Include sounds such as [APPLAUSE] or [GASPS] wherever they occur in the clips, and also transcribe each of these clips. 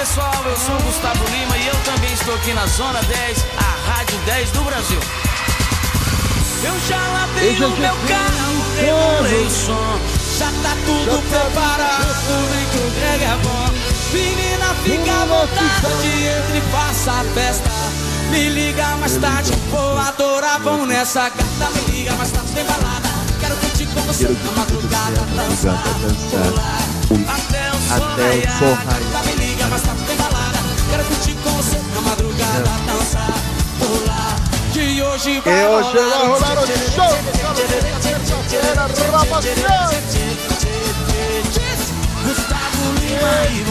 Pessoal, eu sou o Gustavo Lima e eu também estou aqui na Zona 10, a Rádio 10 do Brasil. Eu já lavei o meu carro, regulei o som, já tá tudo preparado, vem que o Greg é bom. Menina, fica à vontade, entre e faça a festa. Me liga mais tarde, vou adorar, vão nessa gata. Me liga mais tarde, tem balada. Quero curtir com você na madrugada, dançar, pular, o sol Até o sol raiar. hoje vai hoje vai rolar o show Gustavo Lima e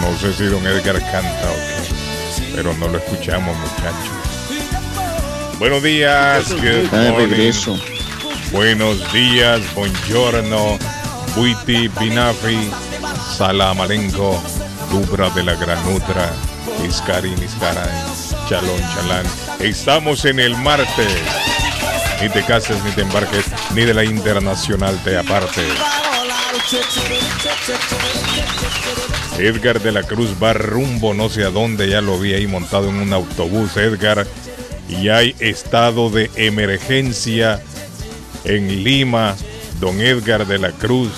No sé si Don Edgar canta o pero no lo escuchamos muchachos. Buenos días, good morning. Buenos días, buongiorno, buiti, binafri, salamalenco, dubra de la granutra, iskari, niskaran, chalón, chalán. Estamos en el martes. Ni te cases, ni te embarques, ni de la internacional te apartes. Edgar de la Cruz va rumbo no sé a dónde, ya lo vi ahí montado en un autobús, Edgar. Y hay estado de emergencia en Lima, don Edgar de la Cruz.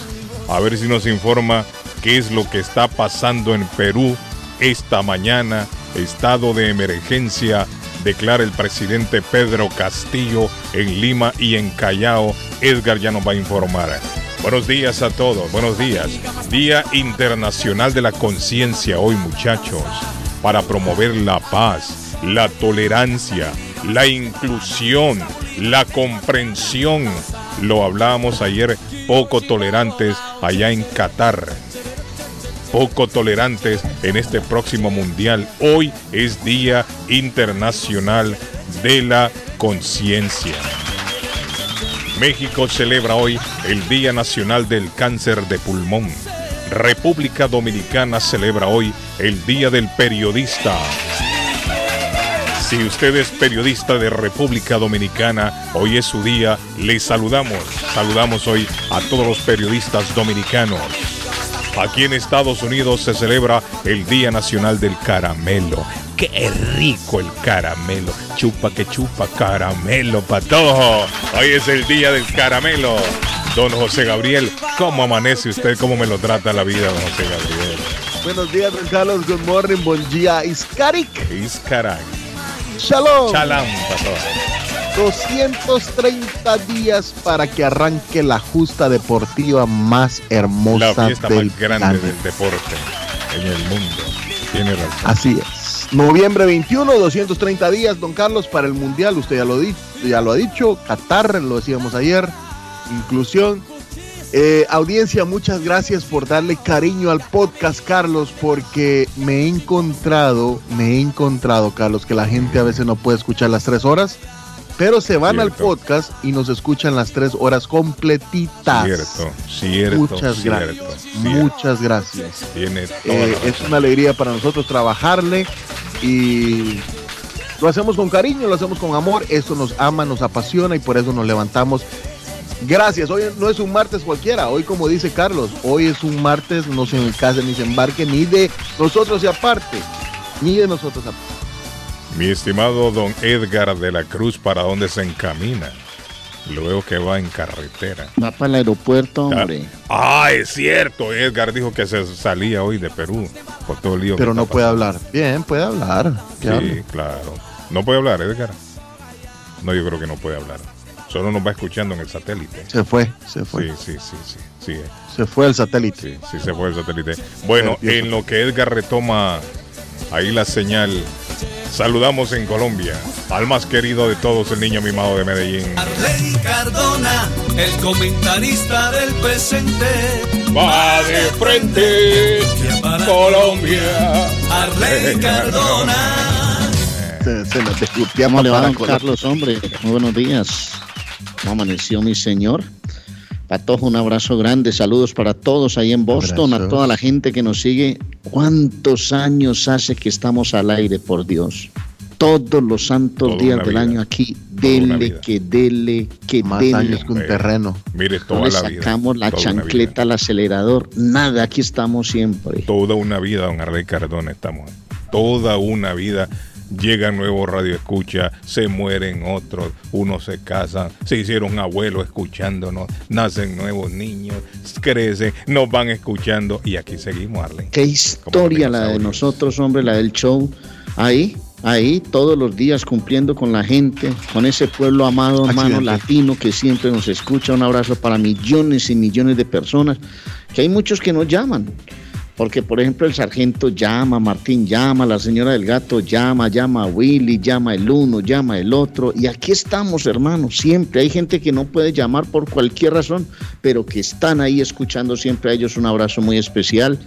A ver si nos informa qué es lo que está pasando en Perú esta mañana. Estado de emergencia declara el presidente Pedro Castillo en Lima y en Callao. Edgar ya nos va a informar. Buenos días a todos, buenos días. Día Internacional de la Conciencia hoy muchachos, para promover la paz, la tolerancia, la inclusión, la comprensión. Lo hablábamos ayer, poco tolerantes allá en Qatar. Poco tolerantes en este próximo mundial. Hoy es Día Internacional de la Conciencia. México celebra hoy el Día Nacional del Cáncer de Pulmón. República Dominicana celebra hoy el Día del Periodista. Si usted es periodista de República Dominicana, hoy es su día, le saludamos. Saludamos hoy a todos los periodistas dominicanos. Aquí en Estados Unidos se celebra el Día Nacional del Caramelo. ¡Qué rico el caramelo! Chupa que chupa caramelo, patojo. Hoy es el Día del Caramelo. Don José Gabriel, ¿cómo amanece usted? ¿Cómo me lo trata la vida, don José Gabriel? Buenos días, don Carlos. Good morning, buen día. Iskarik. Iscaray. Shalom. Patojo. 230 días para que arranque la justa deportiva más La hermosa fiesta del más grande planeta. del deporte en el mundo. Tiene razón. Así es. Noviembre 21, 230 días, don Carlos, para el Mundial. Usted ya lo, ya lo ha dicho. Qatar, lo decíamos ayer. Inclusión. Eh, audiencia, muchas gracias por darle cariño al podcast, Carlos, porque me he encontrado, me he encontrado, Carlos, que la gente a veces no puede escuchar las tres horas, pero se van al podcast y nos escuchan las tres horas completitas. Cierto, cierto. Muchas gracias. cierto. Muchas gracias. Tiene toda Eh, es una alegría para nosotros trabajarle y lo hacemos con cariño, lo hacemos con amor, eso nos ama, nos apasiona y por eso nos levantamos. Gracias, hoy no es un martes cualquiera, hoy como dice Carlos, hoy es un martes, no se case ni se embarque ni de nosotros y aparte, ni de nosotros aparte. Mi estimado don Edgar de la Cruz, ¿para dónde se encamina? Luego que va en carretera. Va para el aeropuerto, hombre. Ah, es cierto. Edgar dijo que se salía hoy de Perú por todo el lío. Pero no puede pasando. hablar. Bien, puede hablar. Sí, hable. claro. No puede hablar, Edgar. No, yo creo que no puede hablar. Solo nos va escuchando en el satélite. Se fue, se fue. Sí, sí, sí, sí. Sí. Se fue el satélite. sí, sí se fue el satélite. Bueno, en lo que Edgar retoma ahí la señal, Saludamos en Colombia al más querido de todos, el niño mimado de Medellín. Arley Cardona, el comentarista del presente. Va de frente, Colombia. Arley [LAUGHS] Cardona. Se, se ¿Cómo le va, para don Colombia. Carlos, hombre? Muy buenos días. ¿Cómo amaneció mi señor? Patojo, un abrazo grande. Saludos para todos ahí en Boston, Abrazo. a toda la gente que nos sigue. ¿Cuántos años hace que estamos al aire, por Dios? Todos los santos Toda días del vida. año aquí. Dele, que dele, que Más dele. años que un terreno. Mire, No toda le la vida. sacamos la toda chancleta al acelerador. Nada, aquí estamos siempre. Toda una vida, don Arley Cardona, estamos. Toda una vida. Llegan nuevos radio escucha, se mueren otros, unos se casan, se hicieron abuelos escuchándonos, nacen nuevos niños, crecen, nos van escuchando y aquí seguimos, Arley. Qué historia la de nosotros, hombre, la del show. Ahí, ahí, todos los días cumpliendo con la gente, con ese pueblo amado, hermano Accidente. latino que siempre nos escucha. Un abrazo para millones y millones de personas, que hay muchos que nos llaman. Porque, por ejemplo, el sargento llama, Martín llama, la señora del gato llama, llama a Willy, llama el uno, llama el otro. Y aquí estamos, hermano, siempre. Hay gente que no puede llamar por cualquier razón, pero que están ahí escuchando siempre a ellos. Un abrazo muy especial.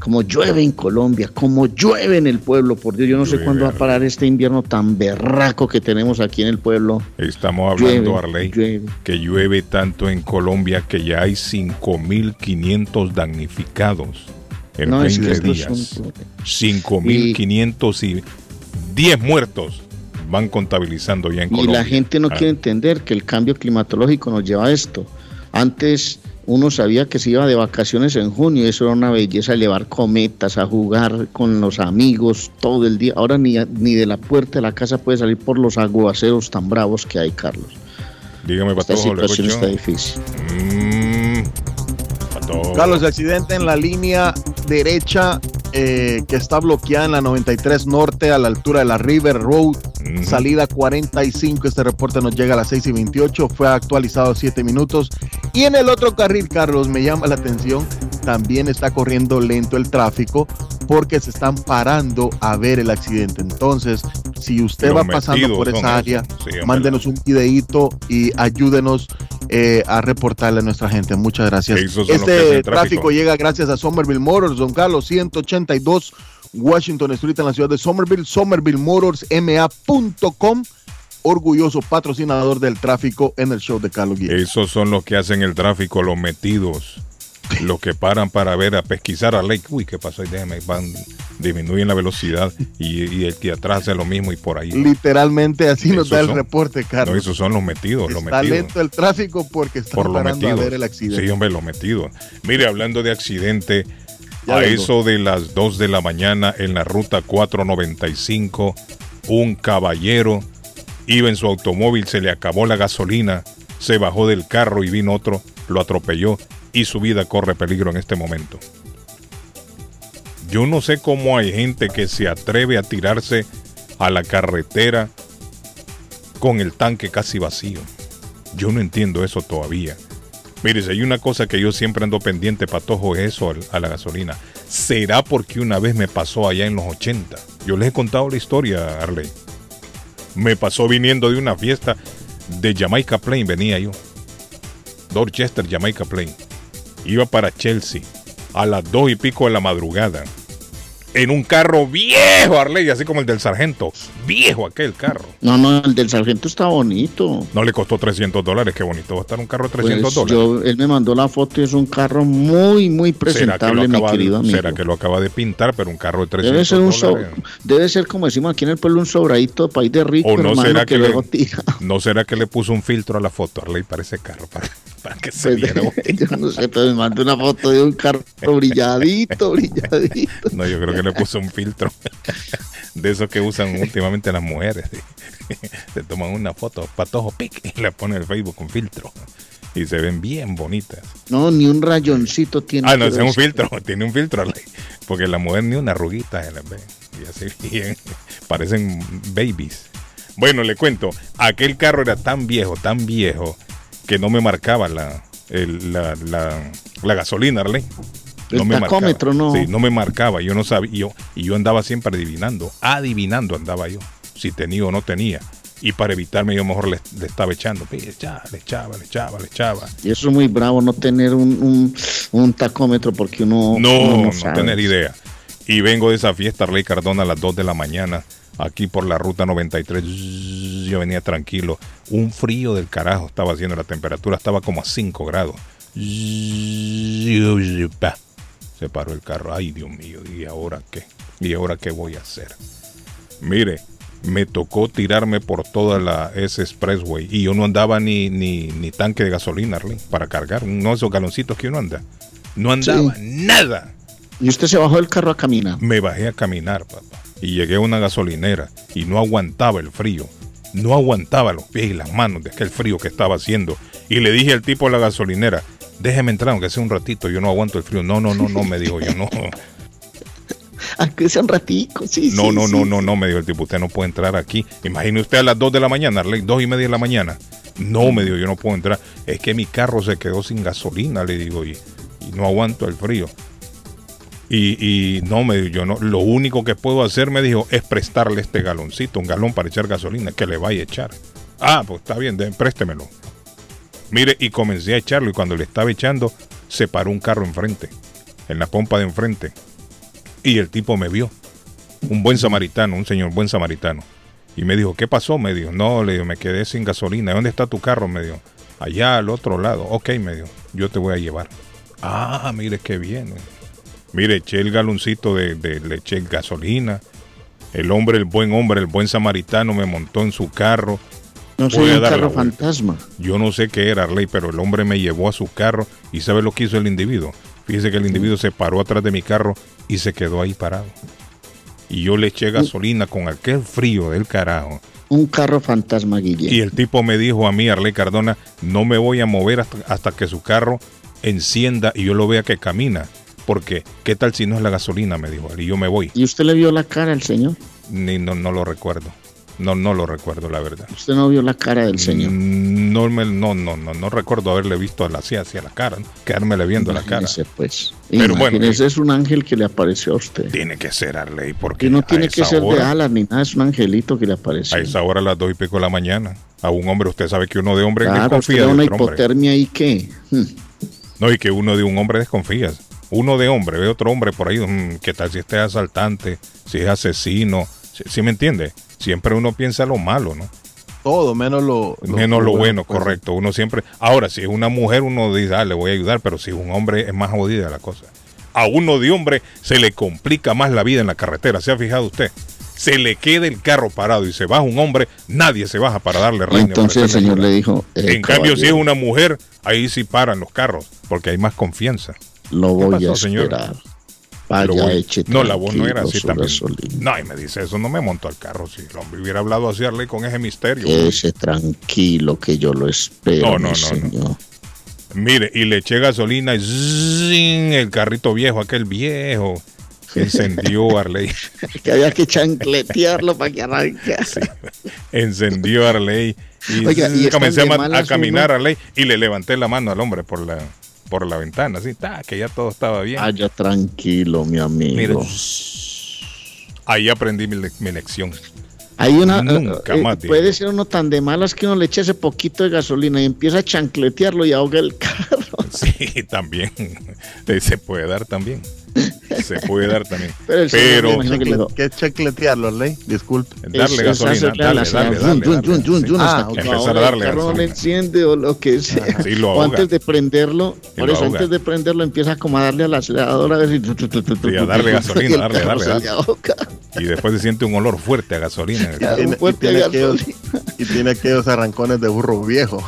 Como llueve en Colombia, como llueve en el pueblo, por Dios, yo no sé cuándo va a parar este invierno tan berraco que tenemos aquí en el pueblo. Estamos hablando, Llueve, Arley, llueve. que llueve tanto en Colombia que ya hay 5.500 damnificados en No, es que 20 esto es días. un- 5.500 y 10 muertos van contabilizando ya en Y Colombia. la gente no Ah, quiere entender que el cambio climatológico nos lleva a esto. Antes uno sabía que se iba de vacaciones en junio, y eso era una belleza, llevar cometas, a jugar con los amigos todo el día. Ahora ni, ni de la puerta de la casa puede salir por los aguaceros tan bravos que hay, Carlos. Dígame, Esta Patojo, situación está difícil. Mm, Carlos, accidente en la línea derecha eh, que está bloqueada en la 93 Norte a la altura de la River Road. Salida 45. Este reporte nos llega a las 6 y 28. Fue actualizado 7 minutos. Y en el otro carril, Carlos, me llama la atención. También está corriendo lento el tráfico porque se están parando a ver el accidente. Entonces, si usted Los va pasando por esa área, Sí, mándenos un videíto y ayúdenos eh, a reportarle a nuestra gente. Muchas gracias. Este tráfico llega gracias a Somerville Motors, don Carlos, 182 Washington Street en la ciudad de Somerville, somervillemotorsma.com, orgulloso patrocinador del tráfico en el show de Carlos Guillén. Esos son los que hacen el tráfico, los metidos. Los que paran para ver, a pesquisar a Lake. Uy, ¿qué pasó? ahí? Déjame, van, disminuyen la velocidad y, y el que atrás hace lo mismo y por ahí. Literalmente así nos da el son- reporte, No, Carlos. esos son los metidos, los Está metidos. lento el tráfico porque están por parando metido. a ver el accidente. Sí, hombre, lo metido. Mire, hablando de accidente, Ya a vengo. eso de las 2 de la mañana en la ruta 495, un caballero iba en su automóvil, se le acabó la gasolina, se bajó del carro y vino otro, lo atropelló y su vida corre peligro en este momento. Yo no sé cómo hay gente que se atreve a tirarse a la carretera con el tanque casi vacío. Yo no entiendo eso todavía. Mire, si hay una cosa que yo siempre ando pendiente, patojo, es eso a la gasolina. ¿Será porque una vez me pasó allá en los 80? Yo les he contado la historia, Arley. Me pasó viniendo de una fiesta de Jamaica Plain, venía yo. Dorchester, Jamaica Plain. Iba para Chelsea a las dos y pico de la madrugada. En un carro viejo, Arley, así como el del sargento. Viejo aquel carro. No, no, el del sargento está bonito. No le costó 300 dólares. Qué bonito va a estar un carro de 300 Pues, dólares. yo, él me mandó la foto y es un carro muy, muy presentable, mi querido amigo. será que lo acaba de pintar, pero un carro de 300 Debe ser, un so- dólares? debe ser como decimos aquí en el pueblo, un sobradito de país de rico, ¿O no hermano, será que, que le- luego tira. [LAUGHS] ¿No será que le puso un filtro a la foto, Arley, para ese carro? Para, para que se Pues, viera [LAUGHS] yo no sé, pero me mandó una foto de un carro brilladito, [LAUGHS] brilladito. No, yo creo que le puso un filtro de esos que usan últimamente las mujeres. [LAUGHS] Se toman una foto, patojo, pic, y le ponen el Facebook con filtro. Y se ven bien bonitas. No, ni un rayoncito tiene. Ah, no, es un filtro, [LAUGHS] tiene un filtro. Porque la mujer ni una arruguita se les ve. Y así [LAUGHS] bien, parecen babies. Bueno, le cuento, aquel carro era tan viejo, tan viejo, que no me marcaba la, el- la, la- la gasolina, Arley. El no me tacómetro marcaba. no. Sí, no me marcaba, yo no sabía, y yo, y yo andaba siempre adivinando, adivinando andaba yo, si tenía o no tenía. Y para evitarme yo mejor le, le estaba echando, le echaba, le echaba, le echaba, le echaba. Y eso es muy bravo no tener un, un, un tacómetro porque uno No, uno no, sabe. tener idea. Y vengo de esa fiesta, Rey Cardona, a las 2 de la mañana, aquí por la ruta 93. Yo venía tranquilo. Un frío del carajo estaba haciendo, la temperatura estaba como a 5 grados. Se paró el carro. Ay, Dios mío, ¿y ahora qué? ¿Y ahora qué voy a hacer? Mire, me tocó tirarme por toda la S Expressway y yo no andaba ni, ni, ni tanque de gasolina, Arley, para cargar. No esos galoncitos que uno anda. No andaba nada. Y usted se bajó del carro a caminar. Me bajé a caminar, papá. Y llegué a una gasolinera y no aguantaba el frío. No aguantaba los pies y las manos de aquel frío que estaba haciendo. Y le dije al tipo de la gasolinera, déjeme entrar aunque sea un ratito, yo no aguanto el frío. No, no, no, no, me dijo yo, no. [LAUGHS] Aunque sea un ratico, sí, No, sí, no, sí, no, no, no, me dijo el tipo, usted no puede entrar aquí. Imagine usted a las 2 de la mañana, 2 y media de la mañana. No, me dijo, yo no puedo entrar. Es que mi carro se quedó sin gasolina, le digo, y, y no aguanto el frío. Y, y no, me dijo, yo no, lo único que puedo hacer, me dijo, es prestarle este galoncito, un galón para echar gasolina, que le vaya a echar. Ah, pues está bien, de- préstemelo. Mire, y comencé a echarlo, y cuando le estaba echando, se paró un carro enfrente, en la pompa de enfrente. Y el tipo me vio un buen samaritano, un señor buen samaritano. Y me dijo, ¿qué pasó? Me dijo, no, le digo, me quedé sin gasolina. ¿Dónde está tu carro? Me dijo, allá al otro lado. Ok, me dijo, yo te voy a llevar. Ah, mire qué bien. Mire, eché el galoncito de, de gasolina. El hombre, el buen hombre, el buen samaritano me montó en su carro. No soy un carro fantasma. Yo no sé qué era, Arley, pero el hombre me llevó a su carro y ¿sabe lo que hizo el individuo? Fíjese que el individuo se paró atrás de mi carro y se quedó ahí parado. Y yo le eché gasolina con aquel frío del carajo. Un carro fantasma, Guille. Y el tipo me dijo a mí, Arley Cardona, no me voy a mover hasta, hasta que su carro encienda y yo lo vea que camina. Porque, ¿qué tal si no es la gasolina? Me dijo él. Y yo me voy. ¿Y usted le vio la cara al señor? Ni, no, no lo recuerdo. No, no lo recuerdo, la verdad. Usted no vio la cara del señor. Mm, No, me- no, no, no, no recuerdo haberle visto a la, así hacia la cara, ¿no? quedármele viendo la cara. Imagínese, pues. Pero bueno, Imagínese, eh, es un ángel que le apareció a usted. Tiene que ser Arley, porque Que no tiene que ser de hora- alas ni nada, es un angelito que le apareció. A esa hora, a las dos y pico de la mañana, a un hombre, usted sabe que uno de hombre Claro, usted desconfía da de una otro hombre. hipotermia y qué. Hmm. No, y que uno de un hombre desconfía. Uno de hombre ve otro hombre por ahí, mm, ¿qué tal si este es asaltante, si es asesino? ¿Sí, sí me entiende? Siempre uno piensa lo malo, ¿no? Todo, menos lo, Menos lo bueno, pues. correcto. Uno siempre. Ahora, si es una mujer, uno dice, ah, le voy a ayudar, pero si es un hombre, es más jodida la cosa. A uno de hombre se le complica más la vida en la carretera. ¿Se ha fijado usted? Se le queda el carro parado y se baja un hombre, nadie se baja para darle reina. Entonces el señor le dijo, eh, En cambio, si es una mujer, ahí sí paran los carros, porque hay más confianza. lo voy pasó, a esperar. Vaya, eche no, la voz no era así también. gasolina. No, y me dice eso, no me montó al carro. Si el hombre hubiera hablado así, Arley, con ese misterio. Quédese tranquilo que yo lo espero, No, no, no, no. Mire, y le eché gasolina y ¡zing! el carrito viejo, aquel viejo, se encendió [LAUGHS] Arley. Que había que chancletearlo para que arranque. encendió Arley y, Oiga, comencé a, a caminar. Arley y le levanté la mano al hombre por la por la ventana, así, ta, que ya todo estaba bien. Vaya tranquilo, mi amigo. Mire, ahí aprendí mi, le- mi lección. Hay una. Nunca eh, más, puede ser uno tan de malas que uno le eche ese poquito de gasolina y empieza a chancletearlo y ahoga el [LAUGHS] carro. [LAUGHS] Sí, también. Se puede dar también. Se puede dar también. [LAUGHS] Pero el Pero que le dijo, ¿Qué es chacletearlo, Ley? Disculpe. darle gasolina, a la Ah, hasta ok. que Empezar a darle gasolina. enciende o lo que sea. Sí, lo o antes de prenderlo, Y por eso ahoga. antes de prenderlo empieza como a darle al acelerador a ver si... A darle gasolina, y darle, darle, darle. después se siente un olor fuerte a gasolina. en el carro. un Tiene- y, fuerte tiene gasolina. aquellos, y tiene aquellos arrancones de burro viejo.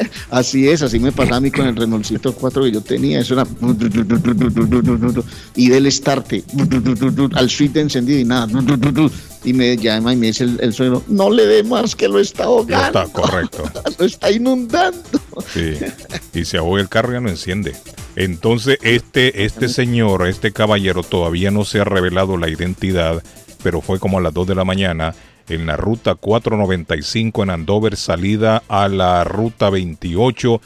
[LAUGHS] Así es, así me pasaba a mí con el Renaultito 4 que yo tenía. Eso era. [LAUGHS] Y del starte [LAUGHS] al suite encendido y nada. Y me llama y me dice el, el suelo: No le dé más que lo está ahogando. está correcto. Lo está inundando. Sí. Y se ahoga el carro y ya no enciende. Entonces, este, este señor, este caballero, todavía no se ha revelado la identidad, pero fue como a las 2 de la mañana en la ruta 495 en Andover, salida a la ruta 28.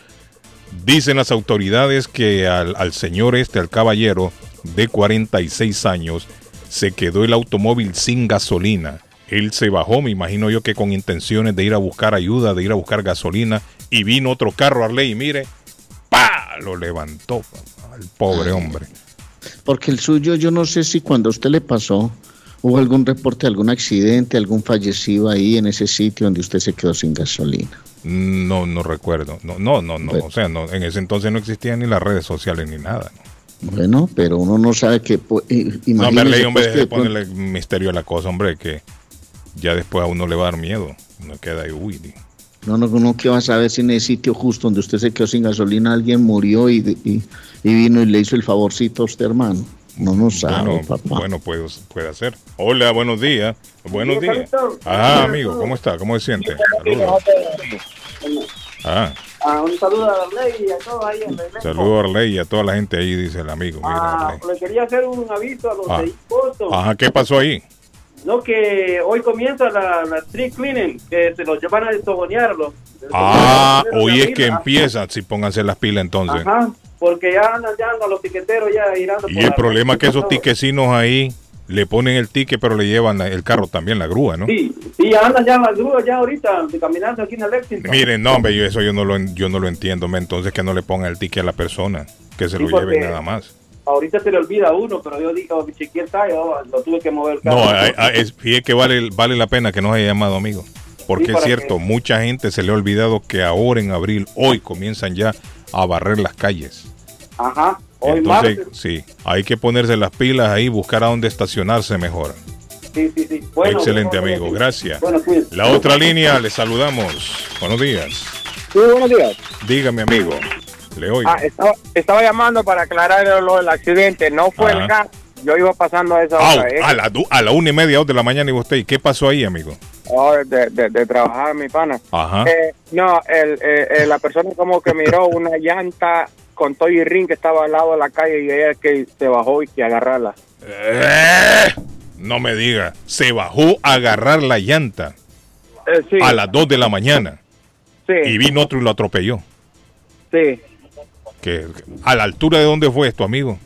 Dicen las autoridades que al, al señor este, al caballero de 46 años, se quedó el automóvil sin gasolina. Él se bajó, me imagino yo que con intenciones de ir a buscar ayuda, de ir a buscar gasolina, y vino otro carro a ley y mire, ¡pa! Lo levantó al pobre hombre. Porque el suyo, yo no sé si cuando a usted le pasó, hubo algún reporte de algún accidente, algún fallecido ahí en ese sitio donde usted se quedó sin gasolina. No, no recuerdo. No, no, no, no. Bueno. O sea, no, en ese entonces no existían ni las redes sociales ni nada. ¿no? Bueno, pero uno no sabe que... pu- eh, No, Merley, hombre, pues, que pronto- ponerle misterio a la cosa, hombre, que ya después a uno le va a dar miedo. Uno queda ahí, uy. No, no, uno que va a saber si en ese sitio justo donde usted se quedó sin gasolina alguien murió y, y, y vino y le hizo el favorcito a usted, hermano. No no sabe, Bueno, papá. bueno puede, puede ser. Hola, buenos días. Buenos días. Ah, amigo, ¿cómo está? ¿Cómo se siente? Saludos. Ah, Ah, un saludo a Arley y a todos ahí en saludo a Arley y a toda la gente ahí, dice el amigo. Mira, Ah, le quería hacer un aviso a los Ah. Ajá, ¿qué pasó ahí? No, que hoy comienza la, la street cleaning, que se los llevan a destogonearlos. Ah, hoy es que empieza, si pónganse las pilas entonces. Ajá, porque ya andan ya andan los tiqueteros ya girando. Y el la- problema es que esos tiquecinos ahí le ponen el ticket, pero le llevan la- el carro también, la grúa, ¿no? Sí, sí, andan ya las grúas ya ahorita caminando aquí en el Lexington. Miren, no, hombre, yo eso yo no lo, en- yo no lo entiendo, me, entonces que no le pongan el ticket a la persona, que se Sí, lo lleven nada más. Ahorita se le olvida a uno, pero yo dije, oh, chiquita yo lo tuve que mover el carro. No, hay- es, fíjate que vale, vale la pena que nos haya llamado, amigo. Porque Sí, es cierto, que- mucha gente se le ha olvidado que ahora en abril, hoy comienzan ya a barrer las calles. Ajá, hoy Entonces, martes. sí, hay que ponerse las pilas ahí, buscar a dónde estacionarse mejor. Sí, sí, sí. Bueno, Excelente, bueno, amigo, gracias. Bueno. La otra línea, le saludamos. Buenos días. Sí, buenos días. Dígame, amigo. Le oigo. Ah, estaba, estaba llamando para aclarar lo del accidente. No fue Ajá. el gas. Yo iba pasando a esa Ah, hora. ¿eh? a, la, du- a la una y media dos de la mañana y usted, ¿y qué pasó ahí, amigo? Oh, de, de- de trabajar, mi pana. Ajá. Eh, no, el, eh, eh, la persona como que miró una llanta con todo y ring que estaba al lado de la calle y ella que se bajó y que agarrarla. Eh, no me diga, se bajó a agarrar la llanta sí, a las 2 de la mañana sí, y vino otro y lo atropelló. sí. Que, ¿A la altura de dónde fue esto, amigo?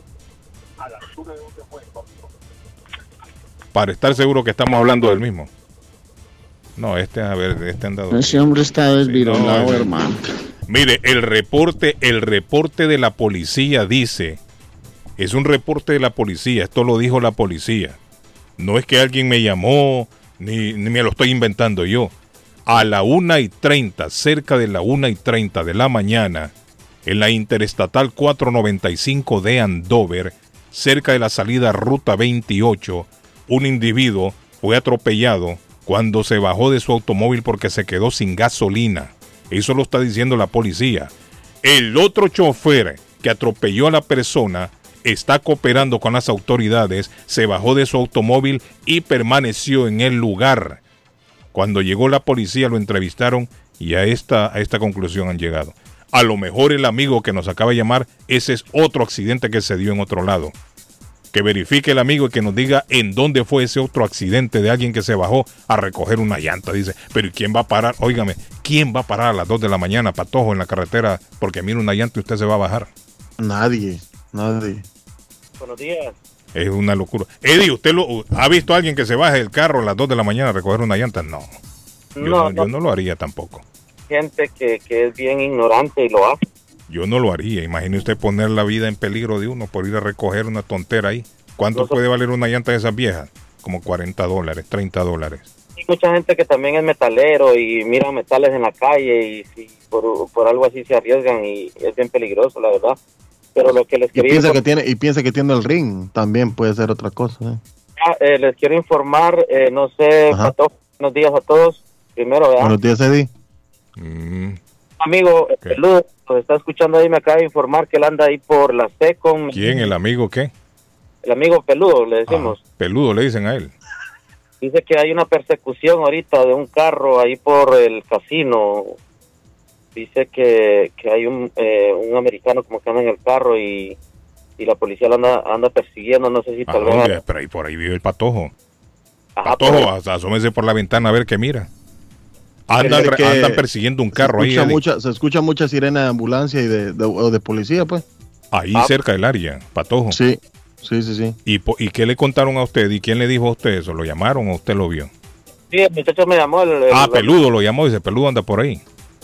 Para estar seguro que estamos hablando del mismo. No, este, a ver, este han dado. Ese hombre está desvironado, no, hermano. Mire, el reporte, el reporte de la policía dice, es un reporte de la policía, esto lo dijo la policía. No es que alguien me llamó, ni, ni me lo estoy inventando yo. A la una y 30, cerca de la una y 30 de la mañana, en la Interestatal 495 de Andover, cerca de la salida Ruta 28, un individuo fue atropellado cuando se bajó de su automóvil porque se quedó sin gasolina. Eso lo está diciendo la policía. El otro chofer que atropelló a la persona está cooperando con las autoridades, se bajó de su automóvil y permaneció en el lugar. Cuando llegó la policía lo entrevistaron y a esta, a esta conclusión han llegado. A lo mejor el amigo que nos acaba de llamar, ese es otro accidente que se dio en otro lado. Que verifique el amigo y que nos diga en dónde fue ese otro accidente de alguien que se bajó a recoger una llanta. Dice, pero ¿y quién va a parar? Óigame, ¿quién va a parar a las 2 de la mañana, patojo, en la carretera? Porque mira una llanta y usted se va a bajar. Nadie, nadie. Buenos días. Es una locura. Eddie, ¿usted lo, ha visto a alguien que se baje del carro a las 2 de la mañana a recoger una llanta? No. Yo no, No, yo no. no lo haría tampoco. gente que, que es bien ignorante y lo hace. Yo no lo haría. Imagine usted poner la vida en peligro de uno por ir a recoger una tontera ahí. ¿Cuánto puede valer una llanta de esas viejas? Como 40 dólares, 30 dólares. Hay mucha gente que también es metalero y mira metales en la calle y si por, por algo así se arriesgan y es bien peligroso, la verdad. Pero lo que les Y quería piensa que tiene, y piensa que tiene el ring, también puede ser otra cosa. ¿eh? eh, les quiero informar, eh, no sé. Pato, buenos días a todos. Primero, ¿verdad? Buenos días, Eddie. Mm, amigo, eh, ¿Qué? Peludo, nos está escuchando ahí, me acaba de informar que él anda ahí por la SECOM. ¿Quién? ¿El amigo qué? El amigo Peludo, le decimos. Ah, peludo le dicen a él. Dice que hay una persecución ahorita de un carro ahí por el casino. Dice que, que hay un, eh, un americano como que anda en el carro y, y la policía lo anda, anda persiguiendo. No sé si ¿A tal vez... Pero ahí por ahí vive el patojo. Ajá, Patojo, pero- asómese por la ventana a ver qué mira. Andan, Es que andan persiguiendo un carro se ahí, escucha, mucha, se escucha mucha sirena de ambulancia y de, de, o de policía, pues. ahí Ah. cerca del área, Patojo. Sí, sí, sí, sí. ¿Y, po- ¿Y qué le contaron a usted? ¿Y quién le dijo a usted eso? ¿Lo llamaron o usted lo vio? Sí, el muchacho me llamó. El, el- Ah, el- Peludo lo llamó, dice, Peludo anda por ahí.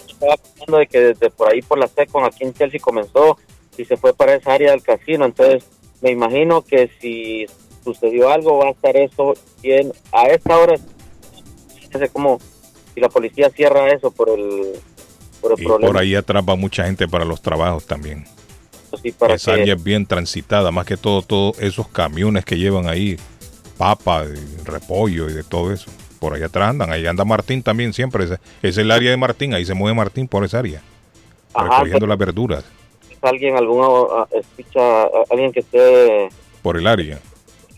Estaba pensando de que desde por ahí, por la Secon, aquí en Chelsea comenzó y se fue para esa área del casino. Entonces, me imagino que si sucedió algo, va a estar eso bien. A esta hora, no sé cómo, si la policía cierra eso por el, por el Y problema. por ahí atrás va mucha gente para los trabajos también. sí, para Esa que- área es bien transitada, más que todo, todos esos camiones que llevan ahí papa, y repollo y de todo eso. Por ahí atrás andan, ahí anda Martín también siempre. Ese, es el área de Martín, ahí se mueve Martín por esa área, Ajá, recogiendo pues, las verduras alguien, algún, ah, escucha, ah, alguien que esté por el área.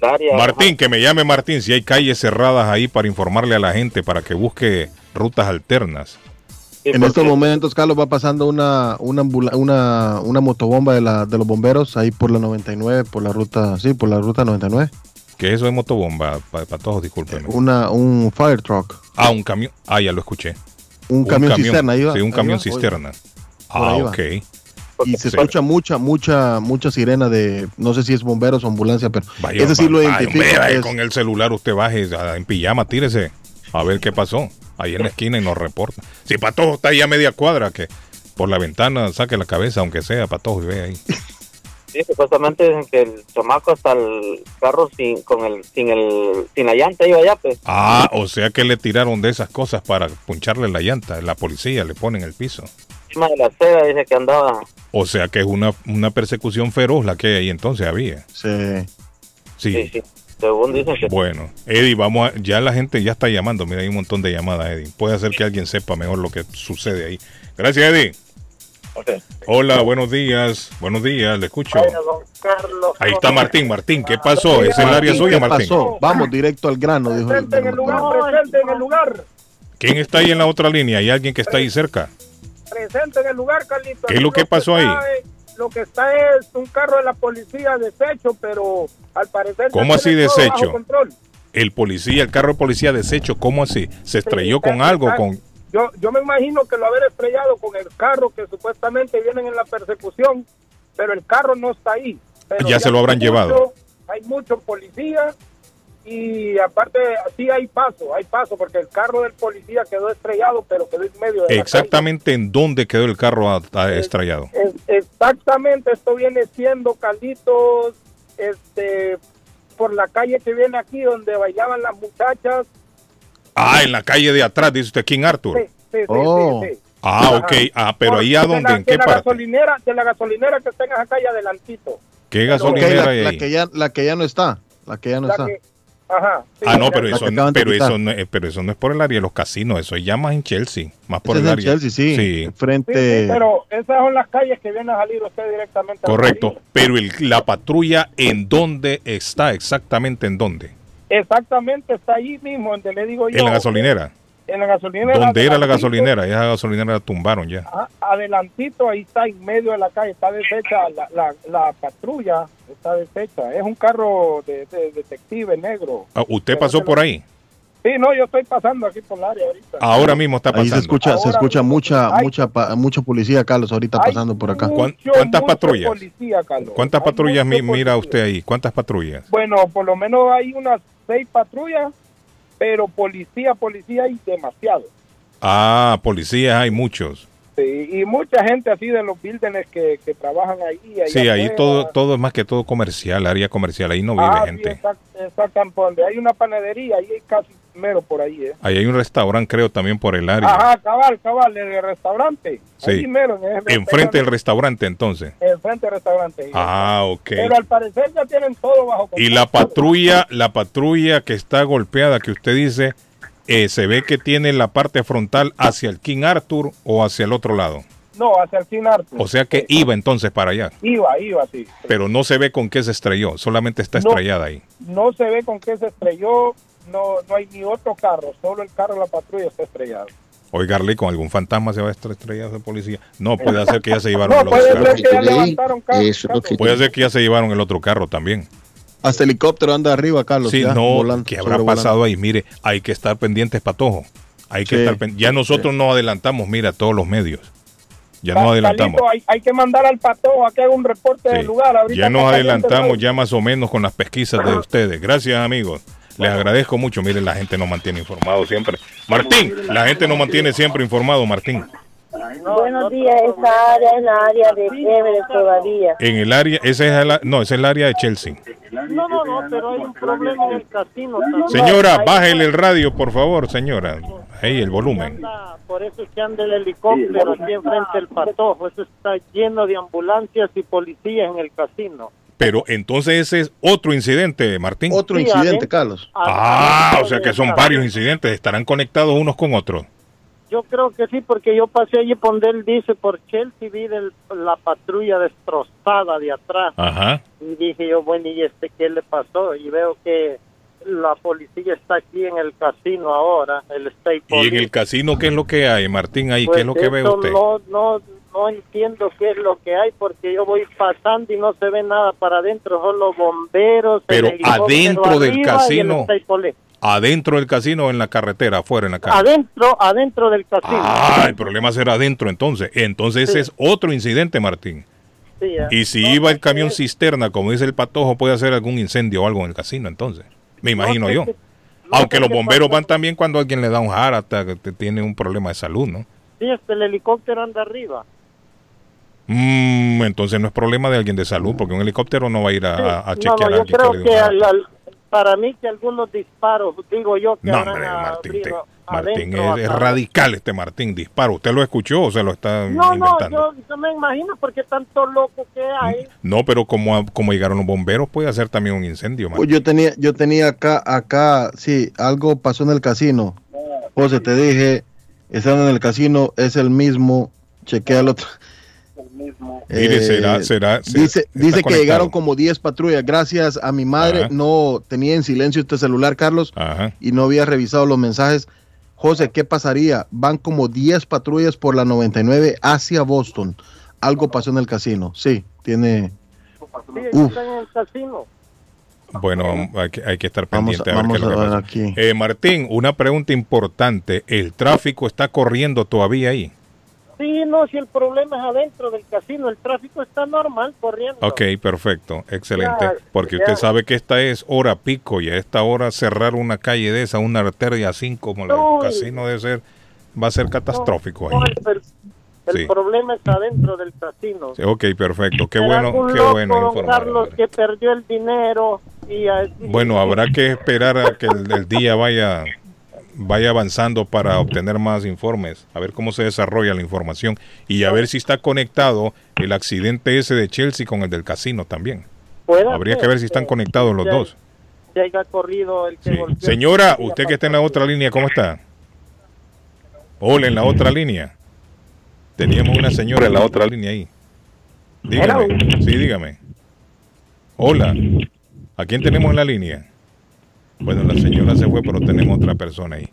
en el área. Martín, que me llame Martín si hay calles cerradas ahí para informarle a la gente para que busque rutas alternas. Sí, En porque- estos momentos, Carlos, va pasando una, una, ambula- una, una motobomba de, la, de los bomberos ahí por la 99, por la ruta, sí, por la ruta 99. Que eso es motobomba, para todos, discúlpenme. Una, un fire truck, Ah, un camión. Ah, ya lo escuché. un, camión, cisterna. Ahí va, Sí, un camión va, cisterna. Ah, ok. Y se Sí. escucha mucha, mucha, mucha sirena de, no sé si es bomberos o ambulancia, pero Vaya, ese sí lo va- vaya, identifico. hombre, vaya, es- con el celular usted baje a- en pijama, tírese a ver qué pasó. Ahí en la esquina y nos reporta. Si Patojo está ahí a media cuadra, que por la ventana saque la cabeza, aunque sea Patojo, y ve ahí. Sí, supuestamente dicen que el chamaco hasta el carro sin con el sin el sin la llanta iba allá, pues. Ah, o sea que le tiraron de esas cosas para puncharle la llanta. La policía le pone en el piso. Encima de la acera dice que andaba. O sea que es una, una persecución feroz la que ahí entonces había. Sí. Sí. Sí, sí. Según dicen que Bueno, Eddie, vamos a, ya la gente ya está llamando. Mira, hay un montón de llamadas, Eddie. Puede hacer que alguien sepa mejor lo que sucede ahí. Gracias, Eddie. Hola, buenos días. Buenos días, le escucho. Ahí está Martín. Martín, ¿qué pasó? Es el área Martín, suya, ¿qué Martín. pasó? Vamos directo al grano, dijo el- Presente en el lugar, presente en el lugar. ¿Quién está ahí en la otra línea? ¿Hay alguien que está ahí cerca? Presente en el lugar, Carlito. ¿Qué es lo que pasó ahí? Lo que está es un carro de la policía deshecho, pero al parecer. ¿Cómo así deshecho? El policía, el carro de policía deshecho, ¿cómo así? ¿Se estrelló Sí, con algo? con Yo, yo me imagino que lo haber estrellado con el carro que supuestamente vienen en la persecución, pero el carro no está ahí. Pero Ya se lo habrán hay llevado. mucho- Hay muchos policías y aparte sí hay paso, hay paso porque el carro del policía quedó estrellado, pero quedó en medio de la exactamente en dónde quedó el carro a- a- estrellado? Es- exactamente, esto viene siendo Carlitos, este, por la calle que viene aquí donde bailaban las muchachas. Ah, en la calle de atrás, dice usted, King Arthur. Sí, sí, sí, Oh. sí, sí. Ah, ok. Ah, pero Por- ahí a de dónde, la- ¿en qué de la parte? Gasolinera, de la gasolinera que está en esa calle adelantito. ¿Qué gasolinera la, hay la que ya, la que ya no está. La que ya no La está. que- ajá. sí, Ah, no, pero eso, de pero, quitar. eso no, es- pero eso no es por el área de los casinos, eso ya más en Chelsea, más por Ese el es en área. Chelsea, sí. Sí, Sí, Frente. sí, pero esas son las calles que viene a salir usted directamente. correcto. Pero el- la patrulla, ¿en dónde está? Exactamente en dónde? Exactamente, está ahí mismo, donde le digo yo. En la gasolinera. En la gasolinera. ¿Dónde era la gasolinera? Esa gasolinera la tumbaron ya. ajá, adelantito, ahí está en medio de la calle, está deshecha la, la, la patrulla, está deshecha. Es un carro de, de detective negro. Ah, ¿Usted pasó se por ahí? Sí, no, yo estoy pasando aquí por el área ahorita. Ahora mismo está Ahí pasando. se escucha, se Ahora escucha mismo. mucha, Ay. mucha, pa- mucha policía, Carlos, ahorita Hay pasando por acá. ¿Cuán- mucho, cuántas patrullas? policía, Carlos. ¿Cuántas Hay patrullas mi- mira usted ahí? ¿Cuántas patrullas? Bueno, por lo menos hay unas seis patrullas, pero policía, policía hay demasiado. Ah, policías hay muchos. Sí, y mucha gente así de los buildings que, que trabajan ahí. Sí, ahí todo, todo es más que todo comercial, área comercial, ahí no vive Ah, sí, gente. exact- exactamente. Donde hay una panadería, ahí hay casi mero por ahí. ¿eh? Ahí hay un restaurante, creo, también por el área. Ajá, cabal, cabal, en el restaurante. Sí. Ahí mero, en Enfrente del restaurante. entonces. Enfrente del restaurante. Ah, ok. Pero al parecer ya tienen todo bajo control. Y la patrulla, la patrulla que está golpeada, que usted dice, eh, se ve que tiene la parte frontal hacia el King Arthur o hacia el otro lado. No, hacia el Kinar. O sea que iba entonces para allá. Iba, iba, sí. Pero no se ve con qué se estrelló, solamente está No. estrellada ahí. No se ve con qué se estrelló, no, no hay ni otro carro, solo el carro de la patrulla está estrellado. Oigarle, con algún fantasma se va a estar estrellado de policía. No, puede ser que ya se [LAUGHS] llevaron No, el otro puede carro. ser que ya levantaron carro. eso que- Puede ser que ya se llevaron el otro carro también. Hasta helicóptero anda arriba, Carlos. Sí, ya, no, volando, ¿qué habrá pasado ahí? Mire, hay que estar pendientes, Patojo. Hay que Sí. estar pen- Ya nosotros nos adelantamos, mira, todos los medios. Ya nos adelantamos. Hay, hay que mandar al pato a que haga un reporte Sí. del lugar. Ahorita Ya nos adelantamos ¿no? ya más o menos con las pesquisas de ustedes. Gracias, amigos. Les agradezco mucho. Miren, la gente nos mantiene informados siempre. Martín, la gente nos mantiene siempre informado, Martín. Buenos días, esa área es la área de Everett todavía. En el área, ese es el, no, ese es el área de Chelsea. No, no, no, pero hay un problema en el casino también. Señora, bájele el radio, por favor, señora. Ahí, el volumen. Por eso es que anda el helicóptero aquí enfrente del patojo. Eso está lleno de ambulancias y policías en el casino. Pero entonces ese es otro incidente, Martín. Otro Sí, incidente. Carlos. Ah, Adentro o sea que son varios incidentes. Estarán conectados unos con otros. Yo creo que sí, porque yo pasé allí donde él dice, por Chelsea, vi del- la patrulla destrozada de atrás. Ajá. Y dije yo, bueno, ¿y este qué le pasó? Y veo que la policía está aquí en el casino ahora, el State Y en Police. el casino, ¿qué es lo que hay, Martín? Ahí, ¿qué es lo que ve Pues usted? No, no, no entiendo qué es lo que hay porque yo voy pasando y no se ve nada para adentro, solo bomberos. Pero adentro del casino. Adentro del casino o en la carretera, afuera en la calle. Adentro, adentro del casino. Ah, el problema será adentro entonces. Entonces ese es otro incidente, Martín. Sí. Y si iba el camión cisterna, como dice el patojo, puede hacer algún incendio o algo en el casino entonces. Me imagino yo. Aunque los bomberos van también cuando alguien le da un attack, que tiene un problema de salud, ¿no? Sí, el helicóptero anda arriba. Mm, entonces no es problema de alguien de salud, porque un helicóptero no va a ir a, a- a no, chequear no, a yo alguien creo que al- para mí que algunos disparos, digo yo que No, hombre, Martín, te- Martín adentro, es, radical este Martín, disparo. ¿Usted lo escuchó o se lo está No, no, inventando? yo, yo me imagino porque tanto loco que hay. No, pero como, como llegaron los bomberos, puede hacer también un incendio, Pues Martín. yo tenía, yo tenía acá, acá, sí, algo pasó en el casino. José, te dije, estando en el casino, es el mismo, chequea el otro. Mire, Eh, será, será, se- Dice, está dice que conectado. llegaron como 10 patrullas. Gracias a mi madre, Ajá. no tenía en silencio este celular, Carlos, Ajá. y no había revisado los mensajes. José, ¿qué pasaría? Van como 10 patrullas por la 99 hacia Boston. Algo pasó en el casino. Sí, tiene. Sí, Uf. están en el casino. Bueno, hay que, hay que estar Vamos pendiente a- a, ver qué es vamos lo que a ver pasa. aquí. Eh, Martín, una pregunta importante. ¿El tráfico está corriendo todavía ahí? Sí, no, si el problema es adentro del casino, el tráfico está normal corriendo. Ok, perfecto, excelente. Ya, Porque ya. usted sabe que esta es hora pico y a esta hora cerrar una calle de esa, una arteria así como el casino debe ser, va a ser catastrófico No, ahí. el, el- el Sí. problema está adentro del casino. Sí, Ok, perfecto. Qué bueno, qué loco, bueno informar. Carlos, que perdió el dinero y así- Bueno, habrá que esperar a que el, el día vaya vaya avanzando para obtener más informes, a ver cómo se desarrolla la información y a ver si está conectado el accidente ese de Chelsea con el del casino también. Habría ser que ver si están conectados los dos. que haya corrido el que Sí. golpeó. Señora, usted que está en la otra línea, ¿cómo está? Hola, en la otra línea. Teníamos una señora en la otra línea ahí. Dígame. Sí, dígame. Hola. ¿A quién tenemos en la línea? Bueno, la señora se fue, pero tenemos otra persona ahí.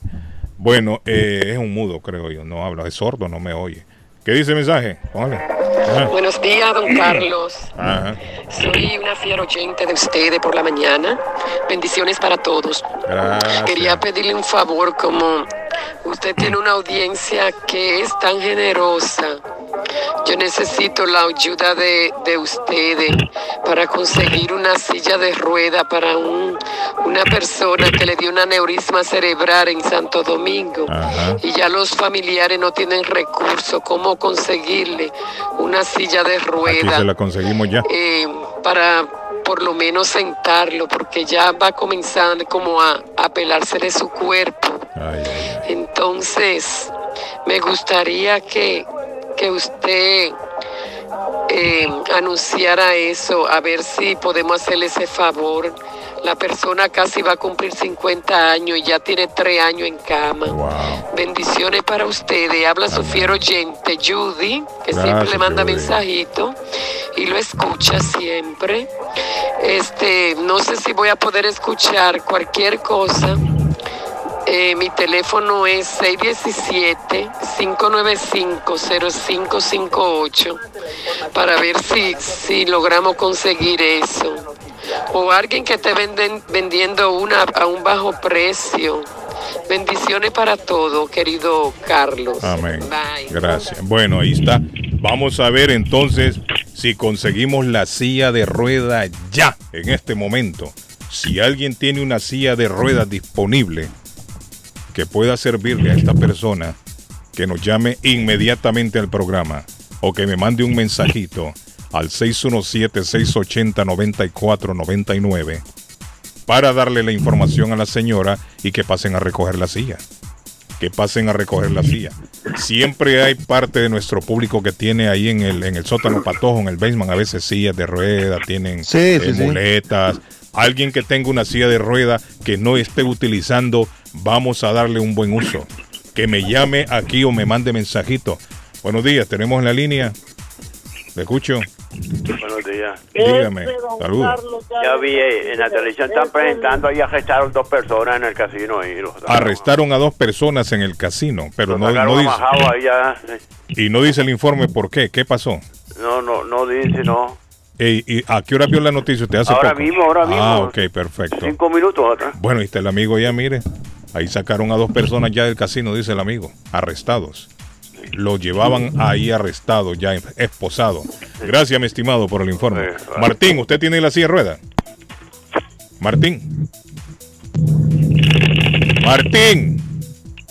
Bueno, eh, es un mudo, creo yo. No habla, es sordo, no me oye. ¿Qué dice el mensaje? Póngale. Buenos días, don Carlos. Ajá. Soy una fiel oyente de ustedes por la mañana. Bendiciones para todos. Gracias. Quería pedirle un favor, como usted tiene una audiencia que es tan generosa. Yo necesito la ayuda de, de ustedes para conseguir una silla de rueda para un- una persona que le dio un aneurisma cerebral en Santo Domingo Ajá. y ya los familiares no tienen recursos. ¿Cómo conseguirle una silla de Aquí rueda? se la conseguimos ya. eh, para por lo menos sentarlo, porque ya va comenzando como a, a pelarse de su cuerpo. Ay, ay, ay. Entonces, me gustaría que, que usted eh, anunciara eso, a ver si podemos hacerle ese favor. La persona casi va a cumplir 50 años y ya tiene 3 años en cama. Wow. Bendiciones para ustedes. Habla su fiel oyente, Judy, que siempre le manda Judy. mensajito y lo escucha siempre. Este, no sé si voy a poder escuchar cualquier cosa. Eh, mi teléfono es 617-595-0558 para ver si, si logramos conseguir eso. O alguien que esté venden- vendiendo una a un bajo precio Bendiciones para todo, querido Carlos. Amén. Bye. Gracias. Bueno, ahí está. Vamos a ver entonces si conseguimos la silla de rueda ya, en este momento. Si alguien tiene una silla de ruedas disponible que pueda servirle a esta persona, que nos llame inmediatamente al programa o que me mande un mensajito al 617-680-9499 para darle la información a la señora y que pasen a recoger la silla. Que pasen a recoger la silla. Siempre hay parte de nuestro público que tiene ahí en el, en el sótano patojo, en el basement, a veces sillas de rueda, tienen Sí, eh, sí, sí. muletas. Alguien que tenga una silla de rueda que no esté utilizando, vamos a darle un buen uso. Que me llame aquí o me mande mensajito. Buenos días, tenemos en la línea. ¿Le escucho? Buenos días. Dígame. Saludos. Ya vi en la televisión están presentando ahí arrestaron dos personas en el casino ahí. Los, Arrestaron a dos personas en el casino, pero no, no dice, y no dice el informe por qué. ¿Qué pasó? No, no, no dice, no. Ey, ¿y ¿A qué hora vio la noticia usted hace Ahora poco? mismo, ahora Ah, mismo. ok, perfecto. Cinco minutos atrás. Bueno, y está el amigo ya, mire. Ahí sacaron a dos personas ya del casino, dice el amigo, arrestados. Lo llevaban ahí arrestado, ya esposado. Gracias, mi estimado, por el informe. Martín, ¿usted tiene la silla de rueda? Martín. Martín.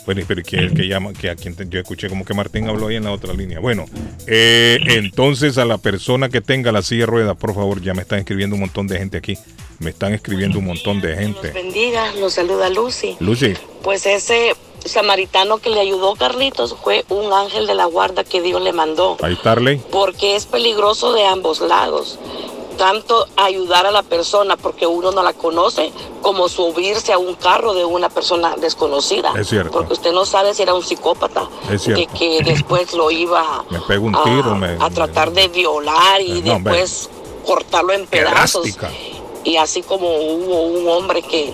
Bueno, pero ¿quién es el que llama? Que a quien te- yo escuché como que Martín habló ahí en la otra línea. Bueno, eh, entonces a la persona que tenga la silla de rueda, por favor, ya me están escribiendo un montón de gente aquí. Me están escribiendo un montón de gente. Bendiga, los saluda Lucy. Lucy, Pues ese samaritano que le ayudó Carlitos fue un ángel de la guarda que Dios le mandó, ahí está Arley. porque es peligroso de ambos lados. Tanto ayudar a la persona porque uno no la conoce, como subirse a un carro de una persona desconocida. Es cierto. Porque usted no sabe si era un psicópata, Es cierto. que después lo iba [LAUGHS] Me pego un a, tiro, me, a tratar de violar y No, hombre. después cortarlo en pedazos. drástica. Y así como hubo un hombre que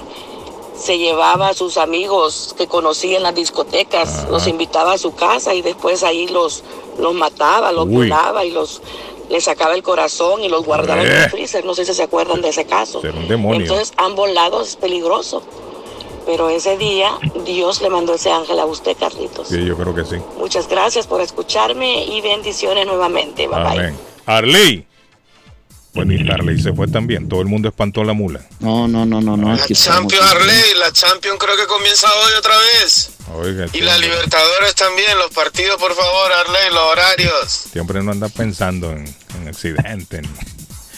se llevaba a sus amigos que conocía en las discotecas, los invitaba a su casa y después ahí los, los mataba, los Uy. violaba y los le sacaba el corazón y los guardaba en el freezer. No sé si se acuerdan de ese caso. Era un demonio. Entonces, ambos lados es peligroso. Pero ese día Dios le mandó ese ángel a usted, Carlitos. Sí, yo creo que sí. Muchas gracias por escucharme y bendiciones nuevamente. Bye bye. Amén. Arley. Bueno, y Arley se fue también. Todo el mundo espantó la mula. No, no, no, no, no. Aquí estamos. Champion Arley, la Champion creo que comienza hoy otra vez. Oiga, Y la Libertadores también, los partidos, por favor, Arley, los horarios. hombre no anda pensando en, en accidentes.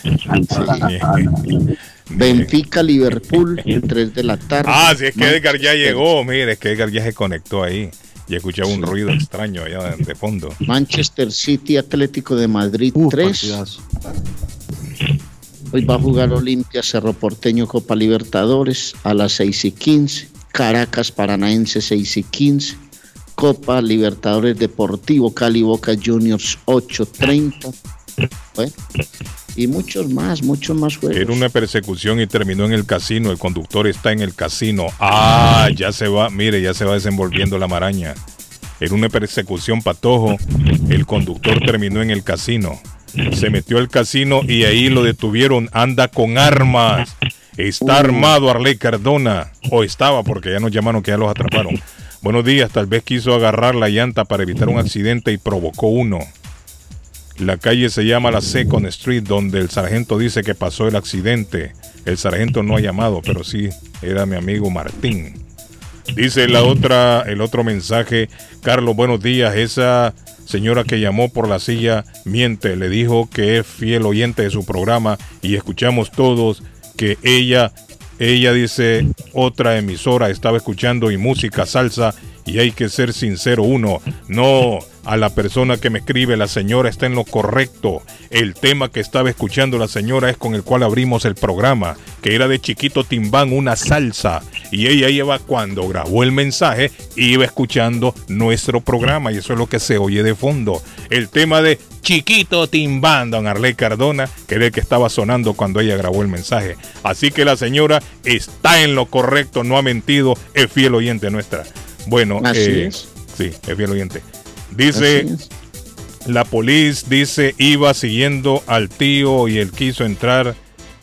[LAUGHS] Benfica, Liverpool, 3 de la tarde. Ah, si es que Edgar ya Manchester- llegó. Mire, es que Edgar ya se conectó ahí. Y escuchaba un ruido extraño allá de, de fondo. Manchester City, Atlético de Madrid, 3. Hoy va a jugar Olimpia, Cerro Porteño, Copa Libertadores a las 6 y 15. Caracas, Paranaense, 6 y 15. Copa Libertadores Deportivo, Cali, Boca Juniors, 8.30. Bueno, y muchos más, muchos más juegos. Era una persecución y terminó en el casino. El conductor está en el casino. Ah, ya se va, mire, ya se va desenvolviendo la maraña. Era una persecución patojo. El conductor terminó en el casino. Se metió al casino y ahí lo detuvieron. Anda con armas. Está armado Arley Cardona. O estaba porque ya nos llamaron que ya los atraparon. Buenos días, tal vez quiso agarrar la llanta para evitar un accidente y provocó uno. La calle se llama la Second Street, donde el sargento dice que pasó el accidente. El sargento no ha llamado, pero sí era mi amigo Martín. Dice la otra, el otro mensaje, Carlos, buenos días. Esa señora que llamó por la silla miente, le dijo que es fiel oyente de su programa y escuchamos todos que ella, ella dice otra emisora estaba escuchando y música salsa y hay que ser sincero uno, no a la persona que me escribe, la señora está en lo correcto. El tema que estaba escuchando la señora es con el cual abrimos el programa, que era de Chiquito Timbán, una salsa. Y ella iba cuando grabó el mensaje, iba escuchando nuestro programa y eso es lo que se oye de fondo. El tema de Chiquito Timbán, don Arley Cardona, que era el que estaba sonando cuando ella grabó el mensaje. Así que la señora está en lo correcto, no ha mentido, es fiel oyente nuestra. Bueno, Así eh, es. sí, es fiel oyente. Dice, la policía dice iba siguiendo al tío y él quiso entrar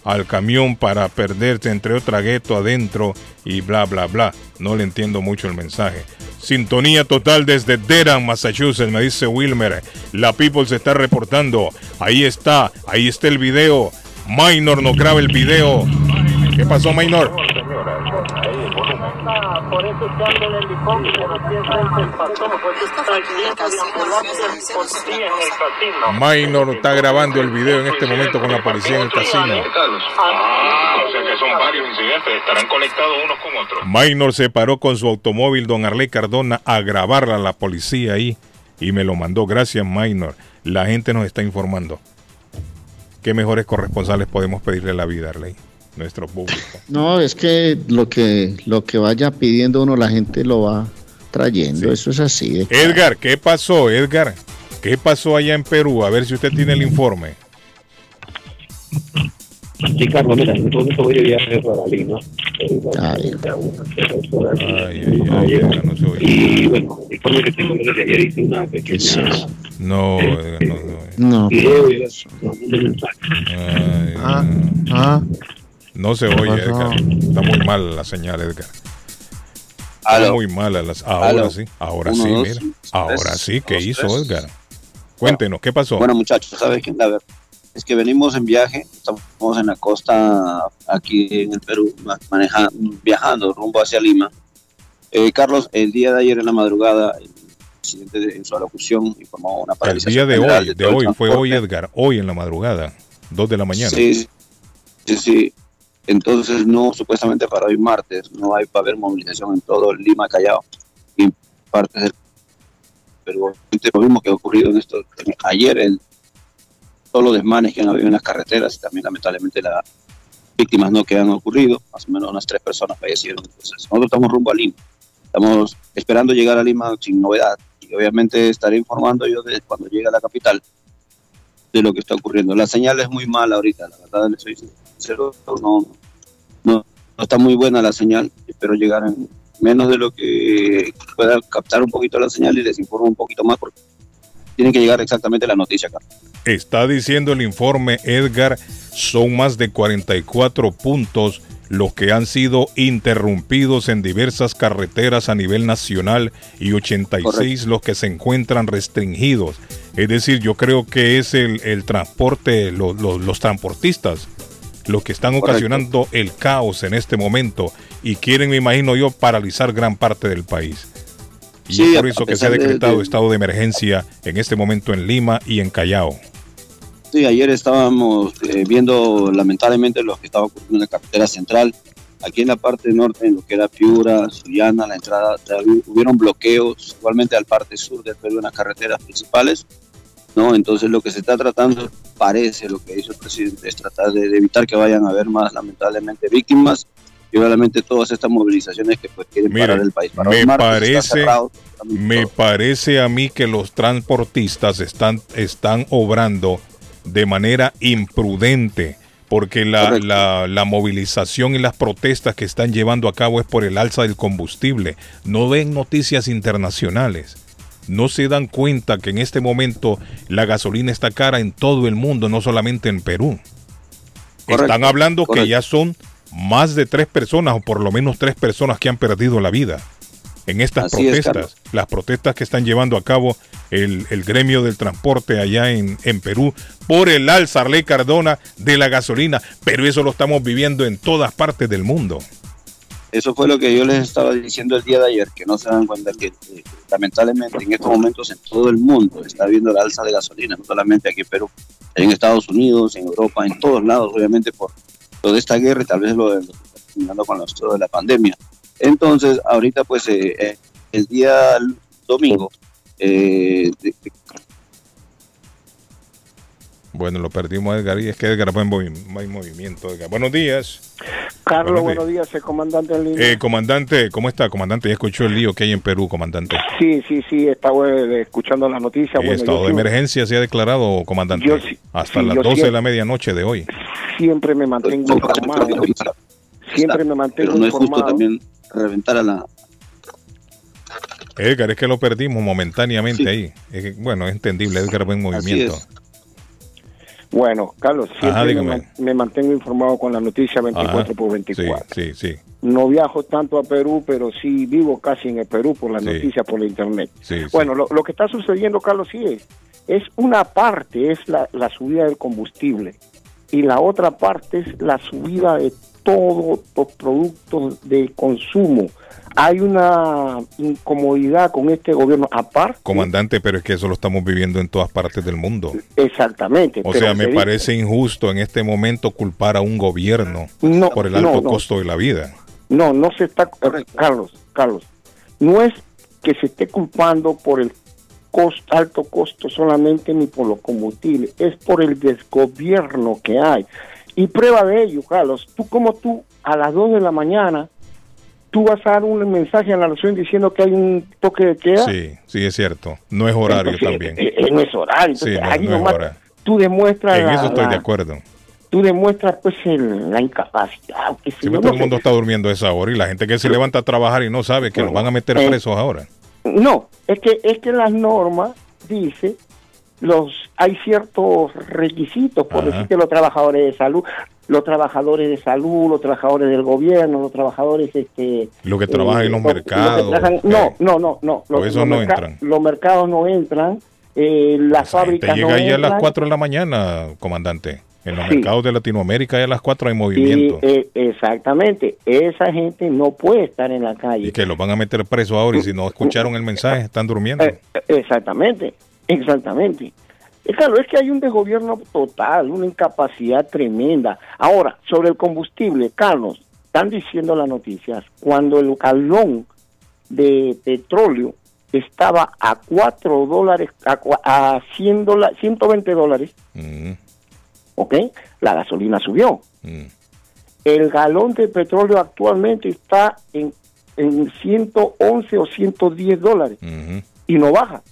al camión para perderte entre otra gueto adentro y bla bla bla. No le entiendo mucho el mensaje. Sintonía total desde Dedham, Massachusetts, me dice Wilmer. La People se está reportando. Ahí está, ahí está el video. Minor no graba el video. ¿Qué pasó, Minor? El helicóptero aquí enfrente del. Eso está lleno de ambulancias y policía en el casino. Minor está grabando el video en este momento con la policía en el casino. Ah, o sea que son varios incidentes, estarán conectados unos con otros. Minor se paró con su automóvil, don Arley Cardona, a grabarla a la policía ahí y me lo mandó. Gracias, Minor. La gente nos está informando. ¿Qué mejores corresponsales podemos pedirle a la vida, Arley? Nuestro público. No, es que lo que lo que vaya pidiendo uno la gente lo va trayendo, eso es así. Edgar, ¿qué pasó, Edgar? ¿Qué pasó allá en Perú? A ver si usted tiene el informe. Sí, Carlos, mira, en este momento voy de viaje para Lima. Ay, ay, ay, Edgar, no se oye. Y bueno, el informe que tengo desde ayer hice una pequeña No, Edgar, no, no. No. no. Ay, Ah, ah. No se oye, pasó? Edgar. Está muy mal la señal, Edgar. Está Aló. muy mala las. Ahora Aló. sí, ahora Uno, sí, dos, mira. tres, Ahora sí, ¿qué dos, hizo tres. Edgar? Cuéntenos, ¿qué pasó? Bueno, muchachos, ¿sabes qué? La verdad es que venimos en viaje, estamos en la costa aquí en el Perú, viajando rumbo hacia Lima. Eh, Carlos, el día de ayer en la madrugada, el presidente de- en su alocución informó una el paralización día de general hoy, de todo el hoy, fue transporte. hoy, Edgar. Hoy en la madrugada, dos de la mañana. Sí, sí, sí. Entonces, no, supuestamente para hoy martes, no hay para haber movilización en todo Lima, Callao y partes del Perú. Lo mismo que ha ocurrido en esto, ayer, el, todos los desmanes que han habido en las carreteras y también, lamentablemente, las víctimas no que han ocurrido, más o menos unas tres personas fallecieron. Entonces, nosotros estamos rumbo a Lima. Estamos esperando llegar a Lima sin novedad y obviamente estaré informando yo de cuando llegue a la capital de lo que está ocurriendo. La señal es muy mala ahorita, la verdad, le soy sincero, no, no, no está muy buena la señal. Espero llegar en menos de lo que pueda captar un poquito la señal y les informo un poquito más porque tiene que llegar exactamente la noticia acá. Está diciendo el informe Edgar, son más de 44 puntos los que han sido interrumpidos en diversas carreteras a nivel nacional y 86 los que se encuentran restringidos. Es decir, yo creo que es el, el transporte, lo- lo- los transportistas los que están Correcto. ocasionando el caos en este momento y quieren, me imagino yo, paralizar gran parte del país. Y Sí, es por eso que se ha pesar de- decretado de- estado de emergencia en este momento en Lima y en Callao. Sí, ayer estábamos eh, viendo lamentablemente lo que estaba ocurriendo en la carretera central. Aquí en la parte norte, en lo que era Piura, Sullana, la entrada, hub- hubieron bloqueos, igualmente al parte sur del Perú en las carreteras principales. ¿No? Entonces lo que se está tratando, parece lo que hizo el presidente, es tratar de, de evitar que vayan a haber más lamentablemente víctimas y obviamente todas estas movilizaciones que pues quieren Mire, parar el país. Para me parece, cerrado. me parece a mí que los transportistas están, están obrando de manera imprudente, porque la, la, la movilización y las protestas que están llevando a cabo es por el alza del combustible. No ven noticias internacionales. No se dan cuenta que en este momento la gasolina está cara en todo el mundo, no solamente en Perú. Correcto, Están hablando que ya son más de tres personas, o por lo menos tres personas que han perdido la vida en estas Así es, protestas. las protestas que están llevando a cabo el, el gremio del transporte allá en, en Perú por el alza, Arley Cardona, de la gasolina. Pero eso lo estamos viviendo en todas partes del mundo. Eso fue lo que yo les estaba diciendo el día de ayer, que no se dan cuenta que eh, lamentablemente en estos momentos en todo el mundo está viendo la alza de gasolina, no solamente aquí en Perú, en Estados Unidos, en Europa, en todos lados, obviamente por toda esta guerra y tal vez lo de lo con los de la pandemia. Entonces, ahorita pues eh, eh, el día domingo, eh, de- de- Bueno, lo perdimos a Edgar y es que Edgar va en movi- va en movimiento. Edgar. Buenos días. Carlos, Buenos buenos días, el comandante en línea. Eh, comandante, ¿cómo está? Comandante, ya escuchó el lío que hay en Perú, comandante. Sí, sí, sí, estaba escuchando las noticias. Bueno, estado yo de sí- emergencia se ha declarado, comandante, Yo hasta sí, las yo 12 de la medianoche de hoy. siempre me mantengo informado. Siempre me mantengo pero no es justo informado. también reventar a la... Edgar, es que lo perdimos momentáneamente Sí. ahí. Es que, bueno, es entendible, Edgar va en movimiento. Bueno, Carlos, siempre Ajá, me, mantengo informado con la noticia 24 Ajá. por 24. Sí, sí, sí. No viajo tanto a Perú, pero sí vivo casi en el Perú por las Sí. noticias por la internet. sí, sí. Bueno, lo, lo que está sucediendo, Carlos, sí es, es una parte es la, la subida del combustible y la otra parte es la subida de todos los productos de consumo. Hay una incomodidad con este gobierno, aparte, Comandante, pero es que eso lo estamos viviendo en todas partes del mundo. exactamente. O sea, me parece injusto en este momento culpar a un gobierno No, por el alto no, no. costo de la vida. No, no se está, Carlos, Carlos, no es que se esté culpando por el costo, alto costo solamente ni por los combustibles, es por el desgobierno que hay. Y prueba de ello, Carlos, tú como tú a las 2 de la mañana, tú vas a dar un mensaje a la nación diciendo que hay un toque de queda. Sí, sí, es cierto. No es horario Entonces, también. eh, eh, no es horario. Sí, Entonces, no, ahí no es nomás hora. tú demuestras En la- eso estoy la- de acuerdo. tú demuestras pues el- la incapacidad. que si Sí, pero no todo el mundo está durmiendo a esa hora y la gente que se levanta a trabajar y no sabe que los van a meter Eh, presos ahora. No, es que es que las normas dice los hay ciertos requisitos, por Ajá. decir que los trabajadores de salud, los trabajadores de salud, los trabajadores del gobierno, los trabajadores este Los que trabajan en los los- los que mercados. trabajan- eh, no, no, no, no, los, los no entran. los mercados no entran, eh, las Te fábricas llega no ahí a las 4 de la mañana, comandante. En los Sí. mercados de Latinoamérica ya a las 4 hay Y, movimiento. eh, exactamente, esa gente no puede estar en la calle. Y que los van a meter presos ahora y si no escucharon el mensaje están durmiendo. Eh, exactamente, exactamente. Claro, es que hay un desgobierno total, una incapacidad tremenda. Ahora, sobre el combustible, Carlos, están diciendo las noticias, cuando el galón de petróleo estaba a 4 dólares, a, a 100 dola- 120 dólares, Mm, ¿ok? La gasolina subió. mm. El galón de petróleo actualmente está en, en 111 o 110 dólares y no baja.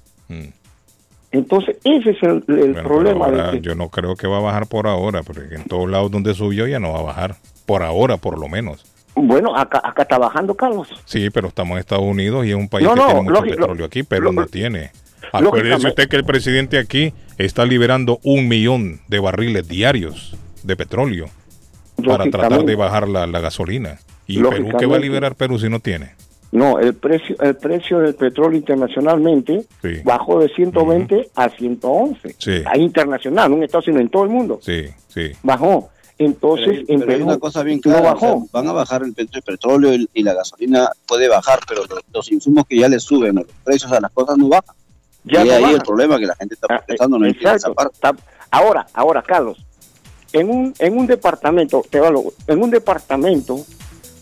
Entonces, ese es el, el Bueno, problema. de que- yo no creo que va a bajar por ahora, porque en todos lados donde subió ya no va a bajar. Por ahora, por lo menos. bueno, acá, acá está bajando, Carlos. Sí, pero estamos en Estados Unidos y es un país No, que no, tiene mucho petróleo aquí, pero no tiene. Acuérdese usted que el presidente aquí está liberando un millón de barriles diarios de petróleo para tratar de bajar la, la gasolina. ¿Y Perú qué va a liberar Perú si no tiene? No, el precio, el precio del petróleo internacionalmente Sí. bajó de 120 a 111. Sí. Ahí internacional, no en Estados Unidos, en todo el mundo. Sí, sí. Bajó. Entonces, Pero, en pero hay Perú una cosa bien no clara, o bajó. sea, van a bajar el, el petróleo y, y la gasolina puede bajar, pero los, los insumos que ya le suben los precios a las cosas no bajan. Ya y no ahí bajan. el problema que la gente está Ah, protestando, no entiende esa Exacto. parte. Está- Ahora, ahora, Carlos, en un, en un departamento, te hablo, en un departamento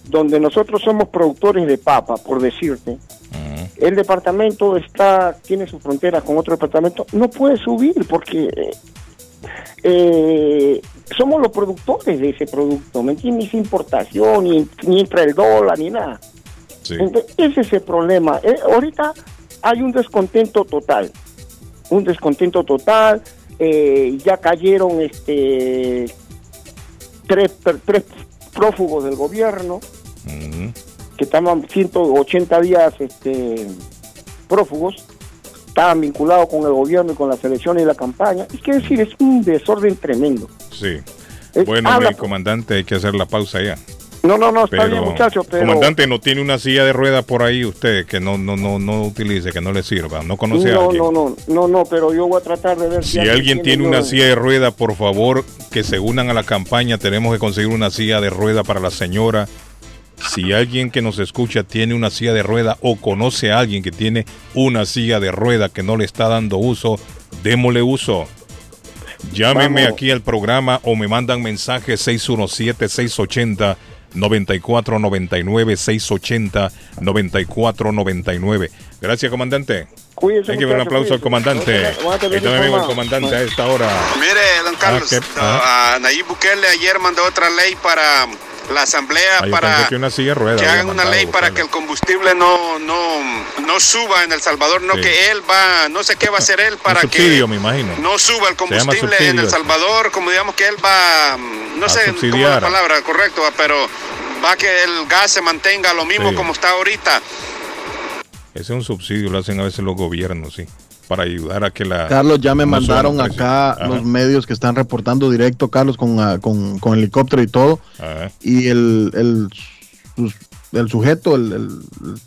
donde nosotros somos productores de papa, por decirte, el departamento está tiene su frontera con otro departamento, no puede subir porque eh, eh, somos los productores de ese producto, ¿me entiendes? Ni importación, ni, ni entra el dólar, ni nada. Entonces, ese es el problema. Eh, ahorita hay un descontento total, un descontento total. eh, ya cayeron este tres, tres prófugos del gobierno que estaban 180 días este, prófugos, estaban vinculados con el gobierno y con las elecciones y la campaña. Es que decir, es un desorden tremendo. Sí. Es- Bueno, habla- mi comandante, hay que hacer la pausa ya. No, no, no, está Pero, bien, muchachos, pero... comandante, no tiene una silla de ruedas por ahí usted que no, no, no, no utilice, que no le sirva. No conoce a no, alguien. no, no, no, no, pero yo voy a tratar de ver Si alguien tiene una silla de rueda, por favor, que se unan a la campaña. Tenemos que conseguir una silla de rueda para la señora. Si alguien que nos escucha tiene una silla de rueda o conoce a alguien que tiene una silla de rueda que no le está dando uso, démosle uso. Llámeme Vamos. aquí al programa o me mandan mensaje 617-680. 9499 680 9499 Gracias, comandante. Cuídese, Hay que dar un aplauso al comandante. A a Ahí también vengo el comandante a esta hora. Mire, don Carlos, Ah, ¿qué? Ah. ah, Nayib Bukele ayer mandó otra ley para la asamblea para que una silla hagan una ley para que el combustible no no no suba en El Salvador, no Sí. que él va, no sé qué va a hacer él [LAUGHS] para subsidio, que me imagino. no suba el combustible en El. Salvador, como digamos que él va, mm, no A sé cómo es la subsidiar. palabra correcto, pero va a que el gas se mantenga lo mismo Sí. como está ahorita. Ese es un subsidio, lo hacen a veces los gobiernos, sí. Para ayudar a que la... Carlos, ya me mandaron acá Ajá. los medios que están reportando directo, Carlos, con, ah, con, con helicóptero y todo. Ajá. Y el, el, el sujeto, el, el- el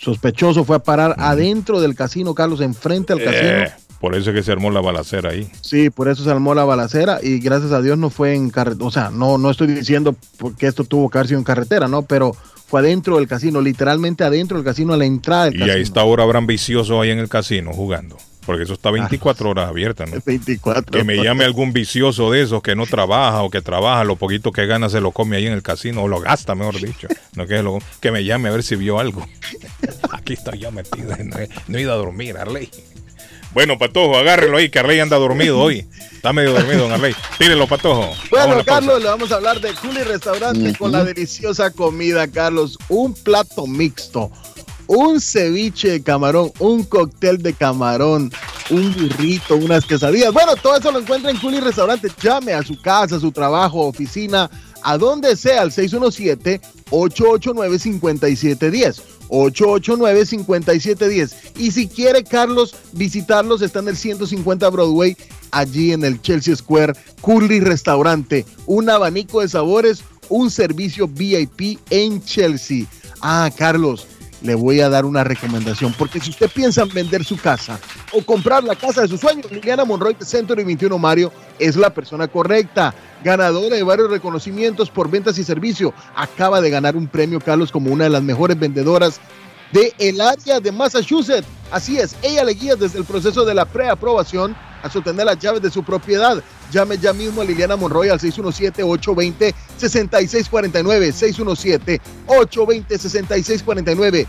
sospechoso fue a parar adentro del casino, Carlos, enfrente al casino. Eh, por eso es que se armó la balacera ahí. Sí, por eso se armó la balacera y gracias a Dios no fue en carretera. O sea, no, no estoy diciendo porque esto tuvo que haber sido en carretera, ¿no? Pero fue adentro del casino, literalmente adentro del casino, a la entrada del Y casino. a esta hora habrán viciosos ahí en el casino jugando. Porque eso está 24 horas abierta, ¿no? [LAUGHS] 24. Que me llame algún vicioso de esos que no trabaja o que trabaja, lo poquito que gana se lo come ahí en el casino o lo gasta, mejor dicho. No que, lo- que me llame a ver si vio algo. [LAUGHS] Aquí estoy yo metido, no he, no he ido a dormir, Arley. Bueno, Patojo, agárrelo ahí, que Arley anda dormido hoy. Está medio dormido, don Arley. Tírelo, Patojo. Bueno. Carlos, le vamos a hablar de Culi Restaurante con la deliciosa comida, Carlos. Un plato mixto, un ceviche de camarón, un cóctel de camarón, un burrito, unas quesadillas. Bueno, todo eso lo encuentra en Culi Restaurante. Llame a su casa, a su trabajo, oficina, a donde sea, al 617-889-5710. 889-5710. Y si quiere, Carlos, visitarlos, está en el 150 Broadway, allí en el Chelsea Square, Curly Restaurante. Un abanico de sabores, un servicio VIP en Chelsea. Ah, Carlos, le voy a dar una recomendación, porque si usted piensa en vender su casa o comprar la casa de sus sueños, Liliana Monroy de Century 21 Mario es la persona correcta. Ganadora de varios reconocimientos por ventas y servicio. Acaba de ganar un premio, Carlos, como una de las mejores vendedoras de el área de Massachusetts. Así es, ella le guía desde el proceso de la preaprobación hasta obtener las llaves de su propiedad. Llame ya mismo a Liliana Monroy al 617-820-6649. 617-820-6649.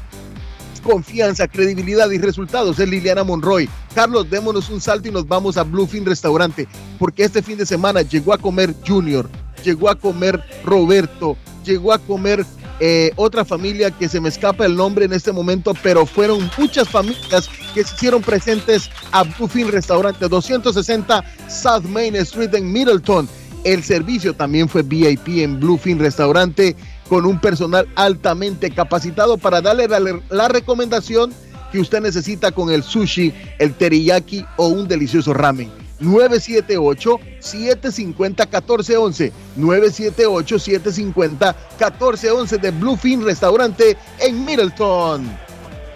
Confianza, credibilidad y resultados es Liliana Monroy. Carlos, démonos un salto y nos vamos a Bluefin Restaurante, porque este fin de semana llegó a comer Junior, llegó a comer Roberto, llegó a comer eh, otra familia que se me escapa el nombre en este momento, pero fueron muchas familias que se hicieron presentes a Bluefin Restaurante 260 South Main Street en Middleton. El servicio también fue VIP en Bluefin Restaurante con un personal altamente capacitado para darle la, la recomendación que usted necesita con el sushi, el teriyaki o un delicioso ramen. 978-750-1411. 978-750-1411 de Bluefin Restaurante en Middleton.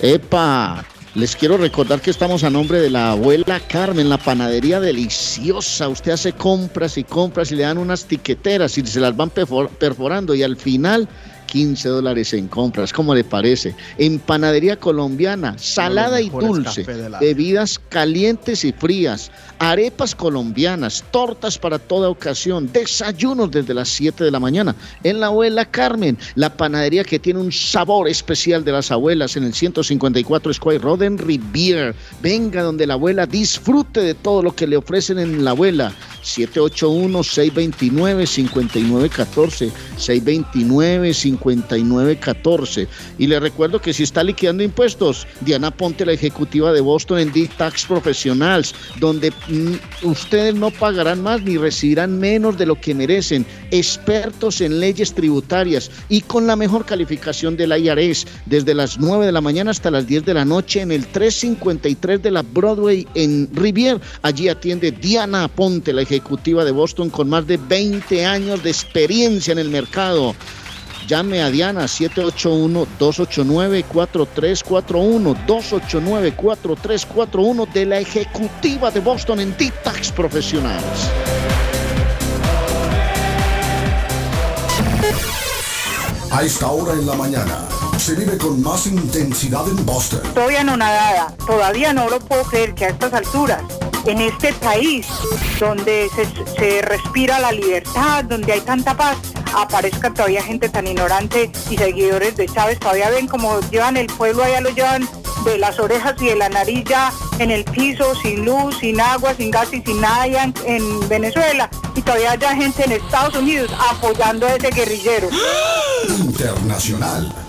Epa, les quiero recordar que estamos a nombre de la abuela Carmen, la panadería deliciosa. Usted hace compras y compras y le dan unas tiqueteras y se las van perfor- perforando y al final 15 dólares en compras. ¿Cómo le parece? En panadería colombiana, salada y dulce, bebidas calientes y frías, arepas colombianas, tortas para toda ocasión, desayunos desde las 7 de la mañana. En la abuela Carmen, la panadería que tiene un sabor especial de las abuelas en el 154 Square Road en Rivier. Venga donde la abuela disfrute de todo lo que le ofrecen en la abuela. 781-629-5914, 629-5914. Y le recuerdo que si está liquidando impuestos, Diana Ponte, la ejecutiva de Boston en D-Tax Professionals, donde mm, ustedes no pagarán más ni recibirán menos de lo que merecen. Expertos en leyes tributarias y con la mejor calificación del IRS, desde las 9 de la mañana hasta las 10 de la noche en el 353 de la Broadway en Rivier. Allí atiende Diana Ponte, la ejecutiva de Boston, con más de 20 años de experiencia en el mercado. Llame a Diana 781-289-4341, 289-4341 de la ejecutiva de Boston en D-Tax Profesionales. A esta hora en la mañana se vive con más intensidad en Boston. Estoy anonadada, todavía no lo puedo creer que a estas alturas, en este país donde se, se respira la libertad, donde hay tanta paz, aparezca todavía gente tan ignorante y seguidores de Chávez, todavía ven como llevan el pueblo, allá lo llevan de las orejas y de la nariz ya en el piso, sin luz, sin agua, sin gas y sin nada en, en Venezuela. Y todavía hay gente en Estados Unidos apoyando a ese guerrillero. [GASPS] Internacional.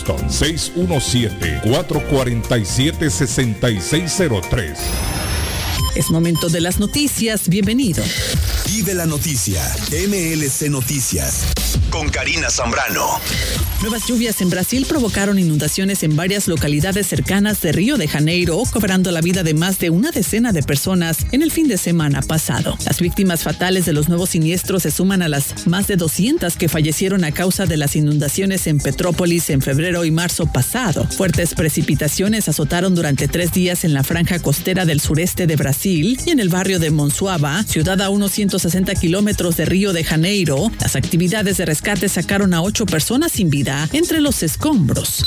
617-447-6603. Es momento de las noticias. Bienvenido. Vive la noticia. MLC Noticias. Con Karina Zambrano. Nuevas lluvias en Brasil provocaron inundaciones en varias localidades cercanas de Río de Janeiro, cobrando la vida de más de una decena de personas en el fin de semana pasado. Las víctimas fatales de los nuevos siniestros se suman a las más de 200 que fallecieron a causa de las inundaciones en Petrópolis en febrero y marzo pasado. Fuertes precipitaciones azotaron durante tres días en la franja costera del sureste de Brasil y en el barrio de Monsuaba, ciudad a unos 160 kilómetros de Río de Janeiro. Las actividades de rescate sacaron a ocho personas sin vida entre los escombros.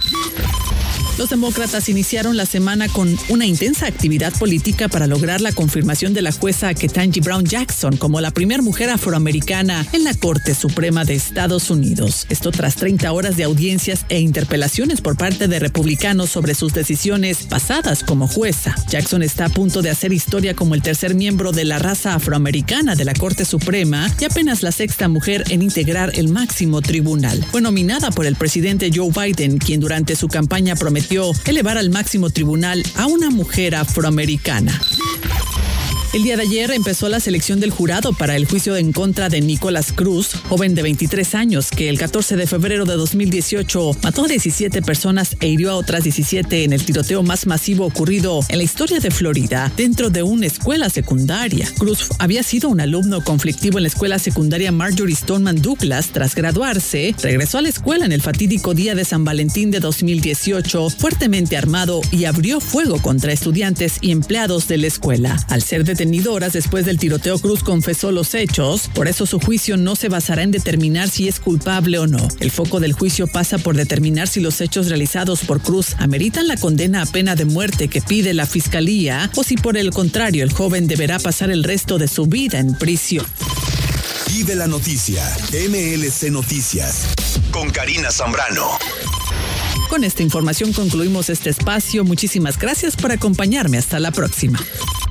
Los demócratas iniciaron la semana con una intensa actividad política para lograr la confirmación de la jueza Ketanji Brown Jackson como la primera mujer afroamericana en la Corte Suprema de Estados Unidos. Esto tras 30 horas de audiencias e interpelaciones por parte de republicanos sobre sus decisiones pasadas como jueza. Jackson está a punto de hacer historia como el tercer miembro de la raza afroamericana de la Corte Suprema y apenas la sexta mujer en integrar el máximo tribunal. Fue nominada por el presidente Joe Biden, quien durante su campaña prometió elevar al máximo tribunal a una mujer afroamericana. El día de ayer empezó la selección del jurado para el juicio en contra de Nicolás Cruz, joven de 23 años, que el 14 de febrero de 2018 mató a 17 personas e hirió a otras 17 en el tiroteo más masivo ocurrido en la historia de Florida, dentro de una escuela secundaria. Cruz había sido un alumno conflictivo en la escuela secundaria Marjorie Stoneman Douglas. Tras graduarse, regresó a la escuela en el fatídico día de San Valentín de 2018, fuertemente armado y abrió fuego contra estudiantes y empleados de la escuela. Al ser detenido horas después del tiroteo, Cruz confesó los hechos, por eso su juicio no se basará en determinar si es culpable o no. El foco del juicio pasa por determinar si los hechos realizados por Cruz ameritan la condena a pena de muerte que pide la fiscalía o si por el contrario el joven deberá pasar el resto de su vida en prisión. Vive la noticia, MLC Noticias, con Karina Zambrano. Con esta información concluimos este espacio. Muchísimas gracias por acompañarme. Hasta la próxima.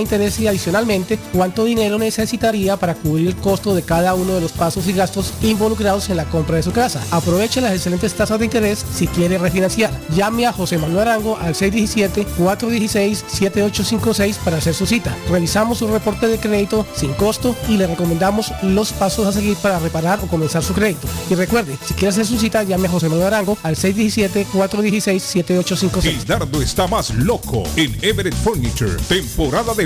interés y adicionalmente cuánto dinero necesitaría para cubrir el costo de cada uno de los pasos y gastos involucrados en la compra de su casa. Aproveche las excelentes tasas de interés si quiere refinanciar. Llame a José Manuel Arango al 617-416-7856 para hacer su cita. Revisamos su reporte de crédito sin costo y le recomendamos los pasos a seguir para reparar o comenzar su crédito. Y recuerde, si quiere hacer su cita, llame a José Manuel Arango al 617-416-7856. El dardo está más loco en Everett Furniture. Temporada de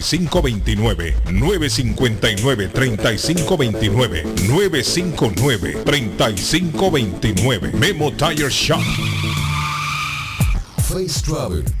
3529 959 3529 959 3529 Memo Tire Shop. Face Travel.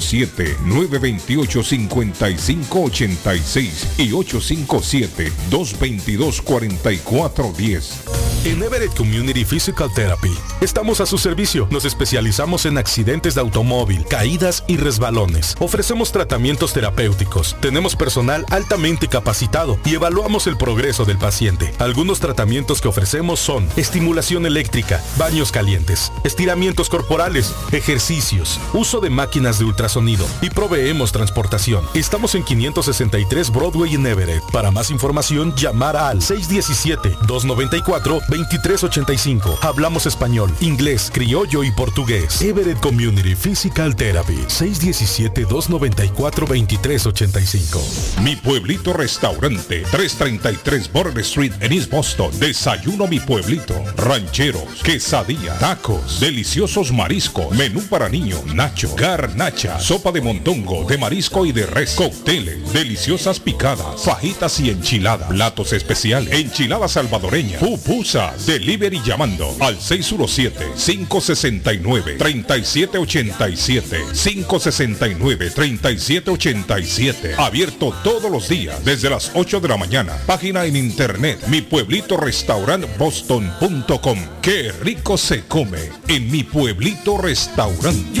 857-928-5586 y 857-222-4410. En Everett Community Physical Therapy estamos a su servicio. Nos especializamos en accidentes de automóvil, caídas y resbalones. Ofrecemos tratamientos terapéuticos. Tenemos personal altamente capacitado y evaluamos el progreso del paciente. Algunos tratamientos que ofrecemos son estimulación eléctrica, baños calientes, estiramientos corporales, ejercicios, uso de máquinas de ultrasonido y proveemos transportación. Estamos en 563 Broadway en Everett. Para más información, llamar al 617-294-2385. Hablamos español, inglés, criollo y portugués. Everett Community Physical Therapy. 617-294-2385. Mi Pueblito Restaurante. 333 Border Street en East Boston. Desayuno Mi Pueblito. Rancheros, quesadilla, tacos, deliciosos mariscos, menú para niños, nacho, garnacha sopa de montongo, de marisco y de res, cócteles, deliciosas picadas, fajitas y enchiladas, platos especiales, enchilada salvadoreña, pupusa, delivery llamando al 617-569-3787, 569-3787, abierto todos los días desde las 8 de la mañana, página en internet, mi pueblito restaurant boston.com, qué rico se come en mi pueblito restaurante.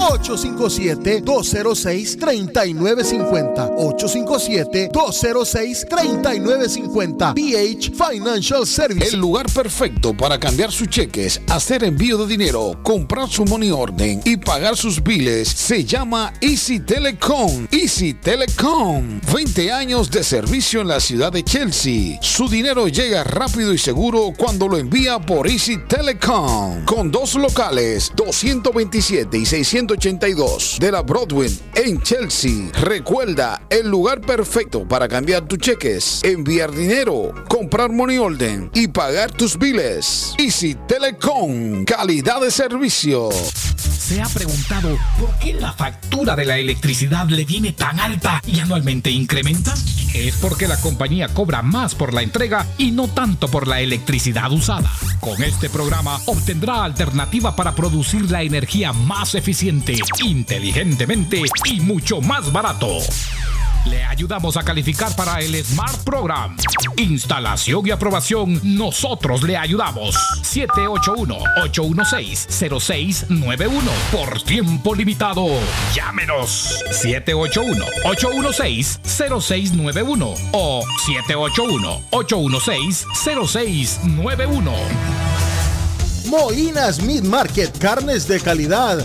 857-206-3950. 857-206-3950. BH Financial Service. El lugar perfecto para cambiar sus cheques, hacer envío de dinero, comprar su money orden y pagar sus biles se llama Easy Telecom. Easy Telecom. 20 años de servicio en la ciudad de Chelsea. Su dinero llega rápido y seguro cuando lo envía por Easy Telecom. Con dos locales, 227 y 600 182 de la Broadway en Chelsea. Recuerda, el lugar perfecto para cambiar tus cheques, enviar dinero, comprar money order y pagar tus biles. Easy Telecom, calidad de servicio. ¿Se ha preguntado por qué la factura de la electricidad le viene tan alta y anualmente incrementa? Es porque la compañía cobra más por la entrega y no tanto por la electricidad usada. Con este programa obtendrá alternativa para producir la energía más eficiente, inteligentemente y mucho más barato. Le ayudamos a calificar para el Smart Program. Instalación y aprobación, nosotros le ayudamos. 781-816-0691. Por tiempo limitado. Llámenos. 781-816-0691 o 781-816-0691. Molinas Meat Market, carnes de calidad,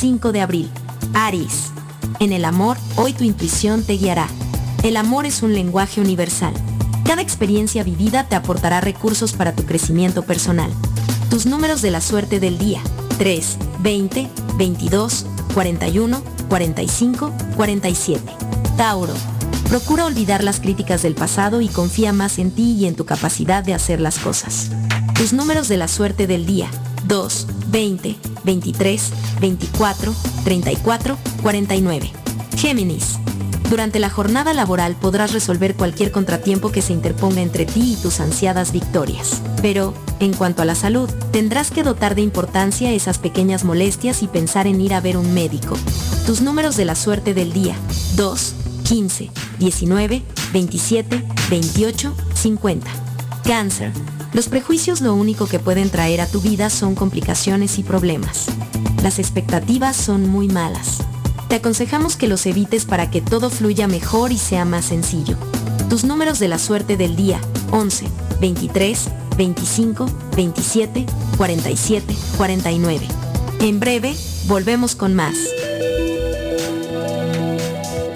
5 de abril. Aries. En el amor, hoy tu intuición te guiará. El amor es un lenguaje universal. Cada experiencia vivida te aportará recursos para tu crecimiento personal. Tus números de la suerte del día. 3, 20, 22, 41, 45, 47. Tauro. Procura olvidar las críticas del pasado y confía más en ti y en tu capacidad de hacer las cosas. Tus números de la suerte del día. 2, 20, 23, 24, 34, 49. Géminis. Durante la jornada laboral podrás resolver cualquier contratiempo que se interponga entre ti y tus ansiadas victorias. Pero, en cuanto a la salud, tendrás que dotar de importancia esas pequeñas molestias y pensar en ir a ver un médico. Tus números de la suerte del día. 2, 15, 19, 27, 28, 50. Cáncer. Los prejuicios lo único que pueden traer a tu vida son complicaciones y problemas. Las expectativas son muy malas. Te aconsejamos que los evites para que todo fluya mejor y sea más sencillo. Tus números de la suerte del día 11, 23, 25, 27, 47, 49. En breve, volvemos con más.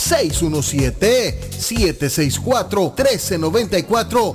617-764-1394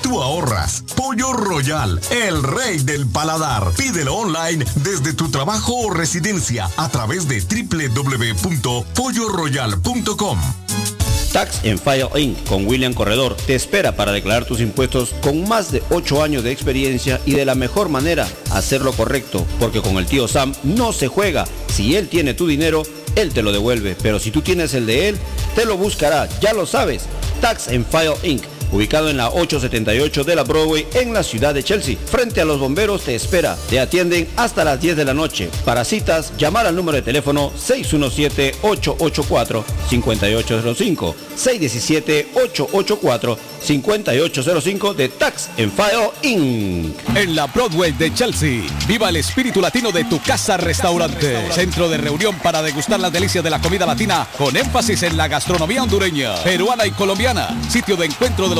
tú ahorras. Pollo Royal, el rey del paladar. Pídelo online desde tu trabajo o residencia a través de www.polloroyal.com. Tax en File Inc. con William Corredor te espera para declarar tus impuestos con más de 8 años de experiencia y de la mejor manera hacerlo correcto, porque con el tío Sam no se juega. Si él tiene tu dinero, él te lo devuelve, pero si tú tienes el de él, te lo buscará, ya lo sabes. Tax en File Inc ubicado en la 878 de la Broadway en la ciudad de Chelsea. Frente a los bomberos te espera. Te atienden hasta las 10 de la noche. Para citas, llamar al número de teléfono 617-884-5805. 617-884-5805 de Tax en File Inc. En la Broadway de Chelsea, viva el espíritu latino de tu casa restaurante. Centro de reunión para degustar las delicias de la comida latina con énfasis en la gastronomía hondureña, peruana y colombiana. Sitio de encuentro de los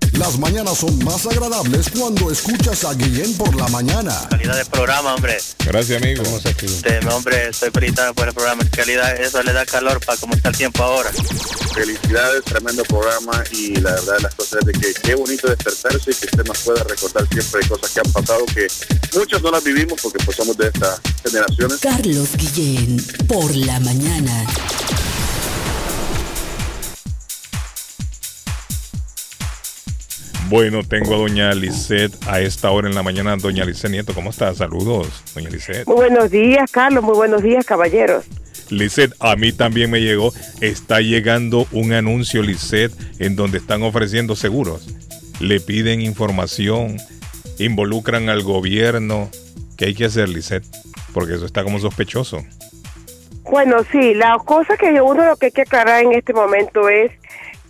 Las mañanas son más agradables cuando escuchas a Guillén por la mañana. Calidad de programa, hombre. Gracias, amigo. Este, hombre, estoy felicitado por el programa. Calidad, eso le da calor para cómo está el tiempo ahora. Felicidades, tremendo programa y la verdad de las cosas es de que qué bonito despertarse y que usted nos pueda recordar siempre cosas que han pasado que muchas no las vivimos porque pues somos de estas generaciones. Carlos Guillén, por la mañana. Bueno, tengo a doña Lisette a esta hora en la mañana. Doña Lisette Nieto, ¿cómo está? Saludos, doña Lisette. Muy buenos días, Carlos. Muy buenos días, caballeros. Lisette, a mí también me llegó. Está llegando un anuncio, Lisette, en donde están ofreciendo seguros. Le piden información, involucran al gobierno. ¿Qué hay que hacer, Lisette? Porque eso está como sospechoso. Bueno, sí, la cosa que uno lo que hay que aclarar en este momento es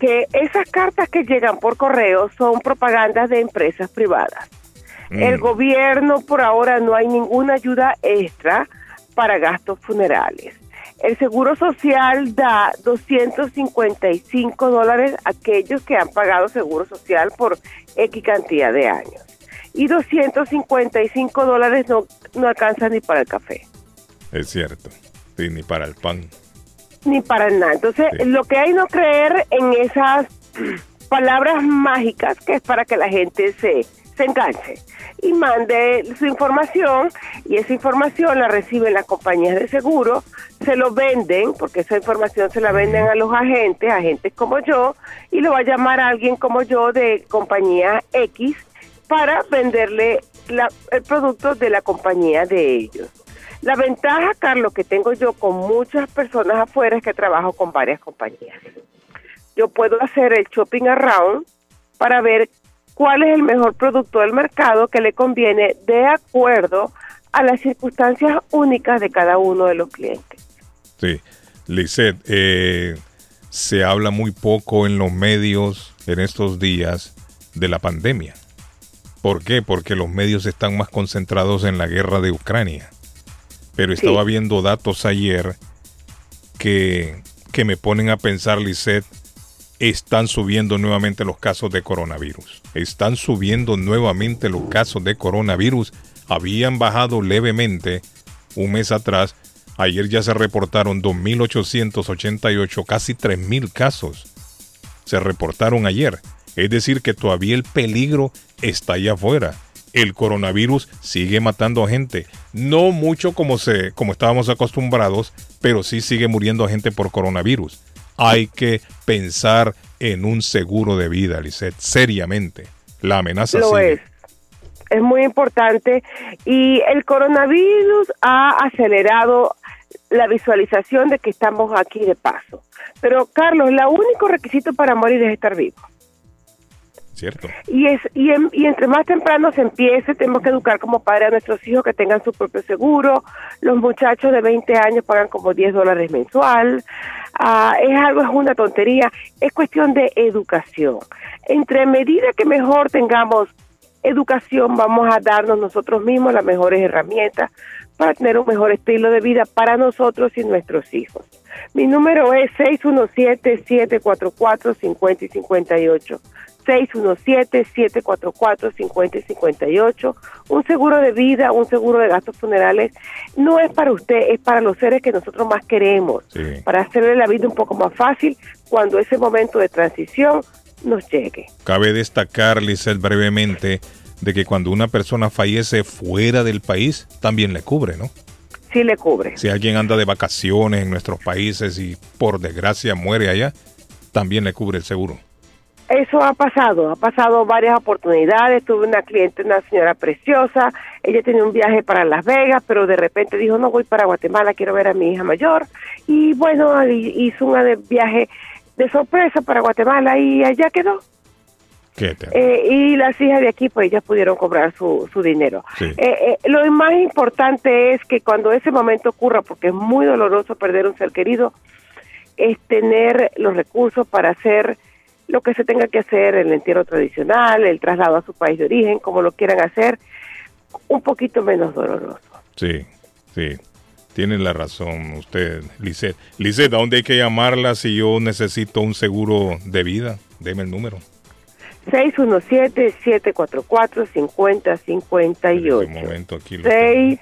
que esas cartas que llegan por correo son propagandas de empresas privadas. Mm. El gobierno por ahora no hay ninguna ayuda extra para gastos funerales. El Seguro Social da 255 dólares a aquellos que han pagado Seguro Social por X cantidad de años. Y 255 dólares no, no alcanzan ni para el café. Es cierto. Sí, ni para el pan. Ni para nada. Entonces, lo que hay no creer en esas palabras mágicas que es para que la gente se, se enganche y mande su información y esa información la reciben las compañías de seguro, se lo venden, porque esa información se la venden a los agentes, agentes como yo, y lo va a llamar a alguien como yo de compañía X para venderle la- el producto de la compañía de ellos. La ventaja, Carlos, que tengo yo con muchas personas afuera es que trabajo con varias compañías. Yo puedo hacer el shopping around para ver cuál es el mejor producto del mercado que le conviene de acuerdo a las circunstancias únicas de cada uno de los clientes. Sí. Lisette, eh, se habla muy poco en los medios en estos días de la pandemia. ¿Por qué? Porque los medios están más concentrados en la guerra de Ucrania. Pero estaba viendo datos ayer que, que me ponen a pensar, Lisette, están subiendo nuevamente los casos de coronavirus. Están subiendo nuevamente los casos de coronavirus. Habían bajado levemente un mes atrás. Ayer ya se reportaron 2.888, casi 3.000 casos. Se reportaron ayer. Es decir, que todavía el peligro está allá afuera. El coronavirus sigue matando a gente. No mucho como, se, como estábamos acostumbrados, pero sí sigue muriendo gente por coronavirus. Hay que pensar en un seguro de vida, Lisette, seriamente. La amenaza Lo sigue. es. Es muy importante. Y el coronavirus ha acelerado la visualización de que estamos aquí de paso. Pero, Carlos, el único requisito para morir es estar vivo. Y, es, y, entre más temprano se empiece, tenemos que educar como padres a nuestros hijos que tengan su propio seguro. Los muchachos de 20 años pagan como 10 dólares mensual. Ah, es algo, es una tontería. Es cuestión de educación. Entre medida que mejor tengamos educación, vamos a darnos nosotros mismos las mejores herramientas para tener un mejor estilo de vida para nosotros y nuestros hijos. Mi número es 617-744-5058. 617-744-5058. Un seguro de vida, un seguro de gastos funerales, no es para usted, es para los seres que nosotros más queremos, para hacerle la vida un poco más fácil cuando ese momento de transición nos llegue. Cabe destacar, Lizeth, brevemente, de que cuando una persona fallece fuera del país, también le cubre, ¿no? Sí, le cubre. Si alguien anda de vacaciones en nuestros países y por desgracia muere allá, también le cubre el seguro. Eso ha pasado, ha pasado varias oportunidades. Tuve una cliente, una señora preciosa. Ella tenía un viaje para Las Vegas, pero de repente dijo, no voy para Guatemala, quiero ver a mi hija mayor. Y bueno, hi- hizo un viaje de sorpresa para Guatemala y allá quedó. ¿Qué te- Eh, y las hijas de aquí, pues ellas pudieron cobrar su, su dinero. Sí. Eh, eh, lo más importante es que cuando ese momento ocurra, porque es muy doloroso perder un ser querido, es tener los recursos para hacer lo que se tenga que hacer, el entierro tradicional, el traslado a su país de origen, como lo quieran hacer, un poquito menos doloroso. Sí, sí. Tiene la razón usted, Lisette. Lisette, ¿a dónde hay que llamarla si yo necesito un seguro de vida? Deme el número. 617-744-5058. Un momento, aquí lo tengo.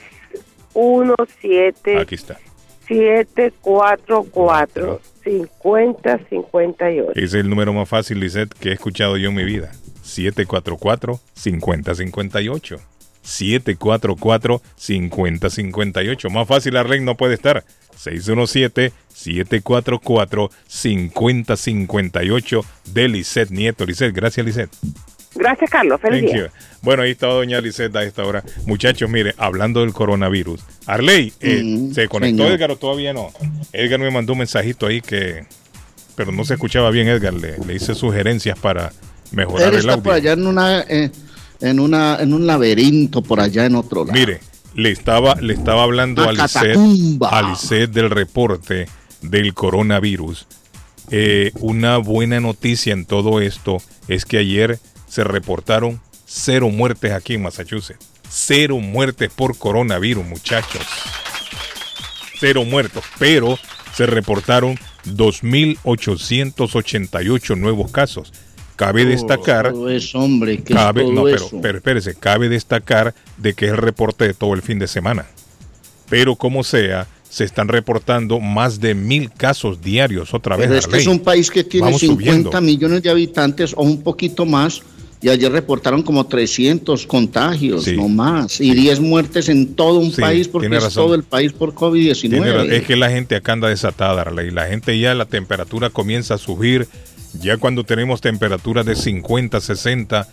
617 Aquí está. 744 5058. Es el número más fácil, Lisette, que he escuchado yo en mi vida. 744-5058. 744-5058. Más fácil, Arlen no puede estar. 617-744-5058 de Lisette Nieto. Lisette, gracias, Lisette. Gracias, Carlos. Feliz Thank día. you. Bueno, ahí está doña Lisette a esta hora. Muchachos, mire, hablando del coronavirus. Arley, eh, Mm, ¿se conectó señor. Edgar o todavía no? Edgar me mandó un mensajito ahí que... Pero no se escuchaba bien, Edgar. Le, le hice sugerencias para mejorar Él el está audio. por allá en una, eh, en una, en un laberinto por allá en otro lado. Mire, le estaba, le estaba hablando a Lisette, catacumba. a Lisette del reporte del coronavirus. Eh, una buena noticia en todo esto es que ayer se reportaron cero muertes aquí en Massachusetts. Cero muertes por coronavirus, muchachos. Cero muertos, pero se reportaron 2.888 nuevos casos. Cabe destacar Todo eso, hombre, que cabe, es todo no, pero, pero espérese, cabe destacar de que es el reporte de todo el fin de semana. Pero como sea, se están reportando más de mil casos diarios otra vez. Pero es es un país que tiene Vamos 50 subiendo. millones de habitantes o un poquito más. Y ayer reportaron como 300 contagios, no más. Y 10 muertes en todo un Sí, país porque es todo el país por Tiene ra- COVID-19. es que la gente acá anda desatada, Arley. La gente ya la temperatura comienza a subir. Ya cuando tenemos temperaturas de 50, 60,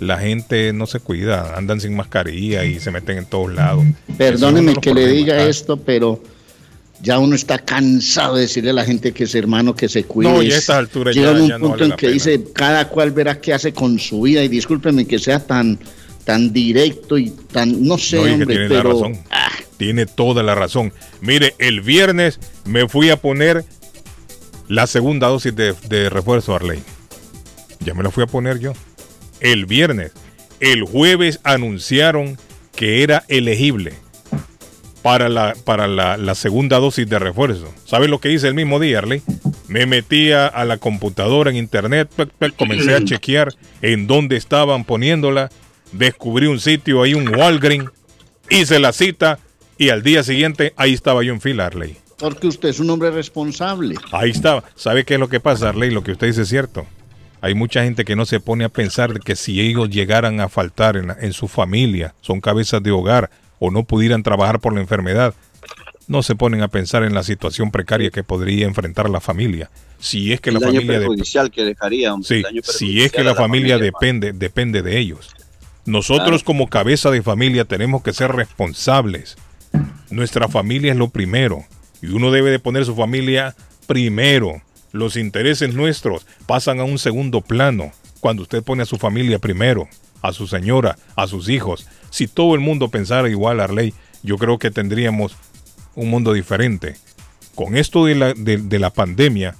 la gente no se cuida, andan sin mascarilla y se meten en todos lados. Perdóneme que le diga esto, pero ya uno está cansado de decirle a la gente que es hermano, que se cuide. No, y a estas alturas Llega ya- un ya no punto vale en la que dice, cada cual verá qué hace con su vida. Y discúlpeme que sea tan, tan directo y tan, no sé, No, hombre, tiene la pero razón. Tiene toda la razón. Mire, el viernes me fui a poner la segunda dosis de, de refuerzo Arley. Ya me la fui a poner yo. El viernes. El jueves anunciaron que era elegible para la, para la, la segunda dosis de refuerzo. ¿Sabes lo que hice el mismo día, Arley? Me metía a la computadora en internet, comencé a chequear en dónde estaban poniéndola, descubrí un sitio ahí, un Walgreens, hice la cita y al día siguiente ahí estaba yo en fila, Arley. porque usted es un hombre responsable. Ahí estaba. ¿Sabe qué es lo que pasa, Arley? Lo que usted dice es cierto. Hay mucha gente que no se pone a pensar que si ellos llegaran a faltar en, la- en su familia, son cabezas de hogar o no pudieran trabajar por la enfermedad, no se ponen a pensar en la situación precaria que podría enfrentar la familia. Si es que el la daño familia perjudicial que dejaría. hombre, Sí, el daño si es que la familia depende, depende de ellos. Nosotros Claro. como cabeza de familia tenemos que ser responsables. Nuestra familia es lo primero y uno debe de poner su familia primero. Los intereses nuestros pasan a un segundo plano cuando usted pone a su familia primero, a su señora, a sus hijos. Si todo el mundo pensara igual, Arley, yo creo que tendríamos un mundo diferente. Con esto de la, de, de la pandemia,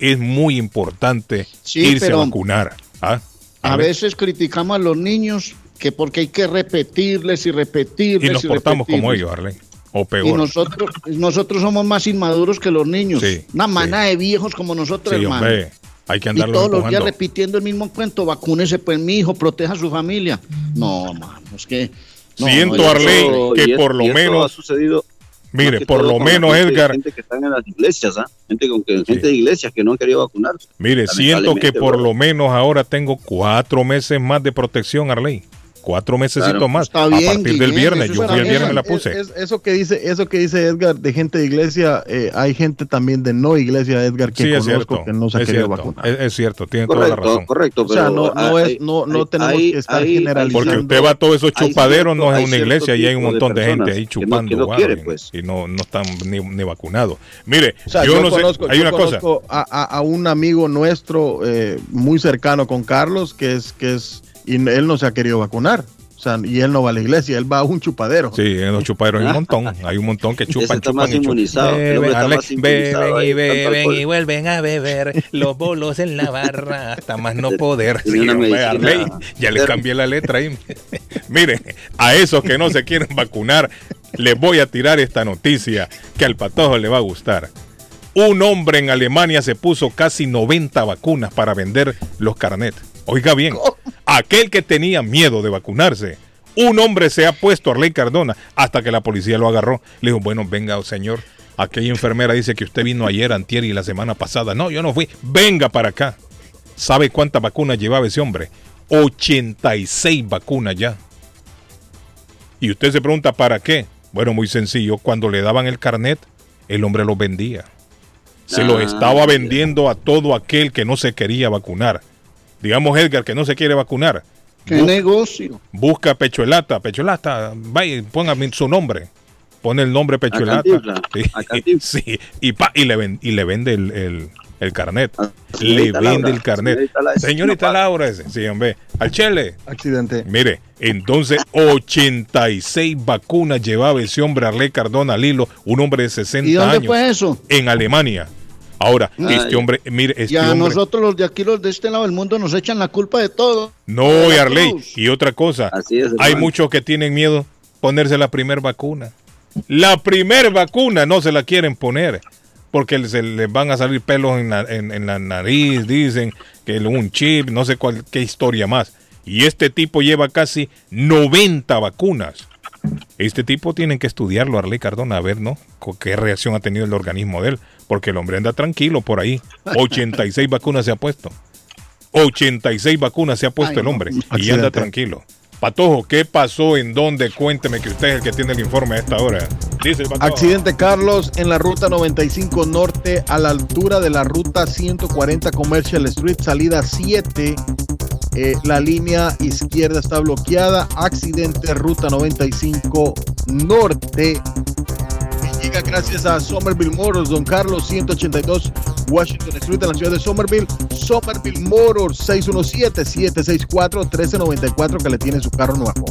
es muy importante Sí, irse a vacunar. ¿ah? A veces criticamos a los niños que porque hay que repetirles y repetirles. Y nos portamos como ellos, Arley. O Y peor. nosotros, nosotros somos más inmaduros que los niños. Sí, Una manada de viejos como nosotros, Sí, hermano. hombre, hay que Y andarlo todos los días empujando. repitiendo el mismo cuento. Vacúnese, pues, mi hijo, proteja a su familia. No, mano, es que. no, Siento, no, Arley, eso- que y es- por lo y menos- ha sucedido Mire, por lo menos, gente- Edgar, gente que están en las iglesias, ¿ah? gente con que gente de iglesias que no han querido vacunarse. Mire, siento que por bro. lo menos ahora tengo cuatro meses más de protección, Arley. Cuatro meses Claro. más. Está a bien, partir del viernes. Yo fui el viernes me la puse. es- eso que dice, eso que dice Edgar de gente de iglesia, eh, hay gente también de no iglesia, Edgar, que Sí, es conozco cierto. que no se ha es, querido cierto vacunar. es, es cierto, tiene toda la razón. correcto. O sea, no, no, hay- es, no, no hay- tenemos hay- que estar hay- generalizando. Porque usted va a todos esos chupaderos, no es una iglesia y hay un de montón de, gente ahí que no- chupando que no y- pues. y no, no están ni, ni vacunados. Mire, O sea, yo, yo, no conozco, sé, hay yo una cosa. conozco a, a- a un amigo nuestro eh, muy cercano con Carlos, que es, que es, y él no se ha querido vacunar. O sea, y él no va a la iglesia, él va a un chupadero. Sí, en los chupaderos hay un montón. Hay un montón que chupan, está chupan más y chupan. inmunizado, Beben, está Arley, más inmunizado beben ahí, y beben y vuelven a beber los bolos en la barra hasta más no poder. Sí, medicina ya le cambié la letra ahí. [LAUGHS] Mire, a esos que no se quieren vacunar, les voy a tirar esta noticia que al patojo le va a gustar. Un hombre en Alemania se puso casi 90 vacunas para vender los carnets. Oiga bien, aquel que tenía miedo de vacunarse, un hombre se ha puesto a Arley Cardona hasta que la policía lo agarró. Le dijo, bueno, venga, señor, aquella enfermera dice que usted vino ayer, antier y la semana pasada. No, yo no fui. Venga para acá. ¿Sabe cuántas vacunas llevaba ese hombre? 86 vacunas ya. Y usted se pregunta, ¿para qué? Bueno, muy sencillo. Cuando le daban el carnet, el hombre los vendía. Se los Ah, estaba vendiendo a todo aquel que no se quería vacunar. Digamos, Edgar, que no se quiere vacunar. ¿Qué negocio? Busca Pecholata. Pecholata, vaya, mi- su nombre. Pone el nombre. Cantinflas, Sí, [LAUGHS] sí, y, pa- y, le ven- y le vende el, el- el carnet. Le vende Laura, el carnet. señorita Laura, ese Señorita. Laura, ese. Sí, hombre. Al chele. Accidente. Mire, entonces 86 vacunas llevaba ese hombre Arley Cardona Lilo, un hombre de 60 ¿Y dónde años. fue eso? En Alemania. Ahora, Ay. este hombre, mire, este Y a hombre. nosotros los de aquí, los de este lado del mundo, nos echan la culpa de todo. No, de y Arley. cruz. Y otra cosa, Así es, hay muchos que tienen miedo ponerse la primer vacuna. La primer vacuna no se la quieren poner porque se les van a salir pelos en la, en- en la nariz, dicen que un chip, no sé cuál, qué historia más. Y este tipo lleva casi 90 vacunas. Este tipo tienen que estudiarlo, Arley Cardona, a ver, ¿no? ¿Qué reacción ha tenido el organismo de él? Porque el hombre anda tranquilo por ahí. 86 [LAUGHS] vacunas se ha puesto. 86 vacunas se ha puesto Ay, el no. hombre y Accidente. anda tranquilo. Patojo, ¿qué pasó? ¿En dónde? Cuénteme que usted es el que tiene el informe a esta hora. Dice el Patojo. Accidente Carlos en la ruta 95 norte a la altura de la ruta 140 Commercial Street, salida 7. Eh, la línea izquierda está bloqueada. Accidente ruta 95 norte. Llega gracias a Somerville Motors, Don Carlos 182 Washington Street en la ciudad de Somerville. Somerville Motors 617-764-1394 que le tiene su carro nuevo.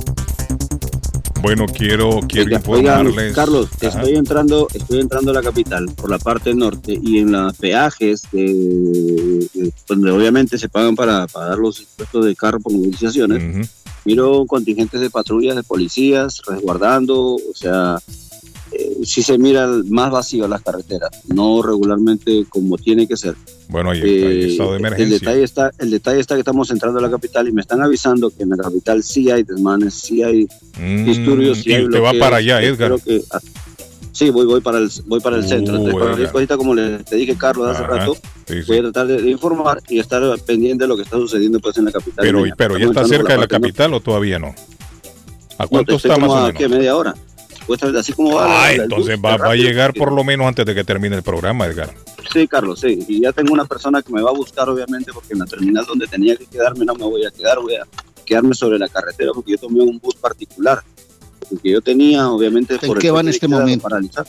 Bueno, quiero, quiero Oiga, informarles. oiga, Carlos, Ajá. estoy entrando, estoy entrando a la capital por la parte norte y en los peajes eh, eh, donde obviamente se pagan para pagar los impuestos de carro por movilizaciones. Ujú. Miro contingentes de patrullas, de policías, resguardando, o sea, eh, sí se mira más vacío las carreteras, no regularmente como tiene que ser. Bueno, ahí, ahí Eh, estado de el emergencia. detalle está, el detalle está que estamos entrando a la capital y me están avisando que en la capital sí hay desmanes, sí hay Mm, disturbios, sí y hay usted va para allá, Edgar. Que- ah, Sí, voy, voy para el, voy para el Uh, centro. Entonces, cualquier oiga. cosita, como le, te dije, Carlos, hace Ajá, rato, sí, sí. voy a tratar de, informar y estar pendiente de lo que está sucediendo pues, en la capital. Pero, pero ya está cerca de la capital o todavía no. ¿A No, cuánto estoy está más o a, menos? ¿qué? media hora. Supuestamente, así como va. la- Ah, la- entonces va, va a llegar por lo menos antes de que termine el programa, Edgar. Sí, Carlos, sí. Y ya tengo una persona que me va a buscar, obviamente, porque en la terminal donde tenía que quedarme no me voy a quedar, voy a quedarme sobre la carretera porque yo tomé un bus particular. Porque yo tenía, obviamente, ¿En qué va en este momento? paralizado.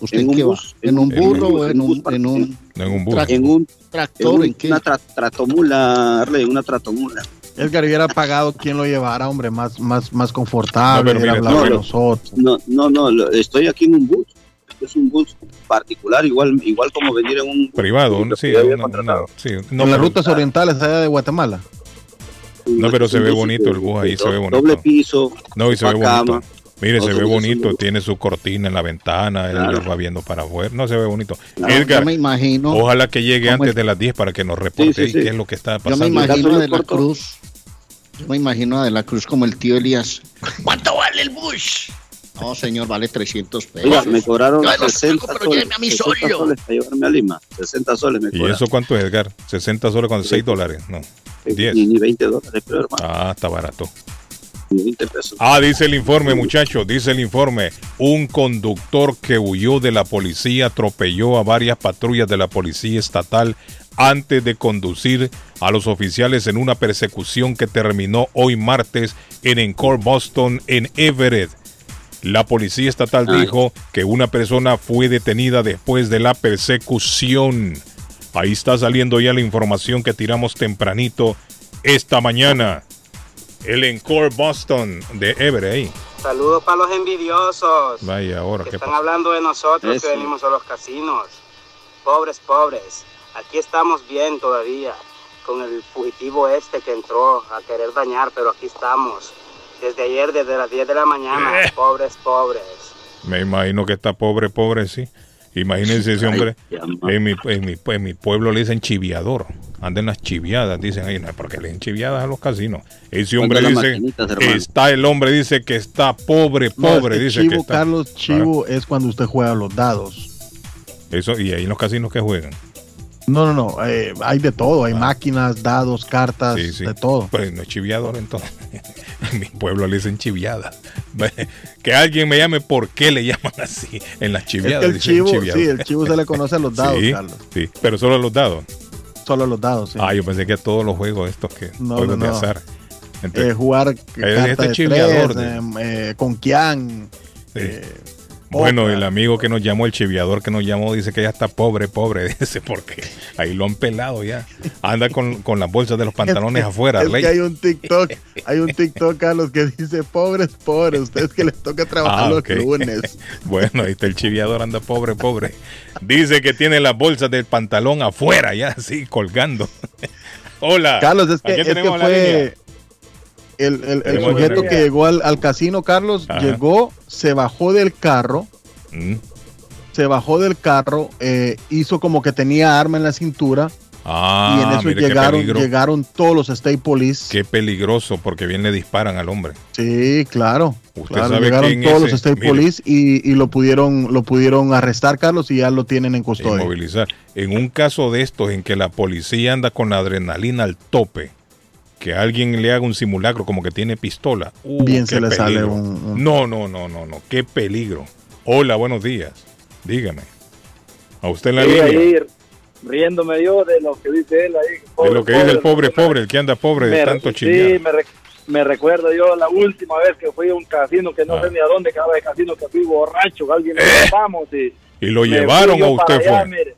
¿Usted En en un qué va? bus, ¿En un en un burro o en en un un, en un En un bus. En un tractor? en ¿En un- qué? una tra- tratomula, una tratomula. Edgar hubiera pagado quien lo llevara, hombre, más, más, más confortable, No, mire, no, de nosotros. No, no, estoy aquí en un bus. Es un bus particular, igual, igual como venir en un Privado, sí, una- una- sí. en las rutas orientales allá de Guatemala. no, pero se ve bonito el bus ahí, se ve bonito. Doble piso, No, y se ve bonito. Mire, se ve bonito, tiene su cortina en la ventana, él Claro. va viendo para afuera. No, se ve bonito. Claro, Edgar, yo me imagino. ojalá que llegue antes el- de las 10 para que nos reporte Sí, sí, sí. qué es lo que está Yo me pasando. imagino a De la. Cruz. Yo me imagino a De la Cruz como el tío Elías. ¿Cuánto vale el bus? No, señor, vale 300 pesos. Oiga, me cobraron Yo no 60 pero soles, lléveme a mí 60 solo. soles para llevarme a Lima. 60 soles me ¿Y cobraron. eso cuánto es, Edgar? 60 soles con 6 dólares. No, 10. Ni, ni 20 dólares, pero hermano, Ah, está barato. Ni 20 pesos. Ah, dice el informe, muchachos, dice el informe. Un conductor que huyó de la policía atropelló a varias patrullas de la policía estatal antes de conducir a los oficiales en una persecución que terminó hoy martes en Encore Boston, en Everett. La policía estatal Ay. dijo que una persona fue detenida después de la persecución. Ahí está saliendo ya la información que tiramos tempranito esta mañana. El Encore Boston de Everett. Saludos para los envidiosos Vaya, ahora que qué están pasa? hablando de nosotros Eso. que venimos a los casinos. Pobres, pobres. Aquí estamos bien todavía con el fugitivo este que entró a querer dañar, pero aquí estamos. Desde ayer, desde las 10 de la mañana. Eh. Pobres, pobres. Me imagino que está pobre, pobre, sí. Imagínense ese hombre. En mi, en, mi, en mi pueblo le dicen chiviador. Anden las chiviadas, dicen ahí, no, porque le dicen chiviadas a los casinos. Ese hombre dice, está el hombre, dice que está pobre, No, pobre, es que dice chivo, que está. Carlos, chivo es cuando usted juega los dados. Eso, y ahí en los casinos que juegan. No, no, no. eh, hay de todo. Hay máquinas, dados, cartas, Ah. Sí, sí. de todo. Pues no es chiviador entonces. [LAUGHS] En [LAUGHS] mi pueblo le dicen chiviada. [LAUGHS] Que alguien me llame por qué le llaman así en las Es chiviadas. que el chivo, sí, el chivo se le conoce a los dados, Sí, Carlos. sí, pero solo a los dados. Solo a los dados, sí. Ah, yo pensé que a todos los juegos estos que No, juegos no, de azar. Eh, Entonces, jugar eh, carta este de tres, de- eh, con Kian. Sí. Bueno, el amigo que nos llamó, el chiviador que nos llamó, dice que ya está pobre, pobre, [LAUGHS] dice, porque ahí lo han pelado ya. Anda con, con las bolsas de los pantalones afuera, Es que hay un TikTok, hay un TikTok, Carlos, que dice, pobres, pobres, ustedes que les toca trabajar Ah, los lunes. [LAUGHS] Bueno, ahí está el chiviador, anda pobre, pobre. Dice que tiene las bolsas del pantalón afuera, ya así, colgando. [LAUGHS] Hola. Carlos, es ¿A que, es que fue el, el- sujeto que llegó al, al casino, Carlos, Ajá. llegó, se bajó del carro, Mm. se bajó del carro, eh, hizo como que tenía arma en la cintura Ah, y en eso llegaron, llegaron todos los State Police. Qué peligroso, porque bien le disparan al hombre. Sí, claro. Usted claro, sabe llegaron quién todos los. State Mire. Police y, y lo pudieron lo pudieron arrestar, Carlos, y ya lo tienen en custodia. Inmovilizar. En un caso de estos en que la policía anda con la adrenalina al tope, que alguien le haga un simulacro como que tiene pistola. uh, Bien se le sale peligro. un- un- No, no, no, no, no. Qué peligro. Hola, buenos días. Dígame. A usted en la Sí, línea. ahí riéndome yo de lo que dice él ahí. de lo que dice el pobre, pobre, el que anda pobre de Me- tanto sí, chiviar. me, re- me recuerdo yo la última vez que fui a un casino, que no Ah. sé ni a dónde quedaba el casino, que fui borracho, que alguien me vamos y... Eh. ¿Y lo me llevaron o usted allá, fue? mire.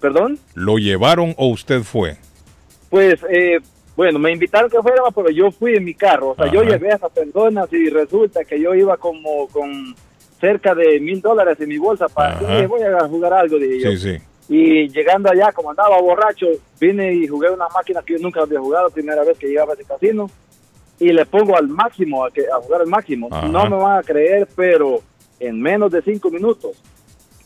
¿Perdón? ¿Lo llevaron o usted fue? Pues, eh, bueno, me invitaron que fuera, pero yo fui en mi carro. O sea, yo llevé a esas personas y resulta que yo iba como con cerca de mil dólares en mi bolsa para dije, voy a jugar algo, dije yo. Sí, sí. Y llegando allá, como andaba borracho, vine y jugué una máquina que yo nunca había jugado, primera vez que llegaba a ese casino. Y le pongo al máximo, a, que, a jugar al máximo. Ajá. No me van a creer, pero en menos de cinco minutos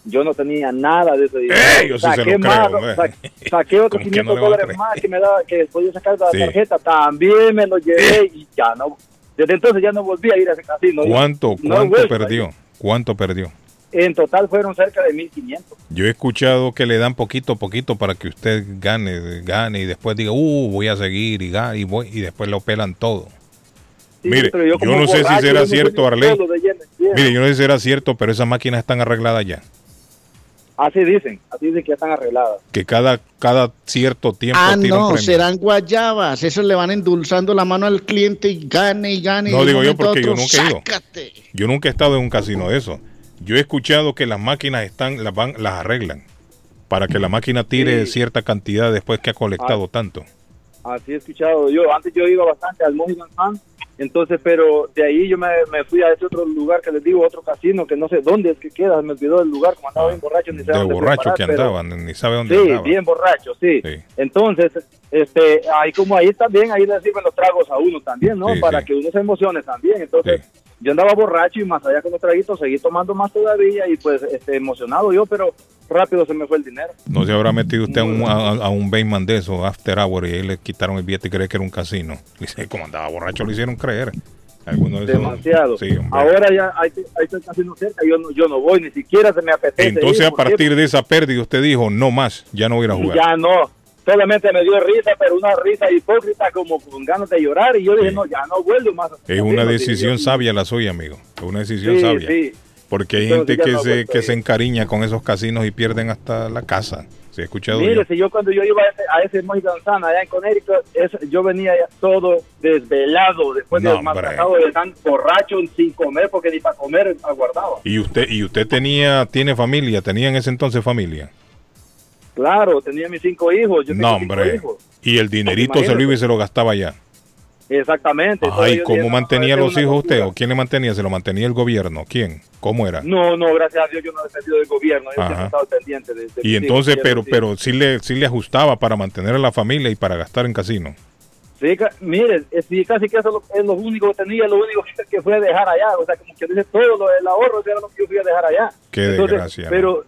yo no tenía nada de ese dinero. ¡Eh! Yo sí se saqué lo creo, más, hombre. sa- saqué [LAUGHS] otros ¿Cómo que no 500 le van a dólares más que me daba, que podía sacar de la Sí. tarjeta. También me lo llevé y ya no. Desde entonces ya no volví a ir a ese casino. ¿Cuánto, No perdió? ¿Cuánto perdió? En total fueron cerca de 1500. Yo he escuchado que le dan poquito a poquito para que usted gane, gane y después diga, uh, voy a seguir y gane y voy y después lo pelan todo. Sí, Mire, yo, no sé si será no cierto, Arley. Mire, yo no sé si será cierto, pero esas máquinas están arregladas ya. Así dicen, así dicen que ya están arregladas. Que cada, cada cierto tiempo Ah, no, serán guayabas. Eso le van endulzando la mano al cliente y gane y gane. y No un digo yo porque yo nunca he ido. Yo nunca he estado en un casino de eso. Yo he escuchado que las máquinas están, las van, las arreglan para que la máquina tire Sí. cierta cantidad después que ha colectado tanto. Así he escuchado yo. Antes yo iba bastante al Mohegan Sun. Entonces, pero de ahí yo me, me fui a ese otro lugar que les digo, otro casino, que no sé dónde es que queda, me olvidó el lugar, como andaba bien borracho, ni sé De dónde borracho que pero- andaban, ni sabe dónde Sí, andaban. bien borracho, sí. Sí. Entonces, este, ahí como ahí también, ahí le sirven los tragos a uno también, ¿no? Sí, Para sí. que uno se emocione también. Entonces, yo andaba borracho y más allá con los traguitos, seguí tomando más todavía y pues este, emocionado yo, pero rápido se me fue el dinero. No se habrá metido usted a un, a, a un Bayman de eso, After Hour, y ahí le quitaron el billete y cree que era un casino. Dice, como andaba borracho, lo hicieron creer. Algunos Demasiado. Sí. Ahora ya hay, hay el casino cerca, yo no, yo no voy, ni siquiera se me apetece. Entonces, ir, a partir de esa pérdida, usted dijo, no más, ya no voy a ir a jugar. Ya no, solamente me dio risa, pero una risa hipócrita como con ganas de llorar y yo dije, no, ya no vuelvo más. Es una decisión sí, sabia la suya, amigo. Es una decisión Sí, sabia. Porque hay Entonces gente que, no se, aguanto que ir. se encariña con esos casinos y pierden hasta la casa. Se ha escuchado Mire, yo. si yo cuando yo iba a ese, a ese Sun allá en Connecticut, es- yo venía ya todo desvelado, después No, de hombre. maltratado de tan borracho sin comer, porque ni para comer aguardaba. ¿Y usted, y usted tenía, tiene familia? ¿Tenía en ese entonces familia? Claro, tenía mis cinco hijos, yo No, hombre. hijos. Y el dinerito se lo iba y se lo gastaba ya. Exactamente. Ay, ¿cómo mantenía los hijos locura. usted? ¿O quién le mantenía? ¿Se lo mantenía el gobierno? ¿Quién? ¿Cómo era? No, no, gracias a Dios yo no he dependido del gobierno, yo he estado pendiente de, de Y entonces, hijos, pero, pero sí le, sí le ajustaba para mantener a la familia y para gastar en casino. Sí, mire, es, sí, casi que eso es lo, único que tenía, lo único que, a dejar allá, o sea, como que dice todo lo del ahorro, era lo que yo fui a dejar allá. Qué desgracia, ¿no?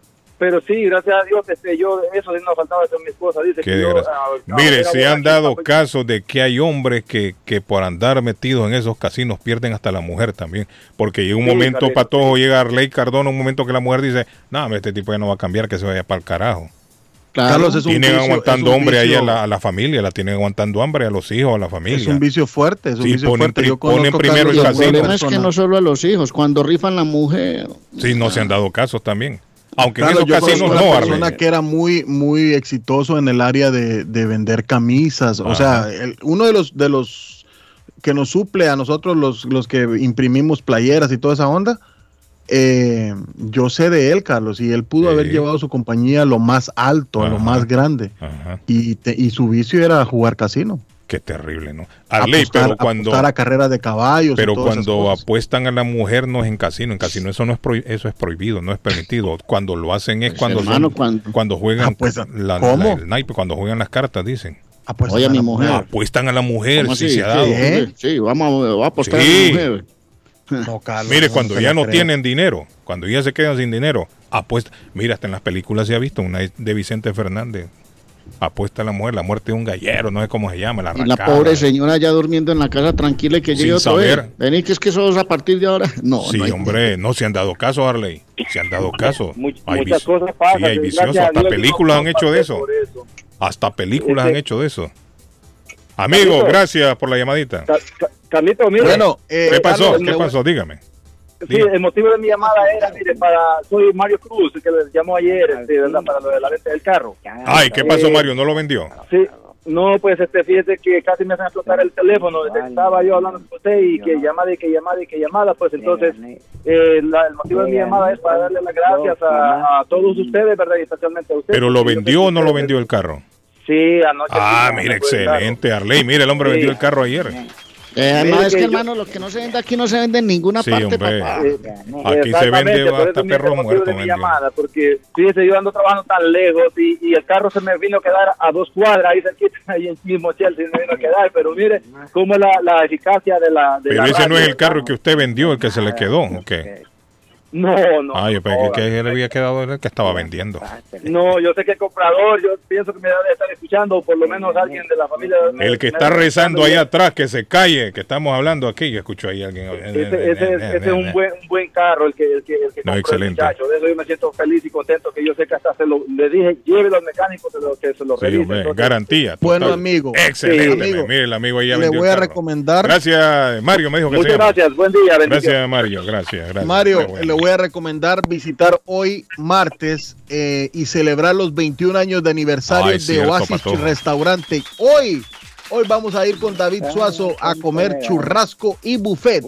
Pero, sí, gracias a Dios, este, yo, eso sí no faltaba eso mi esposa, dice que yo, ah, Mire, se han dado casos de que hay hombres que, que por andar metidos en esos casinos pierden hasta la mujer también. Porque llega un Sí, momento, Carlito, Patojo, llega Arley Cardona, un momento que la mujer dice, no, este tipo ya no va a cambiar, que se vaya para el carajo. Carlos, es un tienen vicio- aguantando es un hambre ahí a vicio- la, a la familia, la tienen aguantando hambre a los hijos, a la familia. Es un vicio fuerte, es un Sí, vicio ponen fuerte. Yo ponen primero el casino. El problema es que no solo a los hijos, cuando rifan la mujer. Sí, no se han dado casos también. Aunque Carlos, en esos casinos no, una persona que era muy muy exitoso en el área de, de vender camisas. O sea, el- uno de los de los que nos suple a nosotros los, los que imprimimos playeras y toda esa onda. eh, yo sé de él, Carlos, y él pudo haber llevado su compañía a lo más alto, a lo más grande. Y, te- y su vicio era jugar casino. Qué terrible, ¿no? Arley, Apostar- pero cuando... apostar a carreras de caballos. y Pero cuando cosas. apuestan a la mujer no es en casino, en casino eso no es prohi- eso es prohibido, no es permitido. [LAUGHS] Cuando lo hacen es cuando Pues, hermano, son- cuando- cuando juegan pues, la- ¿cómo? la- el naipe, cuando juegan las cartas dicen. Apuestan Oye, a mi la mujer. Apuestan a la mujer, ¿Cómo sí se ha dado. Sí, sí, vamos, a- vamos a apostar Sí. a la mujer. [LAUGHS] No, Carlos, Mire, no, cuando ya no tienen dinero, cuando ya se quedan sin dinero, apuesta. Mira, hasta en las películas se ha visto una de Vicente Fernández. Apuesta a la mujer, la muerte de un gallero, no sé cómo se llama, la Y la pobre señora ya durmiendo en la casa tranquila y que llegue otro vez. saber. Vení, que es que sos a partir de ahora. [LAUGHS] No, Sí, no hombre, no se han dado caso, Arley. Se han dado caso. Much- Hay muchas cosas pasan, Sí, hay viciosos. Hasta películas han hecho de eso. Hasta películas Este- han hecho de eso. Amigo, gracias por la llamadita. Ca- Ca- Carlito, mire. Bueno, eh, ¿Qué pasó? Carlos, ¿Qué pasó? Dígame. Sí, el motivo de mi llamada era, mire, para, soy Mario Cruz, que les llamó ayer, este, ¿verdad? Para lo de la venta del carro. Ay, ¿qué pasó, Eh, Mario? ¿No lo vendió? Sí, no, pues este, fíjese que casi me hacen explotar el teléfono. Estaba yo hablando con usted y que llamada y que llamada y que llamada, pues entonces eh, la- el motivo de mi llamada es para darle las gracias a, a todos ustedes, ¿verdad? Y especialmente a usted. ¿Pero lo vendió o no lo ustedes- vendió el carro? Sí, anoche. Ah, sí, carro. excelente, Arley. Mira, el hombre Sí. vendió el carro ayer. Eh, no, Mire es que que yo- hermano, lo que no se vende aquí no se vende en ninguna Sí, parte, hombre. papá. Eh, Aquí se vende hasta perro muerto. mi llamada, porque fíjese, yo ando trabajando tan lejos y, y el carro se me vino a quedar a dos cuadras ahí cerquita, [LAUGHS] ahí en mismo Chelsea me vino a quedar, pero mire cómo la, la eficacia de la... De Pero la ese no es radio, el carro que usted vendió, el que se le quedó. ¿o qué? No, no. Ah, yo pensé que, que él había quedado el que estaba vendiendo. No, yo sé que el comprador, yo pienso que me debe estar escuchando, por lo menos alguien de la familia. El que está rezando ahí atrás, que se calle, que estamos hablando aquí. Yo escucho ahí a alguien. Ese, ese es, ese es un buen, un buen carro el que, el que, el que No, el excelente. muchacho. De eso yo me siento feliz y contento que yo sé que hasta se lo, le dije, lleve al mecánico se lo, que se lo Sí, revise. hombre, Entonces, garantía. Bueno, total. amigo. Excelente. Sí, amigo. Mire, el amigo ahí ya Le voy el a recomendar. Gracias, Mario. Me dijo que se Muchas gracias, buen día, bendiciones. Gracias, Mario. Gracias, gracias. Mario, bueno. Voy a recomendar visitar hoy martes eh, y celebrar los 21 años de aniversario Ay, de cierto, Oasis. Restaurante. Hoy, hoy vamos a ir con David Suazo a comer churrasco y buffet.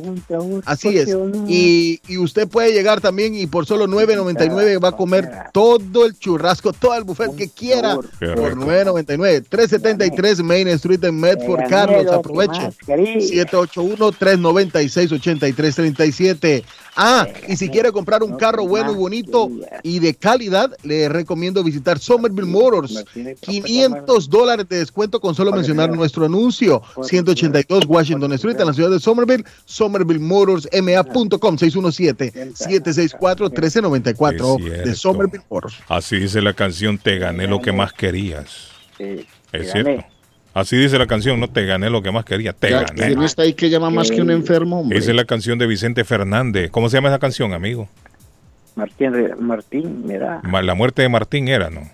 Así es. Y, y usted puede llegar también y por solo 9.99 va a comer todo el churrasco, todo el buffet que quiera por rico. 9.99. 373 Main Street en Medford, Carlos. Aproveche. 781-396-8337. Ah, y si quiere comprar un carro bueno y bonito y de calidad, le recomiendo visitar Somerville Motors. 500 dólares de descuento con solo mencionar nuestro anuncio. 182 Washington Street en la ciudad de Somerville. SomervilleMotorsMA.com 617-764-1394 Es de. Somerville Motors. Así dice la canción, te gané lo que más querías. Es cierto. Así dice la canción, no te gané lo que más quería, te Ya, gané. ¿Quién está ahí que llama más que un enfermo, hombre? Esa es la canción de Vicente Fernández. ¿Cómo se llama esa canción, amigo? Martín, Martín, mira. La muerte de Martín era, ¿no?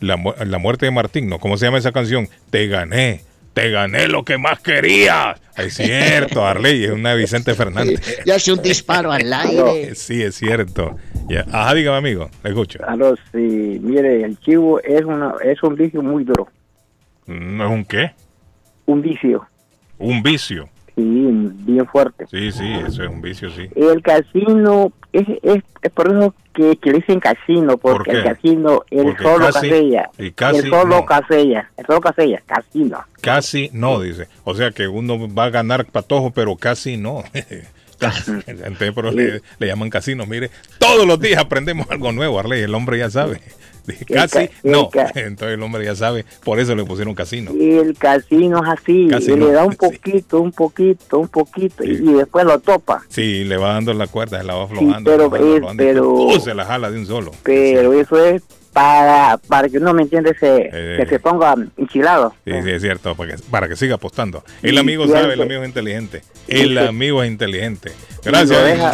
La muerte de Martín, ¿no? ¿Cómo se llama esa canción? Te gané, te gané lo que más querías. Es cierto, Arley, es una de Vicente Fernández. Ya hace un disparo al aire. Sí, es cierto. Ya. Ajá, dígame, amigo, le escucho. Aló, sí, mire, el chivo es, una, es un vicio muy duro. ¿No es un qué? Un vicio, Un vicio. Sí, bien fuerte. Sí, sí, eso es un vicio, sí. El casino, es, es, es por eso que, que le dicen casino, porque ¿Por el casino, el Porque solo casi- casella. y casi el solo no. casella, el solo casella, casino. Casi no, dice. O sea que uno va a ganar patojo, pero casi no. [LAUGHS] [LAUGHS] Entonces, pero le, le llaman casino. Mire, todos los días aprendemos algo nuevo, Arley. El hombre ya sabe. [LAUGHS] Casi no. [LAUGHS] Entonces el hombre ya sabe. Por eso le pusieron casino. Y el casino es así, Casi y no, le da un poquito, un poquito, un poquito, y después lo topa. Sí, le va dando la cuerda, se la va aflojando. pero aflojando, es- aflojando, y pero- ¡pum! se la jala de un solo. Pero eso es para, para que uno me entiende, se, Eh. que se ponga enchilado. Sí, sí, es cierto, para que, para que siga apostando. El amigo sabe, el amigo es inteligente. El Sí. amigo es inteligente. Gracias. deja-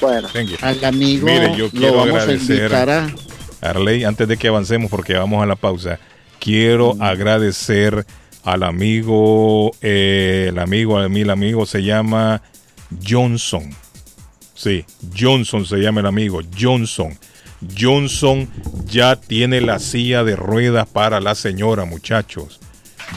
Bueno. Thank you. Al amigo Mire, yo lo quiero vamos a agradecer. a... Arley, antes de que avancemos, porque vamos a la pausa, quiero Mm. agradecer al amigo, eh, el amigo, a mí el amigo se llama Johnson. Sí, Johnson se llama el amigo, Johnson. Johnson ya tiene la silla de ruedas para la señora, muchachos.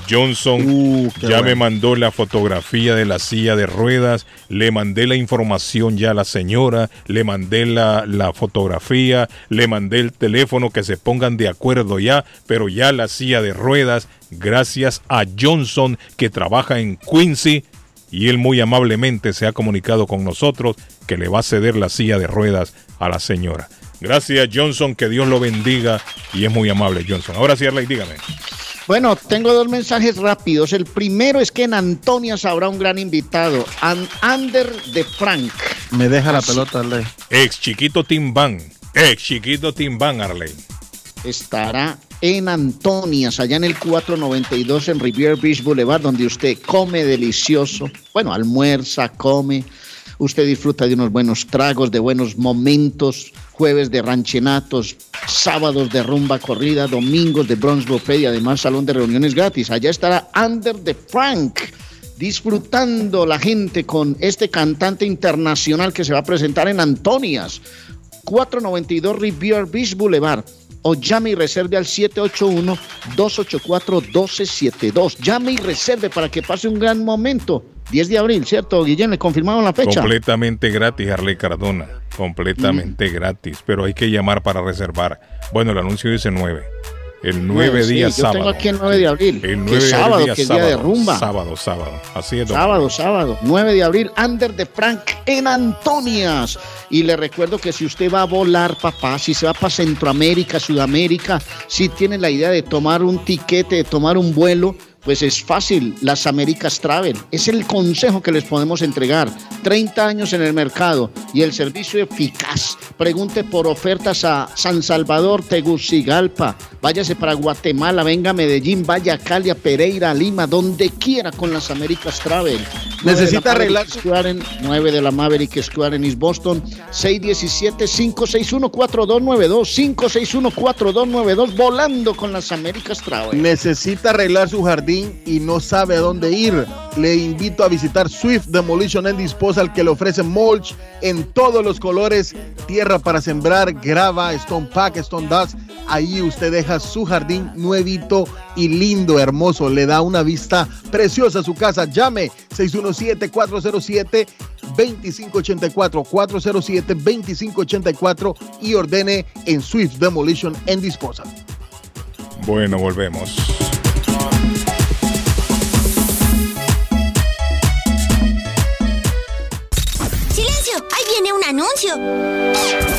Johnson Uh, ya me mandó la fotografía de la silla de ruedas, le mandé la información ya a la señora, le mandé la, la fotografía, le mandé el teléfono que se pongan de acuerdo ya, pero ya la silla de ruedas, gracias a Johnson que trabaja en Quincy y él muy amablemente se ha comunicado con nosotros que le va a ceder la silla de ruedas a la señora. Gracias Johnson, que Dios lo bendiga y es muy amable Johnson. Ahora sí, Arley, dígame. Bueno, tengo dos mensajes rápidos. El primero es que en Antonias habrá un gran invitado, An Ander de Frank. Me deja la Así. pelota, Arley. Ex chiquito Timbán. Ex chiquito Timbán, Arley. Estará en Antonias, allá en el 492 en Rivier Beach Boulevard, donde usted come delicioso. Bueno, almuerza, come. Usted disfruta de unos buenos tragos, de buenos momentos, jueves de ranchenatos, sábados de rumba corrida, domingos de bronze buffet y además salón de reuniones gratis. Allá estará Ander de Frank disfrutando la gente con este cantante internacional que se va a presentar en Antonias. 492 Rivier Beach Boulevard. O llame y reserve al 781-284-1272. Llame y reserve para que pase un gran momento. 10 de abril, ¿cierto, Guillén? ¿Le confirmaron la fecha? Completamente gratis, Arley Cardona. Completamente gratis. Pero hay que llamar para reservar. Bueno, el anuncio dice 9. El 9 Sí, días yo sábado. tengo aquí el 9 de abril. El Que 9 de sábado, día que es día de sábado, rumba. Sábado, sábado. Así es. Sábado, sábado, 9 de abril, Under de Frank en Antonias. Y le recuerdo que si usted va a volar, papá, si se va para Centroamérica, Sudamérica, si tiene la idea de tomar un tiquete, de tomar un vuelo, Pues es fácil, las Américas Travel. Es el consejo que les podemos entregar. 30 años en el mercado y el servicio eficaz. Pregunte por ofertas a San Salvador, Tegucigalpa. Váyase para Guatemala, venga a Medellín, vaya a Cali, a Pereira, a Lima, donde quiera con las Américas Travel. Necesita arreglar su... 9 de la Maverick Square en East Boston, 617-561-4292, 561-4292, volando con las Américas Travel. Necesita arreglar su jardín y no sabe a dónde ir. Le invito a visitar Swift Demolition and Disposal que le ofrece mulch en todos los colores, tierra para sembrar, grava, stone pack, stone dust. Ahí usted deja su jardín nuevito y lindo, hermoso. Le da una vista preciosa a su casa. Llame 617-407-2584, 407-2584 y ordene en Swift Demolition and Disposal. Bueno, volvemos. ¡Ahí viene un anuncio!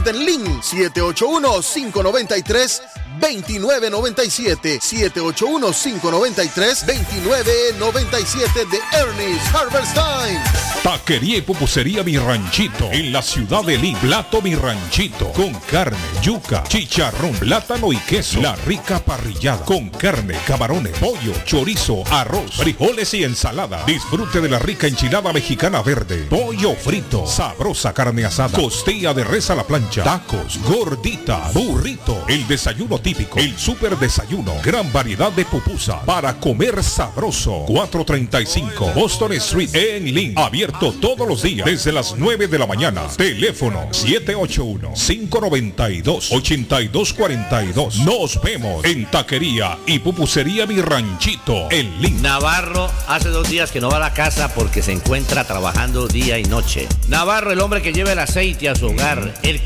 en Lynn. 781-593. 2997 781 593 2997 de Ernest Harvest Time. Taquería y pupusería Mi Ranchito en la ciudad de Lima. Plato Mi Ranchito con carne, yuca, chicharrón, plátano y queso. La rica parrillada con carne, camarones, pollo, chorizo, arroz, frijoles y ensalada. Disfrute de la rica enchilada mexicana verde, pollo frito, sabrosa carne asada, costilla de res a la plancha, tacos, gordita, burrito, el desayuno típico, el super desayuno, gran variedad de pupusa para comer sabroso. 435 Boston Street en Lynn, abierto todos los días desde las 9 de la mañana. Teléfono 781-592-8242. Nos vemos en Taquería y Pupusería Mi Ranchito en Lynn. Navarro hace dos días que no va a la casa porque se encuentra trabajando día y noche. Navarro, el hombre que lleva el aceite a su hogar, el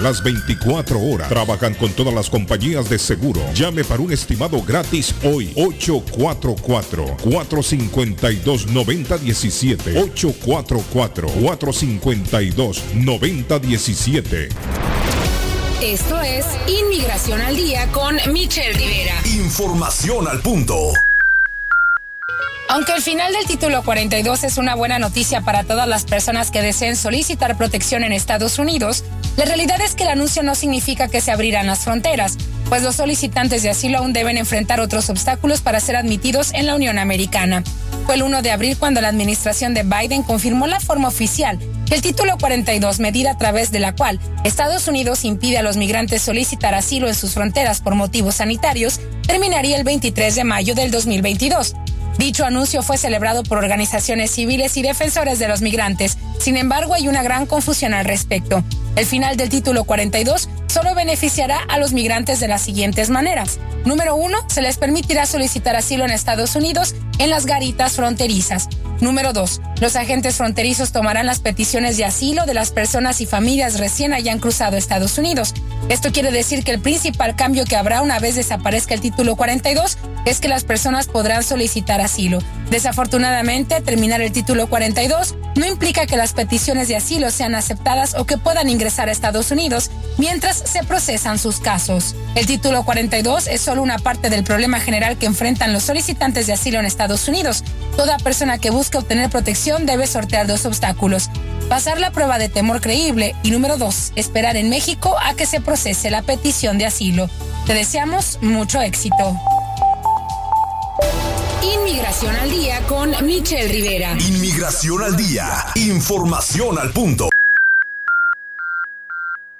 las 24 horas. Trabajan con todas las compañías de seguro. Llame para un estimado gratis hoy. 844-452-9017. 844-452-9017. Esto es Inmigración al Día con Michelle Rivera. Información al punto. Aunque el final del título 42 es una buena noticia para todas las personas que deseen solicitar protección en Estados Unidos, la realidad es que el anuncio no significa que se abrirán las fronteras, pues los solicitantes de asilo aún deben enfrentar otros obstáculos para ser admitidos en la Unión Americana. Fue el 1 de abril cuando la administración de Biden confirmó la forma oficial el título 42, medida a través de la cual Estados Unidos impide a los migrantes solicitar asilo en sus fronteras por motivos sanitarios, terminaría el 23 de mayo del 2022. Dicho anuncio fue celebrado por organizaciones civiles y defensores de los migrantes. Sin embargo, hay una gran confusión al respecto. El final del título 42 solo beneficiará a los migrantes de las siguientes maneras. Número uno, se les permitirá solicitar asilo en Estados Unidos en las garitas fronterizas. Número 2. Los agentes fronterizos tomarán las peticiones de asilo de las personas y familias recién hayan cruzado Estados Unidos. Esto quiere decir que el principal cambio que habrá una vez desaparezca el título 42 es que las personas podrán solicitar asilo. Desafortunadamente, terminar el título 42 no implica que las peticiones de asilo sean aceptadas o que puedan ingresar a Estados Unidos mientras se procesan sus casos. El título 42 es solo una parte del problema general que enfrentan los solicitantes de asilo en Estados Unidos. Toda persona que busca obtener protección debe sortear dos obstáculos. Pasar la prueba de temor creíble y número dos, esperar en México a que se procese la petición de asilo. Te deseamos mucho éxito. Inmigración al día con Michelle Rivera. Inmigración al día. Información al punto.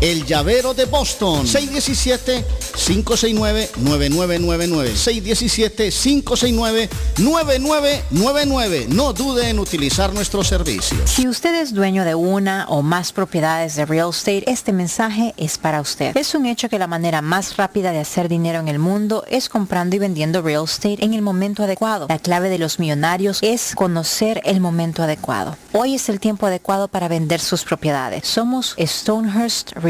el llavero de Boston. 617-569-9999. 617-569-9999. No dude en utilizar nuestros servicios. Si usted es dueño de una o más propiedades de real estate, este mensaje es para usted. Es un hecho que la manera más rápida de hacer dinero en el mundo es comprando y vendiendo real estate en el momento adecuado. La clave de los millonarios es conocer el momento adecuado. Hoy es el tiempo adecuado para vender sus propiedades. Somos Stonehurst Real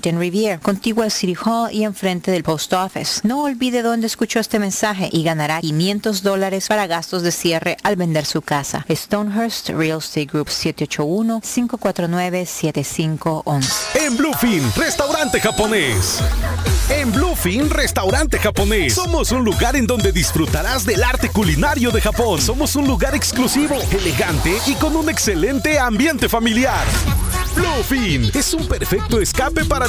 Street en contigua al City Hall y enfrente del Post Office. No olvide dónde escuchó este mensaje y ganará 500 dólares para gastos de cierre al vender su casa. Stonehurst Real Estate Group 781-549-7511. En Bluefin, restaurante japonés. En Bluefin, restaurante japonés. Somos un lugar en donde disfrutarás del arte culinario de Japón. Somos un lugar exclusivo, elegante y con un excelente ambiente familiar. Bluefin es un perfecto escape para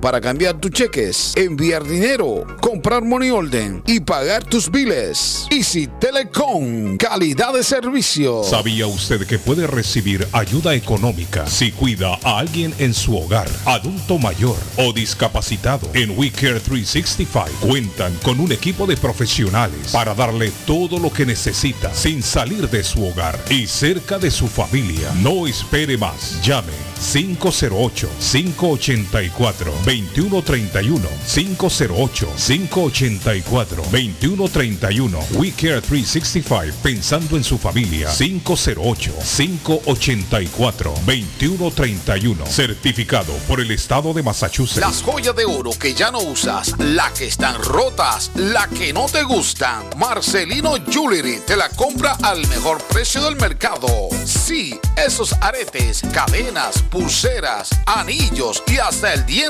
para cambiar tus cheques, enviar dinero, comprar money order y pagar tus biles. Easy Telecom, calidad de servicio. ¿Sabía usted que puede recibir ayuda económica si cuida a alguien en su hogar, adulto mayor o discapacitado? En We Care 365 cuentan con un equipo de profesionales para darle todo lo que necesita sin salir de su hogar y cerca de su familia. No espere más. Llame 508-584-2131. 508-584-2131. We Care 365, pensando en su familia. 508-584-2131. Certificado por el Estado de Massachusetts. Las joyas de oro que ya no usas, la que están rotas, la que no te gustan. Marcelino Jewelry te la compra al mejor precio del mercado. Sí, esos aretes, cadenas, pulseras, anillos y hasta el diente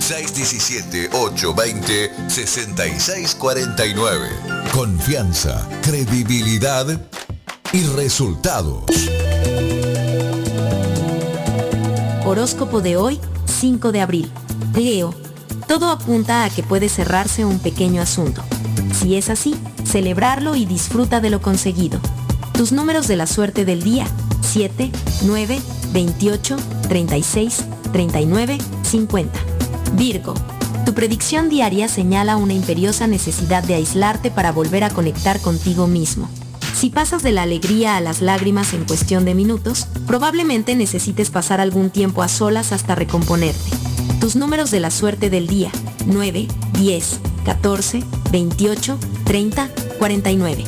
617-820-6649. Confianza, credibilidad y resultados. Horóscopo de hoy, 5 de abril. Leo. Todo apunta a que puede cerrarse un pequeño asunto. Si es así, celebrarlo y disfruta de lo conseguido. Tus números de la suerte del día. 7, 9, 28, 36, 39, 50. Virgo. Tu predicción diaria señala una imperiosa necesidad de aislarte para volver a conectar contigo mismo. Si pasas de la alegría a las lágrimas en cuestión de minutos, probablemente necesites pasar algún tiempo a solas hasta recomponerte. Tus números de la suerte del día. 9, 10, 14, 28, 30, 49.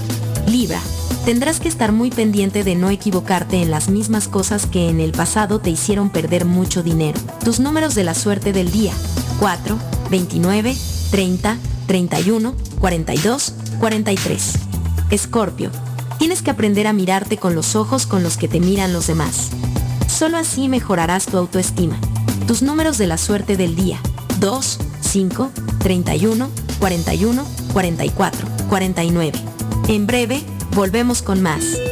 Libra. Tendrás que estar muy pendiente de no equivocarte en las mismas cosas que en el pasado te hicieron perder mucho dinero. Tus números de la suerte del día. 4, 29, 30, 31, 42, 43. Escorpio. Tienes que aprender a mirarte con los ojos con los que te miran los demás. Solo así mejorarás tu autoestima. Tus números de la suerte del día. 2, 5, 31, 41, 44, 49. En breve, volvemos con más.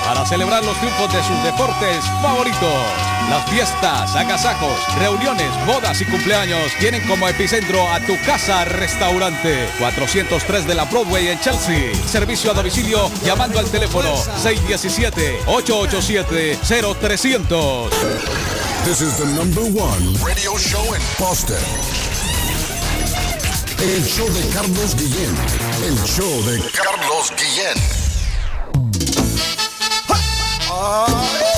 para celebrar los triunfos de sus deportes favoritos. Las fiestas, agasajos, reuniones, bodas y cumpleaños tienen como epicentro a tu casa restaurante 403 de la Broadway en Chelsea. Servicio a domicilio llamando al teléfono 617-887-0300. This is the number one radio show in Boston. El show de Carlos Guillén. El show de Carlos Guillén. Ahora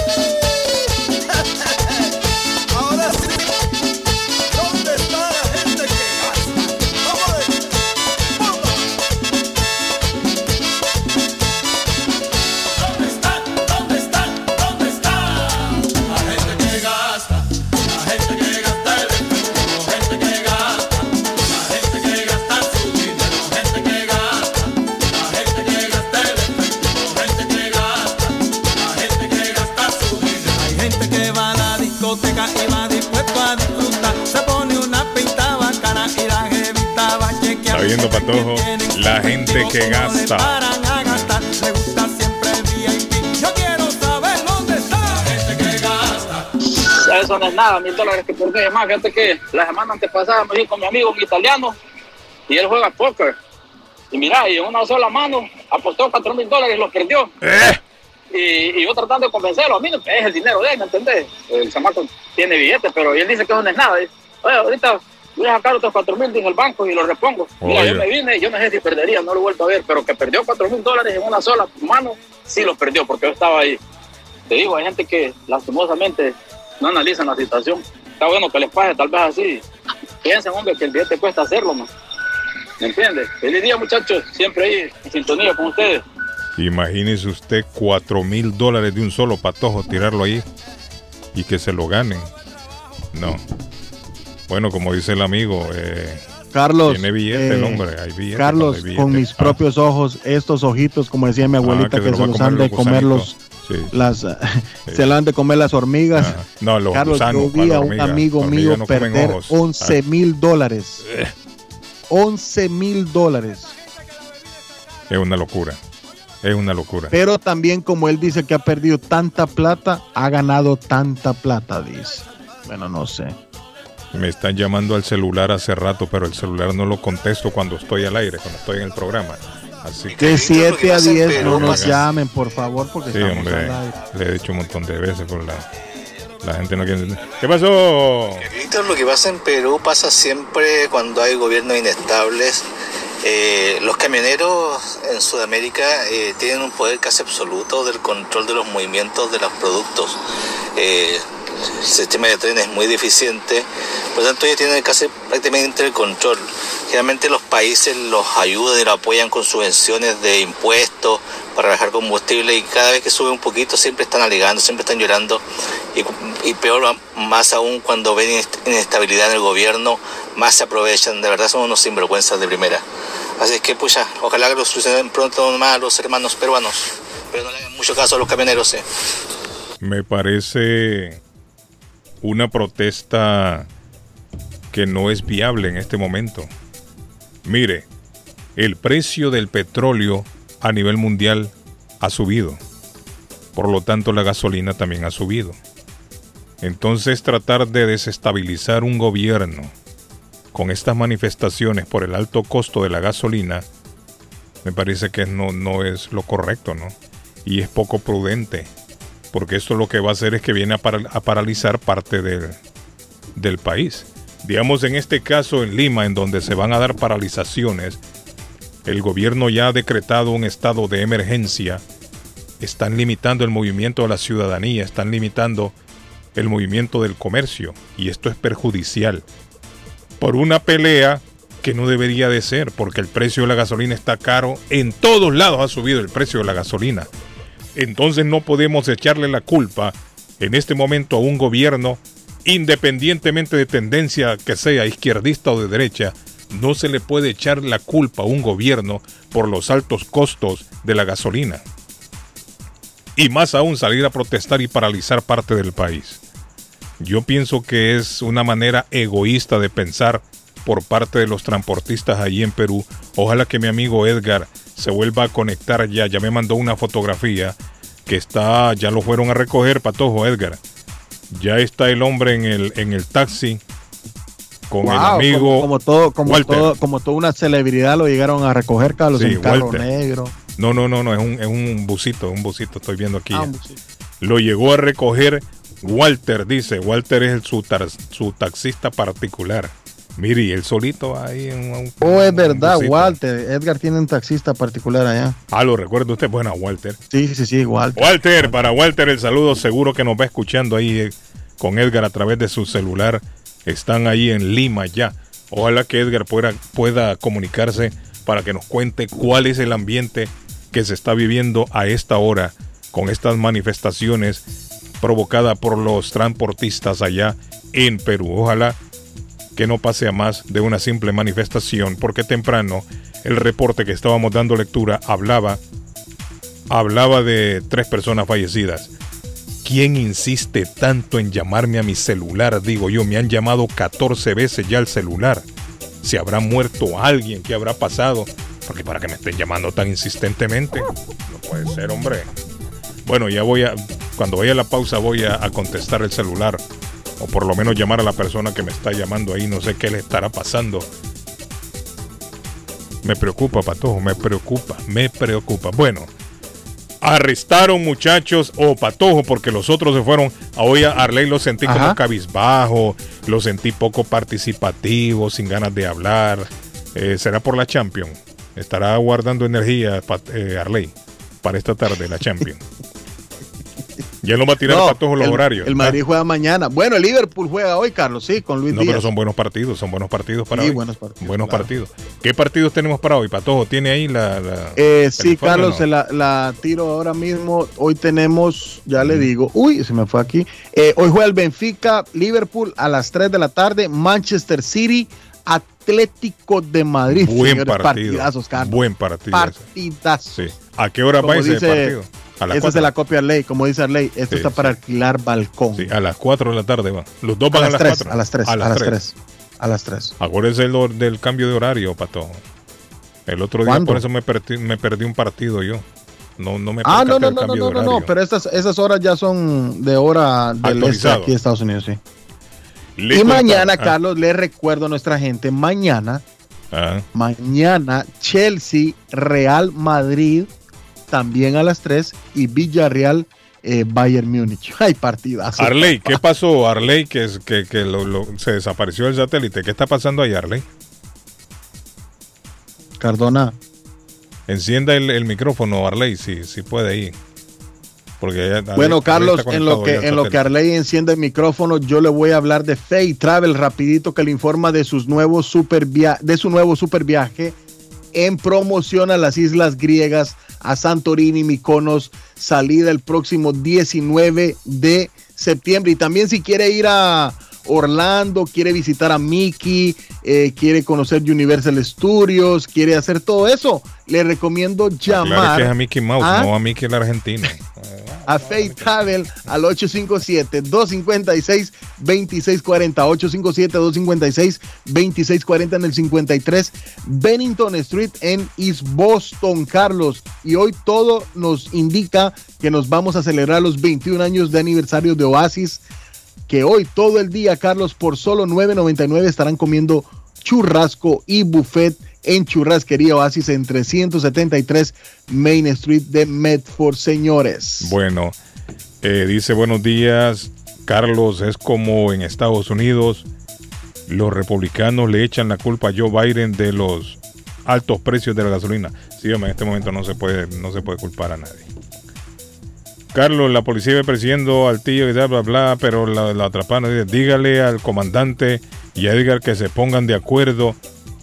viendo, Patojo, la gente que gasta. Eso no es nada, mil dólares que por qué más. Fíjate que la semana antepasada me fui con mi amigo un italiano y él juega póker. Y mira, y en una sola mano apostó 4 mil dólares y los perdió. Y, y yo tratando de convencerlo, a mí no- es el dinero de él, ¿me entendés? El chamaco tiene billetes, pero él dice que eso no es nada. Oye, ahorita voy a sacar otros 4 mil en el banco y los repongo. Mira, Oye. yo me vine, yo no sé si perdería, no lo he vuelto a ver, pero que perdió 4 mil dólares en una sola mano, sí los perdió porque yo estaba ahí. Te digo, hay gente que lastimosamente no analizan la situación. Está bueno que les pase tal vez así. Piensen, hombre, que el billete cuesta hacerlo, man. ¿Me entiendes? Feliz día, muchachos. Siempre ahí en sintonía con ustedes. Imagínese usted 4 mil dólares de un solo patojo tirarlo ahí y que se lo ganen. No. Bueno, como dice el amigo, eh, Carlos. tiene billete el eh, hombre. Hay billete. Carlos, hay billete. con mis Ah, propios ojos, estos ojitos, como decía mi abuelita, que se que los se han de comer los. Sí. las, [LAUGHS] se lo han de comer las hormigas. No, los Carlos, gusanos, yo vi ¿cuál a un hormiga? amigo mío no perder ojos. 11 mil dólares. 11 mil dólares. Es una locura. Es una locura. Pero también como él dice que ha perdido tanta plata, ha ganado tanta plata, dice. Bueno, no sé. Me están llamando al celular hace rato, pero el celular no lo contesto cuando estoy al aire, cuando estoy en el programa. Así que De 7 a 10 no nos llamen, por favor, porque Sí, estamos hombre, al aire. le he dicho un montón de veces, pero la, la gente no quiere entender. ¿Qué pasó? Víctor, lo que pasa en Perú pasa siempre cuando hay gobiernos inestables. Eh, los camioneros en Sudamérica eh, tienen un poder casi absoluto del control de los movimientos de los productos. Eh, sistema de tren es muy deficiente, por lo tanto ellos tienen casi prácticamente el control. Generalmente los países los ayudan y los apoyan con subvenciones de impuestos para bajar combustible y cada vez que sube un poquito siempre están alegando, siempre están llorando y, peor más aún cuando ven inest- inestabilidad en el gobierno, más se aprovechan, de verdad son unos sinvergüenzas de primera. Así que pucha, ojalá que lo solucionen pronto más los hermanos peruanos, pero no le hagan mucho caso a los camioneros. eh. Me parece una protesta que no es viable en este momento. Mire, el precio del petróleo a nivel mundial ha subido. Por lo tanto, la gasolina también ha subido. Entonces, tratar de desestabilizar un gobierno con estas manifestaciones por el alto costo de la gasolina, me parece que no, no es lo correcto, ¿no? Y es poco prudente, porque esto lo que va a hacer es que viene a, para- a paralizar parte del, del país. Digamos en este caso en Lima, en donde se van a dar paralizaciones, el gobierno ya ha decretado un estado de emergencia, están limitando el movimiento de la ciudadanía, están limitando el movimiento del comercio y esto es perjudicial por una pelea que no debería de ser porque el precio de la gasolina está caro, en todos lados ha subido el precio de la gasolina. Entonces no podemos echarle la culpa en este momento a un gobierno, independientemente de tendencia que sea izquierdista o de derecha, no se le puede echar la culpa a un gobierno por los altos costos de la gasolina. Y más aún salir a protestar y paralizar parte del país. Yo pienso que es una manera egoísta de pensar por parte de los transportistas allí en Perú. Ojalá que mi amigo Edgar se vuelva a conectar ya. Ya me mandó una fotografía que está, ya lo fueron a recoger, Patojo Edgar. Ya está el hombre en el, en el taxi con el amigo como, como todo, como Walter. todo, como toda una celebridad lo llegaron a recoger Carlos Sí, en carro Walter. negro. No, no, no, no, es un, es un busito, un busito, estoy viendo aquí. Ah. Lo llegó a recoger Walter, dice. Walter es el, su, tar- su taxista particular. Mire, y él solito ahí en un... Oh, es verdad. Walter. Edgar tiene un taxista particular allá. Ah, lo recuerda usted. Bueno, Walter. Sí, sí, sí, Walter. Walter, para Walter el saludo seguro que nos va escuchando ahí eh, con Edgar a través de su celular. Están ahí en Lima ya. Ojalá que Edgar pueda, pueda comunicarse para que nos cuente cuál es el ambiente que se está viviendo a esta hora con estas manifestaciones provocadas por los transportistas allá en Perú. Ojalá que no pase a más de una simple manifestación, porque temprano el reporte que estábamos dando lectura hablaba hablaba de tres personas fallecidas. ¿Quién insiste tanto en llamarme a mi celular? Digo yo, me han llamado 14 veces ya al celular. ¿Se habrá muerto alguien? ¿Qué habrá pasado? Porque para que me estén llamando tan insistentemente, no puede ser, hombre. Bueno, ya voy a, cuando vaya la pausa voy a contestar el celular. O por lo menos llamar a la persona que me está llamando ahí, no sé qué le estará pasando. Me preocupa, Patojo, me preocupa, me preocupa. Bueno, arrestaron muchachos o Patojo porque los otros se fueron. Hoy a Arley lo sentí como Ajá. cabizbajo, lo sentí poco participativo, sin ganas de hablar. Eh, ¿Será por la Champion? Estará guardando energía eh, Arley para esta tarde, la Champion. [LAUGHS] ya no va a tirar No, Patojo los el, horarios. El. Madrid juega mañana. Bueno, el Liverpool juega hoy, Carlos, sí, con Luis No, Díaz. pero son buenos partidos, son buenos partidos para Sí, hoy. buenos partidos, Buenos claro. partidos. ¿Qué partidos tenemos para hoy? Patojo, ¿tiene ahí la... la- Eh, sí, Carlos, no? se la, la tiro ahora mismo. Hoy tenemos, ya le digo, uy, se me fue aquí. Eh, hoy juega el Benfica, Liverpool a las 3 de la tarde, Manchester City, Atlético de Madrid. Buen Señores, partido. Partidazos, Carlos. Buen partido. Partidazos. Sí. ¿A qué hora va ese dice- partido? A las Esa es de la copia ley, como dice Arley. Esto Sí, está sí. para alquilar balcón. Sí, a las 4 de la tarde van. Los dos a van a, las las 3, 4. a las 3, a las 3. A las 3. Acuérdese lo- del cambio de horario, Patojo. El otro día ¿Cuándo? por eso me perdí, me perdí un partido yo. No, no me Ah, no, no, del no, no, no, de no, pero estas, esas horas ya son de hora del este aquí de Estados Unidos, sí. Listo, y mañana, entonces. Ah, Carlos, le recuerdo a nuestra gente, mañana, ah. mañana Chelsea, Real Madrid, también a las 3, y Villarreal, eh, Bayern Múnich. [LAUGHS] Hay partidazo. Arley, ¿qué [LAUGHS] pasó? Arley, que, que, que lo- lo- se desapareció el satélite. ¿Qué está pasando ahí, Arley? Cardona. Encienda el, el micrófono, Arley, si, si puede ahí. Porque ya- Bueno, Arley Carlos, en lo que en lo que. Arley enciende el micrófono, yo le voy a hablar de Fay Travel rapidito que le informa de sus nuevos super via- de su nuevo super viaje en promoción a las islas griegas, a Santorini, Mykonos, salida el próximo 19 de septiembre y también si quiere ir a Orlando, quiere visitar a Mickey, eh, quiere conocer Universal Studios, quiere hacer todo eso, le recomiendo Claro llamar que es a Mickey Mouse, a- no a Mickey el argentino. [LAUGHS] a Faith Travel al 857-256-2640. 857-256-2640 en el 53 Bennington Street en East Boston, Carlos. Y hoy todo nos indica que nos vamos a celebrar los 21 años de aniversario de Oasis. Que hoy todo el día, Carlos, por solo 9.99 estarán comiendo churrasco y buffet en Churrasquería Oasis en 373 Main Street de Medford, señores. Bueno, eh, dice buenos días, Carlos, es como en Estados Unidos, los republicanos le echan la culpa a Joe Biden de los altos precios de la gasolina. Sí, hombre, en este momento no se puede, no se puede culpar a nadie. Carlos, la policía ve persiguiendo al tío y bla, bla, bla, pero la, la atraparon. Dígale al comandante y a Edgar que se pongan de acuerdo.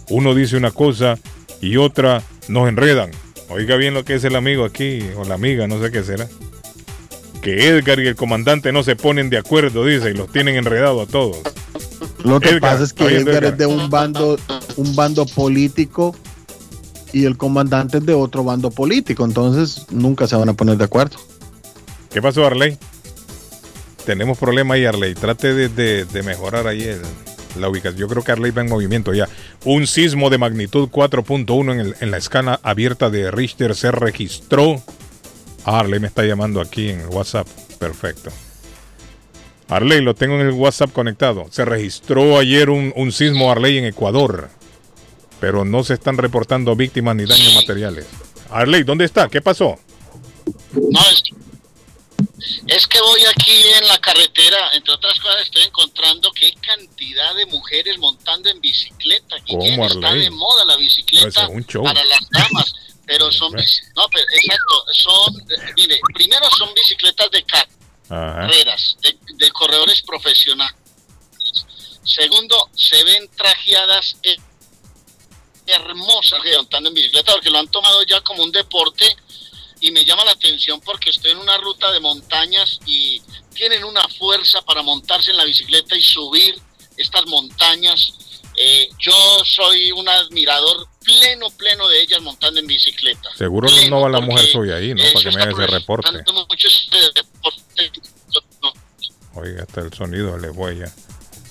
Uno dice una cosa y otra nos enredan. Oiga bien lo que es el amigo aquí, o la amiga, no sé qué será. Que Edgar y el comandante no se ponen de acuerdo, dice, y los tienen enredados a todos. Lo que Edgar, pasa es que Edgar. es de un bando, un bando político y el comandante es de otro bando político, entonces nunca se van a poner de acuerdo. ¿Qué pasó, Arley? Tenemos problema ahí, Arley. Trate de, de- de mejorar ahí el- la ubicación. Yo creo que Arley va en movimiento ya. Un sismo de magnitud 4.1 en, la escala abierta de Richter se registró. Arley me está llamando aquí en el WhatsApp. Perfecto. Arley, lo tengo en el WhatsApp conectado. Se registró ayer un, un sismo, Arley, en Ecuador. Pero no se están reportando víctimas ni daños materiales. Arley, ¿dónde está? ¿Qué pasó? No, es, que voy aquí en la carretera, entre otras cosas estoy encontrando que hay cantidad de mujeres montando en bicicleta. ¿Cómo, Guillén, está de moda la bicicleta para las damas, pero [LAUGHS] son, no, pero exacto, son, mire, primero son bicicletas de carreras, de, de corredores profesionales. Segundo, se ven trajeadas eh, hermosas que montando en bicicleta porque lo han tomado ya como un deporte y me llama la atención porque estoy en una ruta de montañas y tienen una fuerza para montarse en la bicicleta y subir estas montañas. Eh, yo soy un admirador pleno, pleno de ellas montando en bicicleta. Seguro no va la mujer suya ahí, ¿no? Para que me haga ese reporte. Este deporte. Oiga, hasta el sonido le voy ya.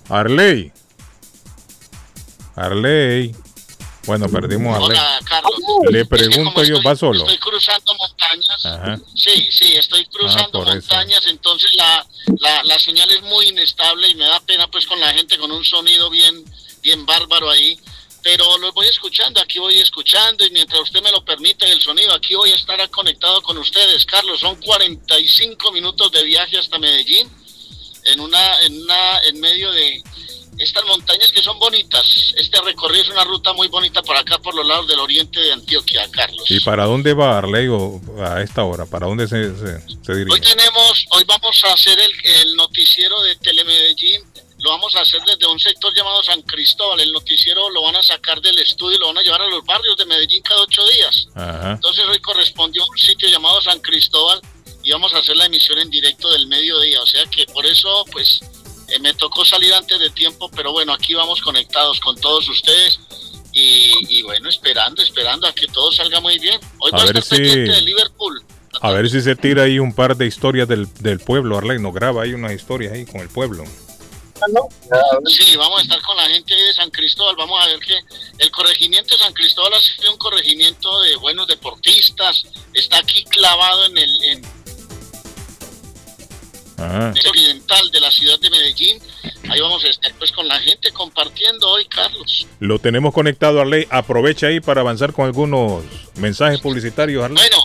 Arley. Arley. Bueno, perdimos a. Hola, Carlos. Le Es que pregunto yo, estoy- ¿va solo? Estoy cruzando montañas. Ajá. Sí, sí, estoy cruzando por eso. montañas, entonces la, la, la señal es muy inestable y me da pena pues con la gente con un sonido bien, bien bárbaro ahí. Pero los voy escuchando, aquí voy escuchando y mientras usted me lo permite el sonido, aquí voy a estar conectado con ustedes. Carlos, son 45 minutos de viaje hasta Medellín en una, en una, en medio de estas montañas que son bonitas. Este recorrido es una ruta muy bonita por acá, por los lados del oriente de Antioquia, Carlos. ¿Y para dónde va Arley o a esta hora? ¿Para dónde se, se, se dirige? Hoy tenemos, hoy vamos a hacer el, el noticiero de Telemedellín. Lo vamos a hacer desde un sector llamado San Cristóbal. El noticiero lo van a sacar del estudio y lo van a llevar a los barrios de Medellín cada ocho días. Ajá. Entonces hoy correspondió a un sitio llamado San Cristóbal y vamos a hacer la emisión en directo del mediodía. O sea que por eso, pues, eh, me tocó salir antes de tiempo, pero bueno, aquí vamos conectados con todos ustedes y, y bueno, esperando, esperando a que todo salga muy bien. Hoy A va a ver estar si- pendiente de Liverpool. A ver si se tira ahí un par de historias del, del pueblo, Arley. Nos graba ahí unas historias ahí con el pueblo. Sí, vamos a estar con la gente ahí de San Cristóbal. Vamos a ver que el corregimiento de San Cristóbal ha sido un corregimiento de buenos deportistas. Está aquí clavado en el en Ajá. el occidental de la ciudad de Medellín. Ahí vamos a estar pues con la gente compartiendo hoy, Carlos. Lo tenemos conectado, Arley. Aprovecha ahí para avanzar con algunos mensajes publicitarios, Arley. Bueno,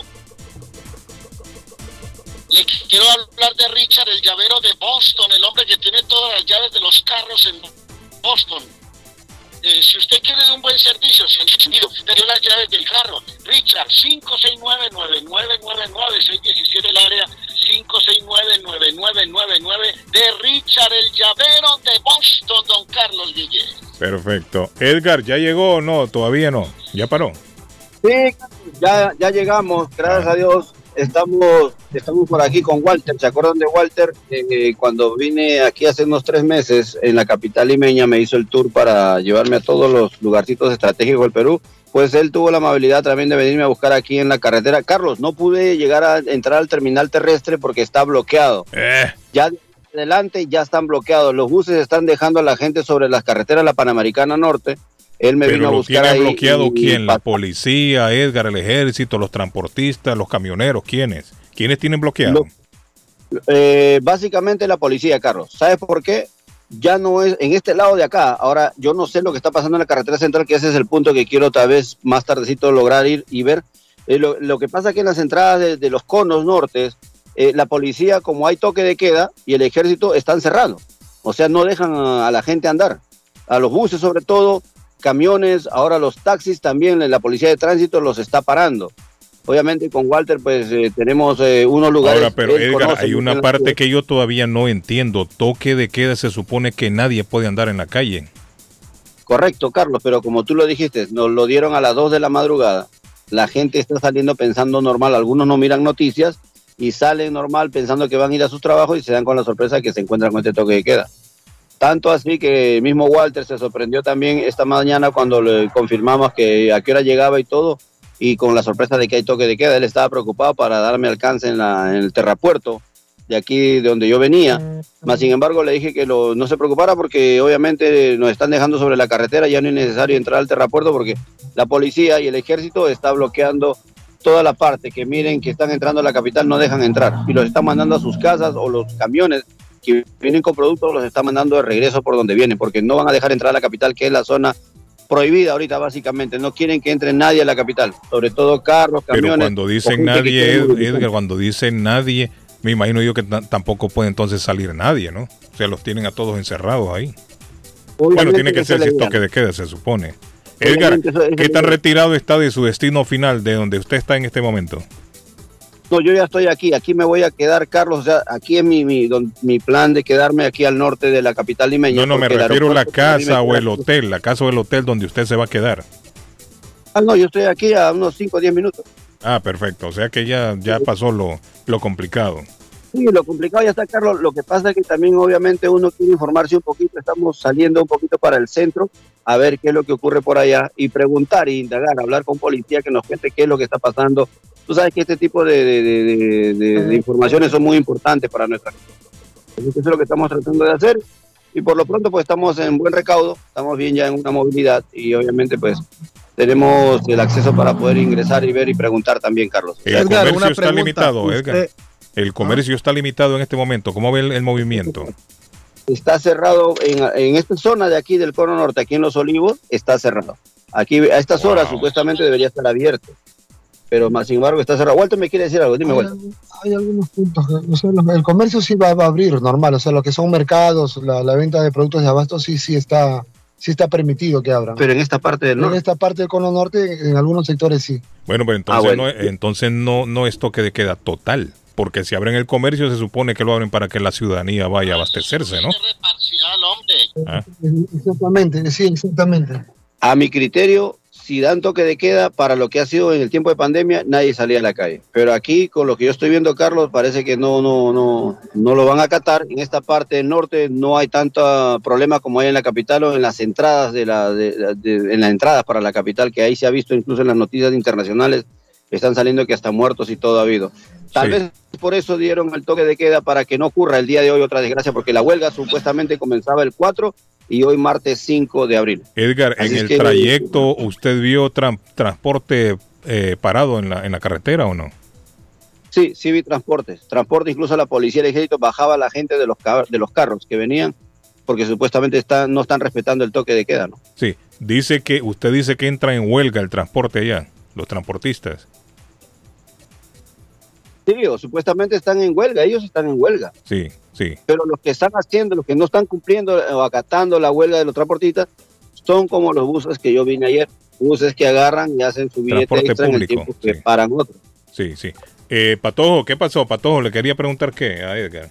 le qu- quiero hablar de Richard, el llavero de Boston, el hombre que tiene todas las llaves de los carros en Boston. Eh, si usted quiere un buen servicio, si te dio las llaves del carro, Richard, 569-9999-617 el área, 569-9999 de Richard, el llavero de Boston, don Carlos Guillén. Perfecto. Edgar, ¿ya llegó o no? Todavía no. ¿Ya paró? Sí, ya, ya llegamos, gracias a Dios. Estamos, estamos por aquí con Walter. ¿Se acuerdan de Walter? Eh, cuando vine aquí hace unos tres meses en la capital limeña, me hizo el tour para llevarme a todos los lugarcitos estratégicos del Perú. Pues él tuvo la amabilidad también de venirme a buscar aquí en la carretera. Carlos, no pude llegar a entrar al terminal terrestre porque está bloqueado. Ya de adelante ya están bloqueados. Los buses están dejando a la gente sobre las carreteras de la Panamericana Norte. Él me vino Pero a lo buscar tiene ahí bloqueado y- quién? La policía, Edgar, el ejército, los transportistas, los camioneros. ¿Quiénes? ¿Quiénes tienen bloqueado? Eh, básicamente la policía, Carlos. ¿Sabes por qué? Ya no es en este lado de acá. Ahora, yo no sé lo que está pasando en la carretera central, que ese es el punto que quiero tal vez más tardecito lograr ir y ver. Eh, lo, lo que pasa que en las entradas de, de los conos nortes, eh, la policía, como hay toque de queda y el ejército están cerrados. O sea, no dejan a, a la gente andar. a los buses sobre todo, camiones, ahora los taxis también, la policía de tránsito los está parando. Obviamente con Walter pues eh, tenemos eh, unos lugares... Ahora, pero Edgar, conoce hay una parte que yo todavía no entiendo. Toque de queda se supone que nadie puede andar en la calle. Correcto, Carlos, pero como tú lo dijiste, nos lo dieron a las 2 de la madrugada. La gente está saliendo pensando normal, algunos no miran noticias y salen normal pensando que van a ir a sus trabajos y se dan con la sorpresa que se encuentran con este toque de queda. Tanto así que mismo Walter se sorprendió también esta mañana cuando le confirmamos que a qué hora llegaba y todo, y con la sorpresa de que hay toque de queda, él estaba preocupado para darme alcance en, la, en el terrapuerto de aquí de donde yo venía. Más sin embargo, le dije que no se preocupara porque obviamente nos están dejando sobre la carretera, ya no es necesario entrar al terrapuerto porque la policía y el ejército está bloqueando toda la parte que miren que están entrando a la capital, no dejan entrar y los están mandando a sus casas o los camiones que vienen con productos los están mandando de regreso por donde vienen porque no van a dejar entrar a la capital que es la zona prohibida ahorita básicamente, no quieren que entre nadie a la capital, sobre todo carros, camiones. Pero cuando dicen nadie. Edgar, cuando dicen nadie, me imagino yo que ta- tampoco puede entonces salir nadie, ¿no? O sea, los tienen a todos encerrados ahí. bueno, tiene que ser si toque de queda, se supone. Edgar, Obviamente es ¿qué tan retirado está de su destino final, de donde usted está en este momento? No, yo ya estoy aquí, aquí me voy a quedar, Carlos, o sea, aquí es mi, mi, don- mi plan de quedarme aquí al norte de la capital limeña. No, no, me refiero a la casa o el hotel, la casa o el hotel donde usted se va a quedar. Ah, no, yo estoy aquí a unos 5 o 10 minutos. Ah, perfecto, o sea que ya, ya pasó lo, lo complicado. Sí, lo complicado ya está, Carlos. Lo que pasa es que también, obviamente, uno quiere informarse un poquito. Estamos saliendo un poquito para el centro a ver qué es lo que ocurre por allá y preguntar e indagar, hablar con policía que nos cuente qué es lo que está pasando. Tú sabes que este tipo de, de- de- de- de- de informaciones son muy importantes para nuestra que Eso es lo que estamos tratando de hacer. Y por lo pronto, pues estamos en buen recaudo, estamos bien ya en una movilidad y obviamente, pues tenemos el acceso para poder ingresar y ver y preguntar también, Carlos. El Edgar, comercio una está pregunta. limitado, Usted- Edgar. El comercio está limitado en este momento. ¿Cómo ve el, el movimiento? [LAUGHS] está cerrado en, en esta zona de aquí del cono norte, aquí en Los Olivos, está cerrado. Aquí a estas horas supuestamente debería estar abierto, pero más sin embargo está cerrado. Walter me quiere decir algo, dime Hay, Walter. hay algunos puntos. que- o sea, el comercio sí va, va a abrir normal, o sea, lo que son mercados, la, la venta de productos de abasto sí, sí está, sí está permitido que abran. Pero en esta parte del En norte. esta parte del cono norte, en algunos sectores sí. Bueno, pero entonces, bueno. no, entonces no, no es toque de queda total. Porque si abren el comercio, se supone que lo abren para que la ciudadanía vaya a abastecerse, ¿no? Ah. Exactamente, sí, exactamente. A mi criterio, si dan toque de queda para lo que ha sido en el tiempo de pandemia, nadie salía a la calle. Pero aquí, con lo que yo estoy viendo, Carlos, parece que no, no, no, no lo van a acatar. En esta parte del norte no hay tanto problema como hay en la capital o en las entradas de la, de- de- en las entradas para la capital, que ahí se ha visto incluso en las noticias internacionales, están saliendo que hasta muertos y todo ha habido. Tal vez por eso dieron el toque de queda para que no ocurra el día de hoy otra desgracia, porque la huelga supuestamente comenzaba el 4 y hoy martes 5 de abril. Edgar, Así en el que- trayecto, ¿usted vio tran- transporte eh, parado en la, en la carretera o no? Sí, sí vi transportes. Transporte, incluso la policía y el ejército bajaba a la gente de los, de los carros que venían porque supuestamente están, no están respetando el toque de queda, ¿no? Sí, dice que usted dice que entra en huelga el transporte allá, los transportistas. Sí, o supuestamente están en huelga, ellos están en huelga. Sí, sí. Pero los que están haciendo, los que no están cumpliendo o acatando la huelga de los transportistas, son como los buses que yo vine ayer. Buses que agarran y hacen su billete Transporte extra en el tiempo que paran otros. Sí, sí. Eh, Patojo, ¿qué pasó? Patojo, le quería preguntar qué a Edgar.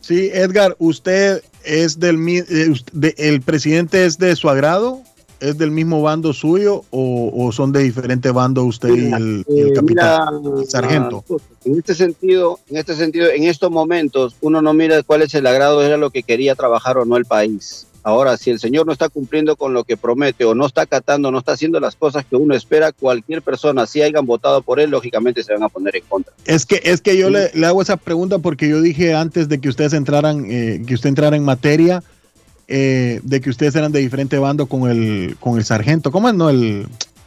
Sí, Edgar, ¿usted es del mi- eh, usted- de- el presidente es de su agrado? ¿Es del mismo bando suyo o, o son de diferente bando usted y el, y el Eh, capitán, mira, el sargento? En este sentido, en este sentido, en estos momentos, uno no mira cuál es el agrado, era lo que quería trabajar o no el país. Ahora, si el señor no está cumpliendo con lo que promete o no está acatando, no está haciendo las cosas que uno espera, cualquier persona, si hayan votado por él, lógicamente se van a poner en contra. Es que, es que yo le, le hago esa pregunta porque yo dije antes de que ustedes entraran, eh, que usted entrara en materia, eh, de que ustedes eran de diferente bando con el, con el sargento. ¿Cómo es? No, el,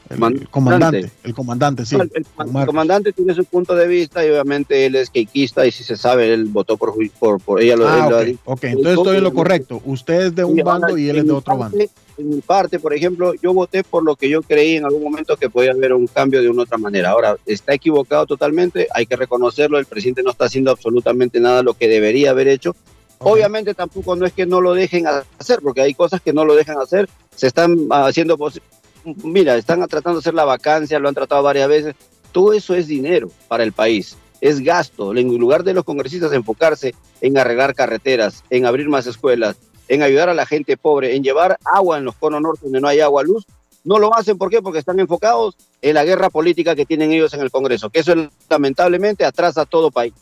el comandante. El comandante, sí. No, el, el com- comandante tiene su punto de vista y obviamente él es quequista y si se sabe, él votó por, por, por ella. Lo, Ah, él lo ha ok, entonces estoy en lo correcto. Usted es de un bando y él es de otro parte- bando. En mi parte, por ejemplo, yo voté por lo que yo creí en algún momento que podía haber un cambio de una otra manera. Ahora, está equivocado totalmente, hay que reconocerlo, el presidente no está haciendo absolutamente nada lo que debería haber hecho Obviamente tampoco no es que no lo dejen hacer, porque hay cosas que no lo dejan hacer, se están haciendo, mira, están tratando de hacer la vacancia, lo han tratado varias veces, todo eso es dinero para el país, es gasto, en lugar de los congresistas enfocarse en arreglar carreteras, en abrir más escuelas, en ayudar a la gente pobre, en llevar agua en los conos norte donde no hay agua, luz, no lo hacen, ¿por qué? Porque están enfocados en la guerra política que tienen ellos en el Congreso, que eso lamentablemente atrasa a todo país.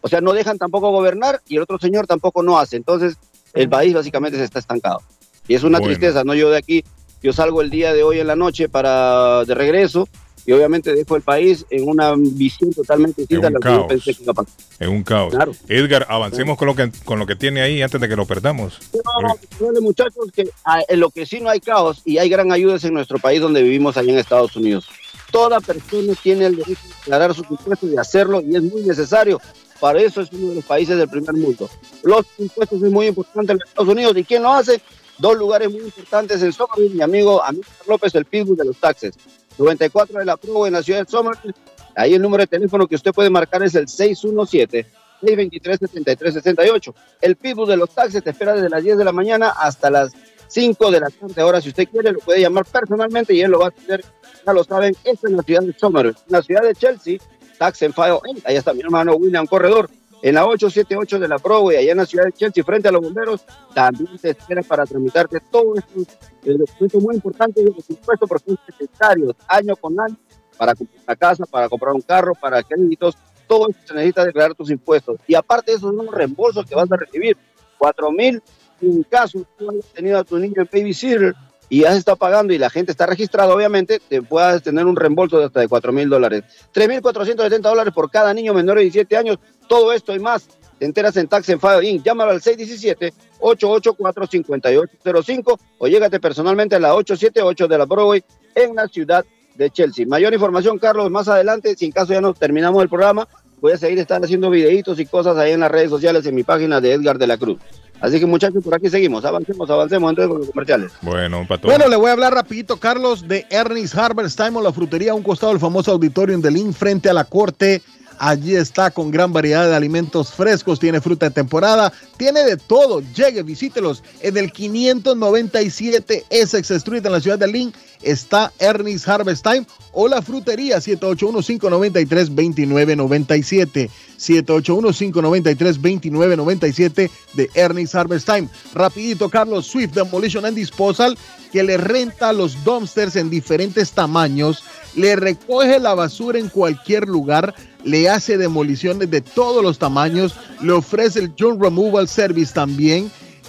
O sea, no dejan tampoco gobernar y el otro señor tampoco no hace. Entonces, el país básicamente se está estancado. Y es una Bueno. tristeza, ¿no? Yo de aquí, yo salgo el día de hoy en la noche para de regreso y obviamente dejo el país en una visión totalmente distinta a la que yo pensé que iba a pasar. Es un caos. Claro. Edgar, avancemos con lo que con lo que tiene ahí antes de que lo perdamos. No, no, duele, muchachos, que ah, en lo que sí no hay caos y hay gran ayuda es en nuestro país donde vivimos allá en Estados Unidos. Toda persona tiene el derecho de declarar sus impuestos y hacerlo y es muy necesario. Para eso es uno de los países del primer mundo. Los impuestos es muy importante en Estados Unidos. ¿Y quién lo hace? Dos lugares muy importantes en Somerville. Mi amigo Amílcar López, el pitbull de los taxes. 94 de la Pro en la ciudad de Somerville. Ahí el número de teléfono que usted puede marcar es el 617 623-7368. El pitbull de los taxis te espera desde las 10 de la mañana hasta las 5 de la tarde. Ahora, si usted quiere, lo puede llamar personalmente y él lo va a atender. Ya lo saben, esto es la ciudad de Somerville. En la ciudad de Chelsea, Tax and File. Ahí está mi hermano William Corredor. En la 878 de la Broadway, allá en la ciudad de Chelsea, frente a los bomberos, también te espera para tramitarte todo esto. El documento muy importante de los impuestos porque son necesarios año con año para comprar una casa, para comprar un carro, para créditos, todo eso se necesita declarar tus impuestos. Y aparte de eso, son unos reembolsos que vas a recibir. Cuatro mil, en caso tú hayas tenido a tu niño en babysitter y has estado pagando y la gente está registrada, obviamente, te puedas tener un reembolso de hasta de cuatro mil dólares. 3.470 dólares por cada niño menor de 17 años. Todo esto y más. Te enteras en Tax en File Inc. Llámalo al 617-884-5805 o llégate personalmente a la 878 de la Broadway en la ciudad de Chelsea. Mayor información, Carlos, más adelante, si en caso ya no terminamos el programa, voy a seguir estar haciendo videitos y cosas ahí en las redes sociales en mi página de Edgar de la Cruz. Así que muchachos, por aquí seguimos, avancemos, avancemos entonces con los comerciales. Bueno, Pato. Bueno, le voy a hablar rapidito, Carlos, de Ernest Harvest Time o la frutería a un costado del famoso auditorium de Lynn frente a la corte. Allí está con gran variedad de alimentos frescos, tiene fruta de temporada, tiene de todo. Llegue, visítelos. En el 597 Essex Street en la ciudad de Lynn está Ernest Harvest Time o la frutería 781-593-2997. 781-593-2997 de Ernest Harvest Time. Rapidito, Carlos Swift Demolition and Disposal, que le renta los dumpsters en diferentes tamaños, le recoge la basura en cualquier lugar, le hace demoliciones de todos los tamaños, le ofrece el Junk Removal Service también.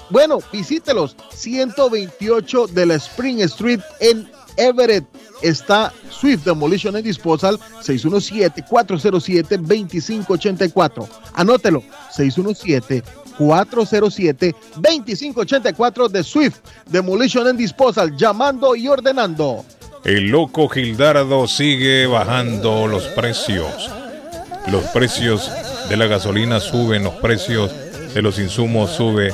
Bueno, visítelos. 128 de la Spring Street en Everett está Swift Demolition and Disposal 617-407-2584. Anótelo, 617-407-2584 de Swift Demolition and Disposal, llamando y ordenando. El loco Gildardo sigue bajando los precios. Los precios de la gasolina suben, los precios de los insumos suben,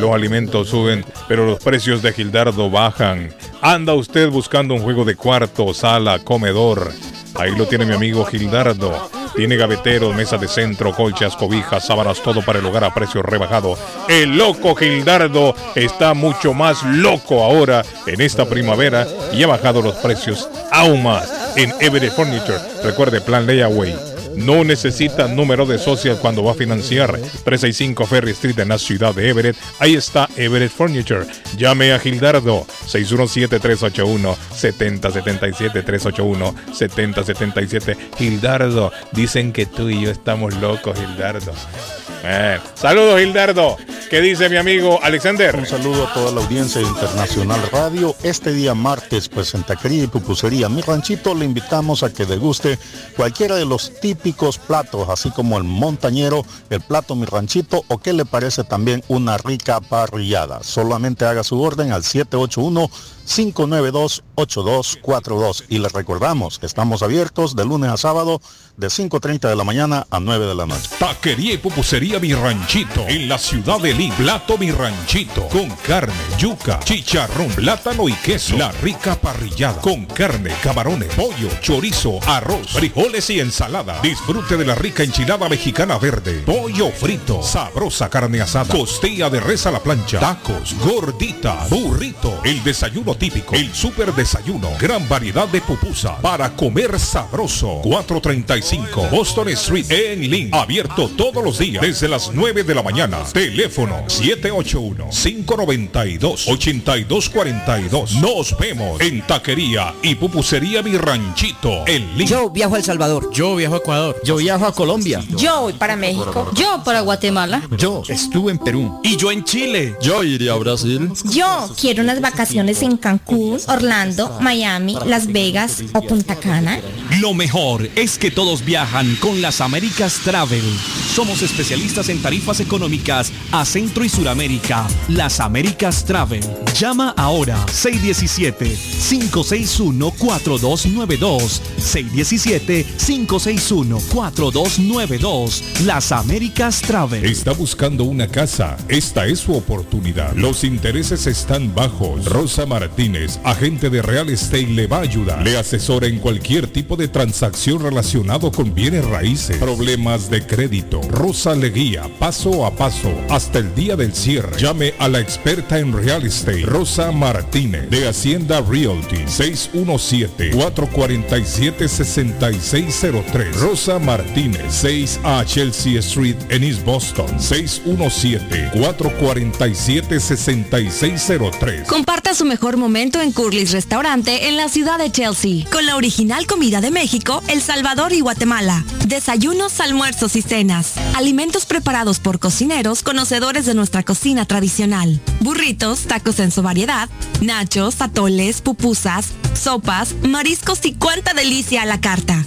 los alimentos suben, pero los precios de Gildardo bajan. Anda usted buscando un juego de cuarto, sala, comedor. Ahí lo tiene mi amigo Gildardo. Tiene gaveteros, mesas de centro, colchas, cobijas, sábanas, todo para el hogar a precio rebajado. El loco Gildardo está mucho más loco ahora en esta primavera y ha bajado los precios aún más en Everett Furniture. Recuerde, plan layaway. No necesita número de social cuando va a financiar. 365 Ferry Street en la ciudad de Everett. Ahí está Everett Furniture. Llame a Gildardo 617-381-7077. 381-7077. Gildardo, dicen que tú y yo estamos locos, Gildardo. Eh, Saludos, Gildardo. ¿Qué dice mi amigo Alexander? Un saludo a toda la audiencia de Internacional Radio. Este día martes, pues en Taquería y Pupusería Mi Ranchito le invitamos a que deguste cualquiera de los típicos platos, así como el montañero, el plato Mi Ranchito o qué le parece también una rica parrillada. Solamente haga su orden al 781 592-8242. Y les recordamos que estamos abiertos de lunes a sábado de 5.30 de la mañana a 9 de la noche. Taquería y pupusería Mi Ranchito en la ciudad de Lima. Plato Mi Ranchito con carne, yuca, chicharrón, plátano y queso. La rica parrillada con carne, camarones, pollo, chorizo, arroz, frijoles y ensalada. Disfrute de la rica enchilada mexicana verde, pollo frito, sabrosa carne asada, costilla de res a la plancha, tacos, gordita, burrito, el desayuno típico, el super desayuno, gran variedad de pupusa para comer sabroso. 435 Boston Street en Lynn. Abierto todos los días desde las 9 de la mañana. Teléfono 781-592-8242. Nos vemos en Taquería y Pupusería Mi Ranchito en Lynn. Yo viajo a El Salvador. Yo viajo a Ecuador. Yo viajo a Colombia. Yo voy para México. Yo para Guatemala. Yo estuve en Perú. Y yo en Chile. Yo iría a Brasil. Yo quiero unas vacaciones en Cancún, Orlando, Miami, Las Vegas o Punta Cana. Lo mejor es que todos viajan con las Américas Travel. Somos especialistas en tarifas económicas a Centro y Suramérica. Las Américas Travel. Llama ahora 617-561-4292. 617-561-4292. Las Américas Travel. Está buscando una casa. Esta es su oportunidad. Los intereses están bajos. Rosa Martínez, agente de Real Estate, le va a ayudar. Le asesora en cualquier tipo de transacción relacionado con bienes raíces, problemas de crédito. Rosa le guía paso a paso hasta el día del cierre. Llame a la experta en Real Estate, Rosa Martínez, de Hacienda Realty, 617-447-6603. Rosa Martínez, 6 a Chelsea Street en East Boston, 617-447-6603. Comparta su mejor momento en Curly's Restaurante en la ciudad de Chelsea, con la original comida de México, El Salvador y Guatemala. Desayunos, almuerzos y cenas. Alimentos preparados por cocineros conocedores de nuestra cocina tradicional. Burritos, tacos en su variedad, nachos, atoles, pupusas, sopas, mariscos y cuánta delicia a la carta.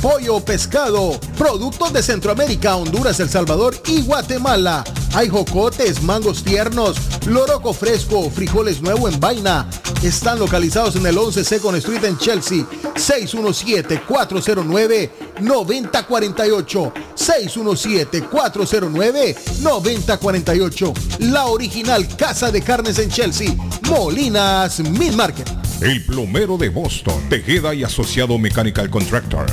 pollo, pescado, productos de Centroamérica, Honduras, El Salvador y Guatemala. Hay jocotes, mangos tiernos, loroco fresco, frijoles nuevo en vaina. Están localizados en el 11 Second Street en Chelsea. 617-409-9048. 617-409-9048. La original Casa de Carnes en Chelsea. Molinas Meat Market. El plomero de Boston, Tejeda y Asociado Mechanical Contractor.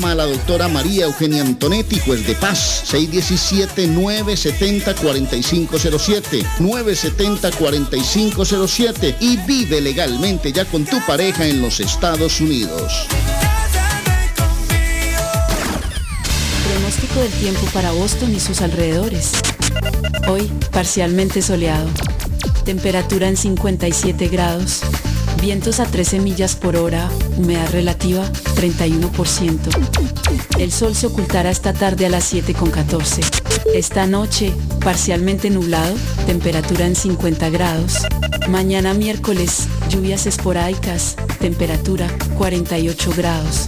a la doctora María Eugenia Antonetti, juez de paz. 617-970-4507. 970-4507. Y vive legalmente ya con tu pareja en los Estados Unidos. Pronóstico del tiempo para Boston y sus alrededores. Hoy, parcialmente soleado. Temperatura en 57 grados. Vientos a 13 millas por hora. Humedad relativa 31%. El sol se ocultará esta tarde a las 7.14. Esta noche, parcialmente nublado. Temperatura en 50 grados. Mañana miércoles, lluvias esporádicas. Temperatura 48 grados.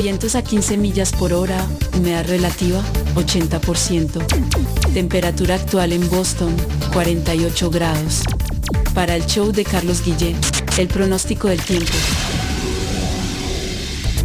Vientos a 15 millas por hora, humedad relativa 80%. Temperatura actual en Boston 48 grados. Para el show de Carlos Guillén, el pronóstico del tiempo.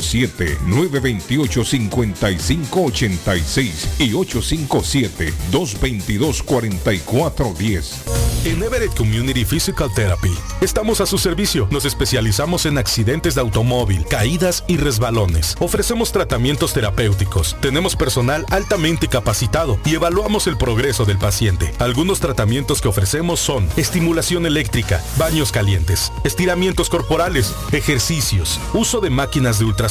857-928-5586 y 857-222-4410. En Everett Community Physical Therapy estamos a su servicio. Nos especializamos en accidentes de automóvil, caídas y resbalones. Ofrecemos tratamientos terapéuticos. Tenemos personal altamente capacitado y evaluamos el progreso del paciente. Algunos tratamientos que ofrecemos son estimulación eléctrica, baños calientes, estiramientos corporales, ejercicios, uso de máquinas de ultrasonido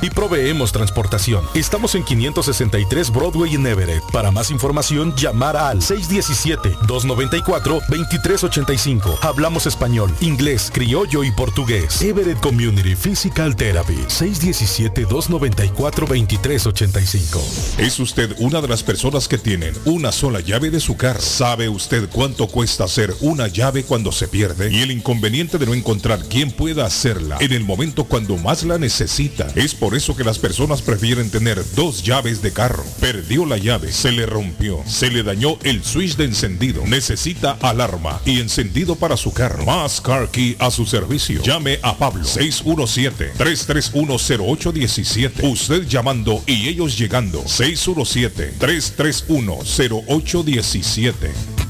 y proveemos transportación. Estamos en 563 Broadway en Everett. Para más información, llamar al 617-294-2385. Hablamos español, inglés, criollo y portugués. Everett Community Physical Therapy. 617-294-2385. ¿Es usted una de las personas que tienen una sola llave de su carro? ¿Sabe usted cuánto cuesta hacer una llave cuando se pierde? Y el inconveniente de no encontrar quién pueda hacerla en el momento cuando más la necesita. Es por eso que las personas prefieren tener dos llaves de carro. Perdió la llave, se le rompió, se le dañó el switch de encendido, necesita alarma y encendido para su carro. Más Car Key a su servicio. Llame a Pablo 617-331-0817. Usted llamando y ellos llegando. 617-331-0817.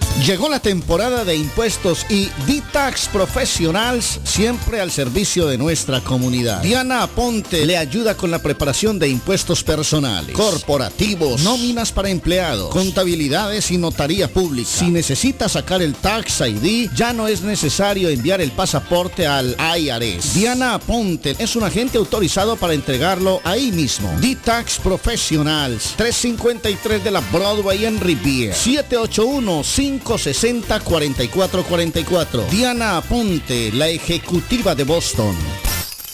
Llegó la temporada de impuestos y D-Tax Professionals siempre al servicio de nuestra comunidad. Diana Aponte le ayuda con la preparación de impuestos personales, corporativos, nóminas para empleados, contabilidades y notaría pública. Si necesita sacar el Tax ID, ya no es necesario enviar el pasaporte al IRS. Diana Aponte es un agente autorizado para entregarlo ahí mismo. D-Tax Professionals, 353 de la Broadway en Riviera, 781 560-4444. Diana Aponte, la ejecutiva de Boston.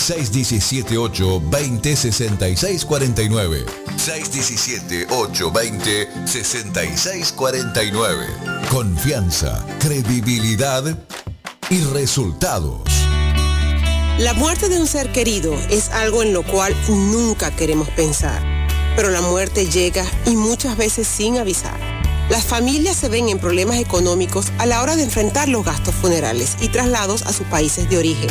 617-820-6649. 617-820-6649. Confianza, credibilidad y resultados. La muerte de un ser querido es algo en lo cual nunca queremos pensar, pero la muerte llega y muchas veces sin avisar. Las familias se ven en problemas económicos a la hora de enfrentar los gastos funerales y traslados a sus países de origen.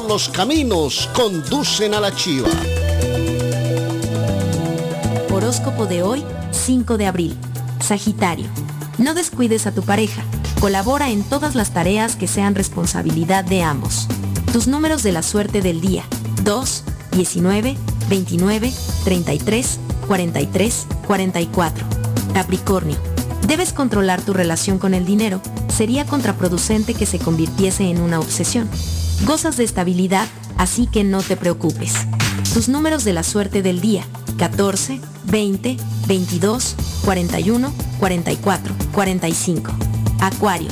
los caminos conducen a la chiva. Horóscopo de hoy, 5 de abril. Sagitario. No descuides a tu pareja. Colabora en todas las tareas que sean responsabilidad de ambos. Tus números de la suerte del día. 2, 19, 29, 33, 43, 44. Capricornio. Debes controlar tu relación con el dinero. Sería contraproducente que se convirtiese en una obsesión. Gozas de estabilidad, así que no te preocupes. Tus números de la suerte del día. 14, 20, 22, 41, 44, 45. Acuario.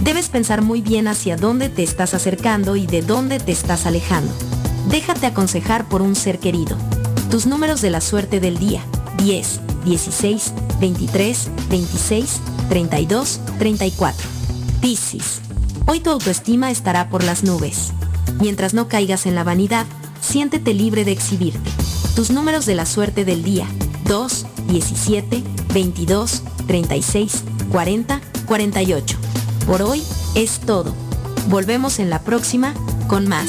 Debes pensar muy bien hacia dónde te estás acercando y de dónde te estás alejando. Déjate aconsejar por un ser querido. Tus números de la suerte del día. 10, 16, 23, 26, 32, 34. Piscis. Hoy tu autoestima estará por las nubes. Mientras no caigas en la vanidad, siéntete libre de exhibirte. Tus números de la suerte del día. 2, 17, 22, 36, 40, 48. Por hoy es todo. Volvemos en la próxima con más.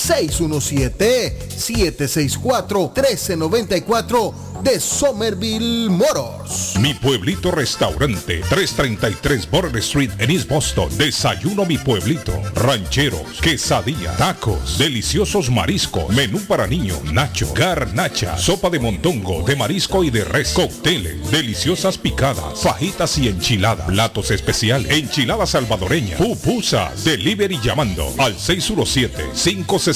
617-764-1394 de Somerville Motors. Mi pueblito restaurante, 333 Border Street en East Boston. Desayuno mi pueblito. Rancheros, quesadilla, tacos, deliciosos mariscos, menú para niños, nacho, garnacha, sopa de montongo, de marisco y de res, cócteles, deliciosas picadas, fajitas y enchiladas, platos especiales, enchiladas salvadoreñas, pupusas, delivery llamando al 617-569-3787,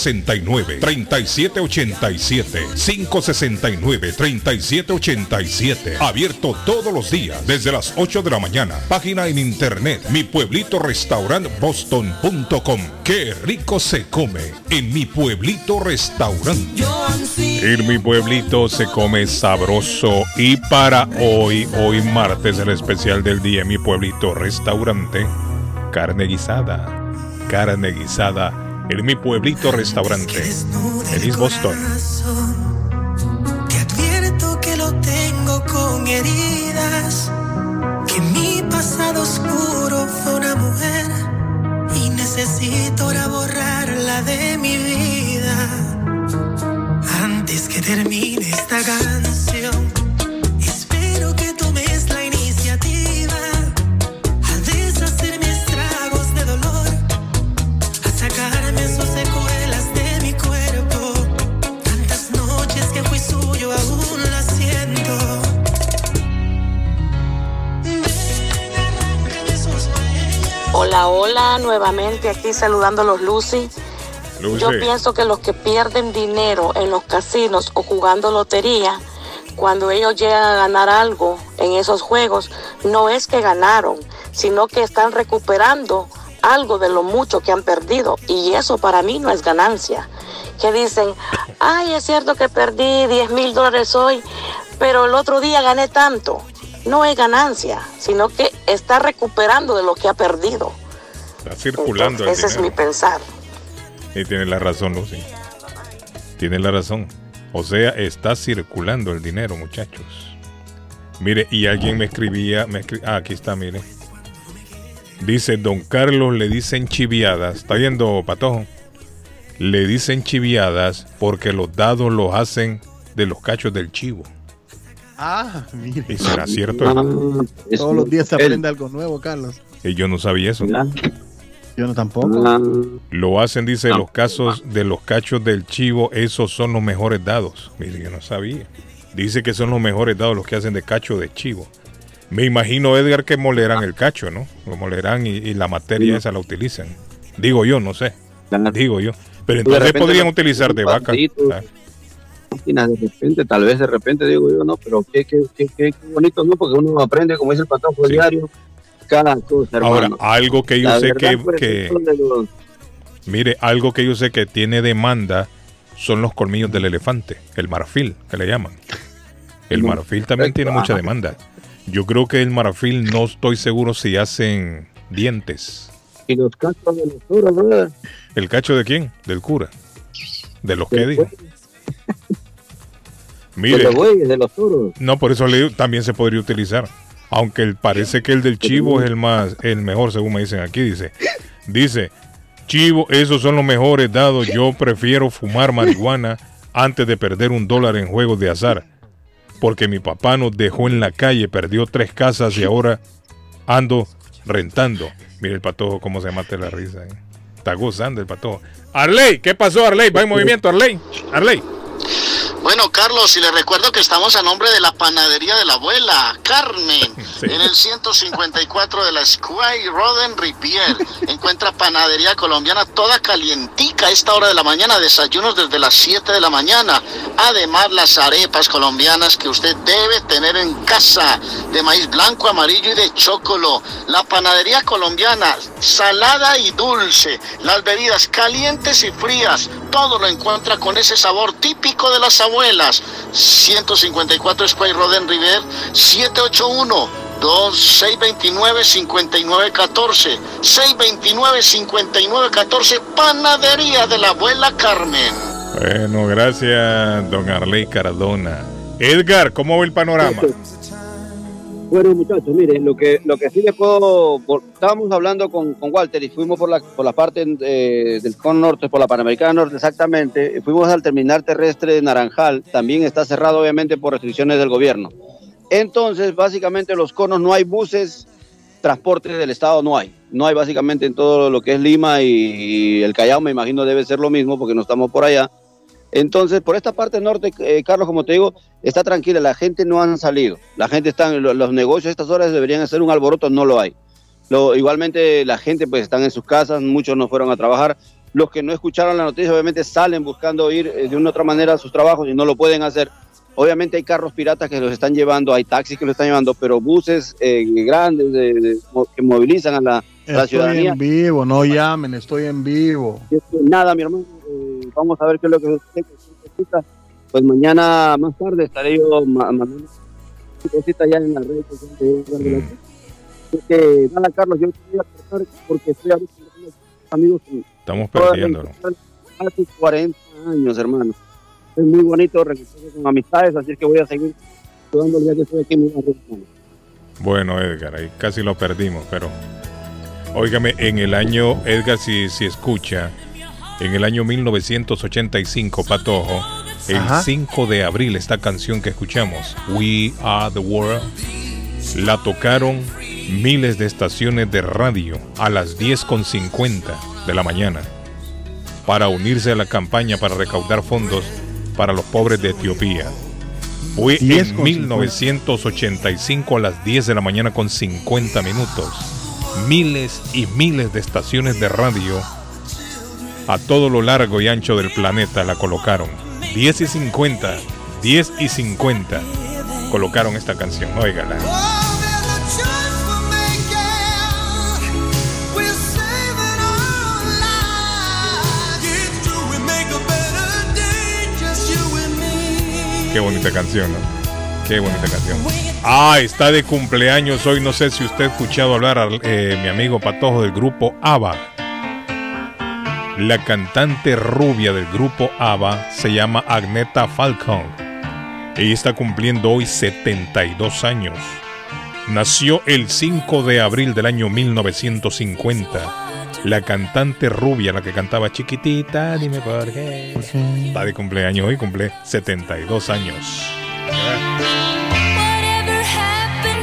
569-3787. 3787. Abierto todos los días desde las 8 de la mañana. Página en internet mi pueblito restaurant boston.com. Qué rico se come en mi pueblito restaurante. En mi pueblito se come sabroso y para hoy, hoy martes el especial del día en mi pueblito restaurante, carne guisada. Carne guisada en mi pueblito restaurante en East Boston. Te advierto que lo tengo con heridas, que mi pasado oscuro fue una mujer y necesito ahora borrarla de mi vida. Antes que termine esta canción, Hola, hola, nuevamente aquí saludando a los Lucy. Lucy. Yo pienso que los que pierden dinero en los casinos o jugando lotería, cuando ellos llegan a ganar algo en esos juegos, no es que ganaron, sino que están recuperando algo de lo mucho que han perdido. Y eso para mí no es ganancia. Que dicen, ay, es cierto que perdí 10 mil dólares hoy, pero el otro día gané tanto. No es ganancia, sino que está recuperando de lo que ha perdido. Está circulando el Ese es mi dinero. pensar. Y tiene la razón, Lucy. Tiene la razón. O sea, está circulando el dinero, muchachos. Mire, y alguien me escribía, me escri- ah, aquí está, mire. Dice, don Carlos le dicen chiviadas. ¿Está viendo, Patojo? Le dicen chiviadas porque los dados los hacen de los cachos del chivo. Ah, mire. ¿Y será cierto? Todos los días se aprende algo nuevo, Carlos. Y yo no sabía eso. Yo no tampoco. Lo hacen, dice, los casos de los cachos del chivo, esos son los mejores dados. Mire, yo no sabía. Dice que son los mejores dados los que hacen de cacho de chivo. Me imagino, Edgar, que molerán el cacho, ¿no? Lo molerán y, y la materia Sí. esa la utilizan. Digo yo, no sé. Digo yo. Pero entonces podrían utilizar de vaca. Ah, máquinas de repente, tal vez de repente digo yo, no, pero qué, qué, qué, qué, qué bonito, ¿no? Porque uno aprende, como dice el patrón, por diario, cada cosa, Ahora, hermano. algo que yo La sé verdad, que, los- mire, algo que yo sé que tiene demanda son los colmillos del elefante, el marfil, que le llaman. El No, marfil también tiene mucha demanda. Yo creo que el marfil no estoy seguro si hacen dientes. Y los cachos de los ¿verdad? ¿El cacho de quién? Del cura. ¿De los que digo? De Mire, los bueyes, de los toros. no, por eso le digo, también se podría utilizar. Aunque el- parece que el del chivo es el más, el mejor, según me dicen aquí. Dice, dice, Chivo, esos son los mejores dados. Yo prefiero fumar marihuana antes de perder un dólar en juegos de azar. Porque mi papá nos dejó en la calle, perdió tres casas y ahora ando rentando. Mira el patojo cómo se mate la risa. eh. Está gozando el patojo. Arley, ¿qué pasó Arley? Va en movimiento Arley. Arley. Bueno, Carlos, y le recuerdo que estamos a nombre de la panadería de la abuela, Carmen, [LAUGHS] en el 154 de la Square Roden Rivier. Encuentra panadería colombiana toda calientica a esta hora de la mañana, desayunos desde las 7 de la mañana. Además, las arepas colombianas que usted debe tener en casa, de maíz blanco, amarillo y de chocolo. La panadería colombiana, salada y dulce. Las bebidas calientes y frías. Todo lo encuentra con ese sabor típico de las abuelas. 154 Square Roden River 781 2629 5914 629 5914 Panadería de la abuela Carmen. Bueno, gracias, don Arley Cardona. Edgar, ¿cómo ve el panorama? [LAUGHS] Bueno, muchachos, miren, lo que, lo que sí les puedo. estábamos hablando con, Walter y fuimos por la, por la parte eh, del Con Norte, por la Panamericana Norte, exactamente. y Fuimos al terminal terrestre de Naranjal. También está cerrado, obviamente, por restricciones del gobierno. Entonces, básicamente, los conos no hay buses, transporte del Estado no hay. No hay, básicamente, en todo lo que es Lima y, y el Callao, me imagino, debe ser lo mismo porque no estamos por allá. Entonces, por esta parte norte, eh, Carlos, como te digo, está tranquila, la gente no han salido, la gente está, lo- los negocios a estas horas deberían hacer un alboroto, no lo hay. Lo, igualmente la gente pues están en sus casas, muchos no fueron a trabajar, los que no escucharon la noticia obviamente salen buscando ir eh, de una u otra manera a sus trabajos y no lo pueden hacer. Obviamente hay carros piratas que los están llevando, hay taxis que los están llevando, pero buses eh, grandes de- que movilizan a la, a la Estoy ciudadanía. en vivo, no llamen, estoy en vivo. Nada, mi hermano, eh, vamos a ver qué es lo que sucede. cualquier cosita, Pues mañana más tarde estaré yo ma- mandando cositas ya en las redes sociales. Así que nada, Carlos, yo te voy a cortar porque estoy ahorita con amigos que Estamos perdiéndolo. hace 40 años, hermano. Es muy bonito regresar con amistades, así que voy a seguir jugando el día que estoy aquí en mi. Bueno, Edgar, ahí casi lo perdimos, pero. Óigame, en el año, Edgar, si, si escucha, en el año 1985, Patojo, el Ajá. 5 de abril, esta canción que escuchamos, We Are the World, la tocaron miles de estaciones de radio a las 10.50 de la mañana para unirse a la campaña para recaudar fondos para los pobres de Etiopía. Fue 10 en con 1985 a las 10 de la mañana con 50 minutos. Miles y miles de estaciones de radio a todo lo largo y ancho del planeta la colocaron. 10 y 50, 10 y 50 colocaron esta canción. Óigala. Qué bonita canción, ¿no? Qué bonita canción. Ah, está de cumpleaños hoy. No sé si usted ha escuchado hablar a eh, mi amigo Patojo del grupo ABBA. La cantante rubia del grupo ABBA se llama Agneta Falcon. Ella está cumpliendo hoy 72 años. Nació el 5 de abril del año 1950. La cantante rubia, la que cantaba chiquitita, dime por qué. Está de cumpleaños hoy, cumple 72 años.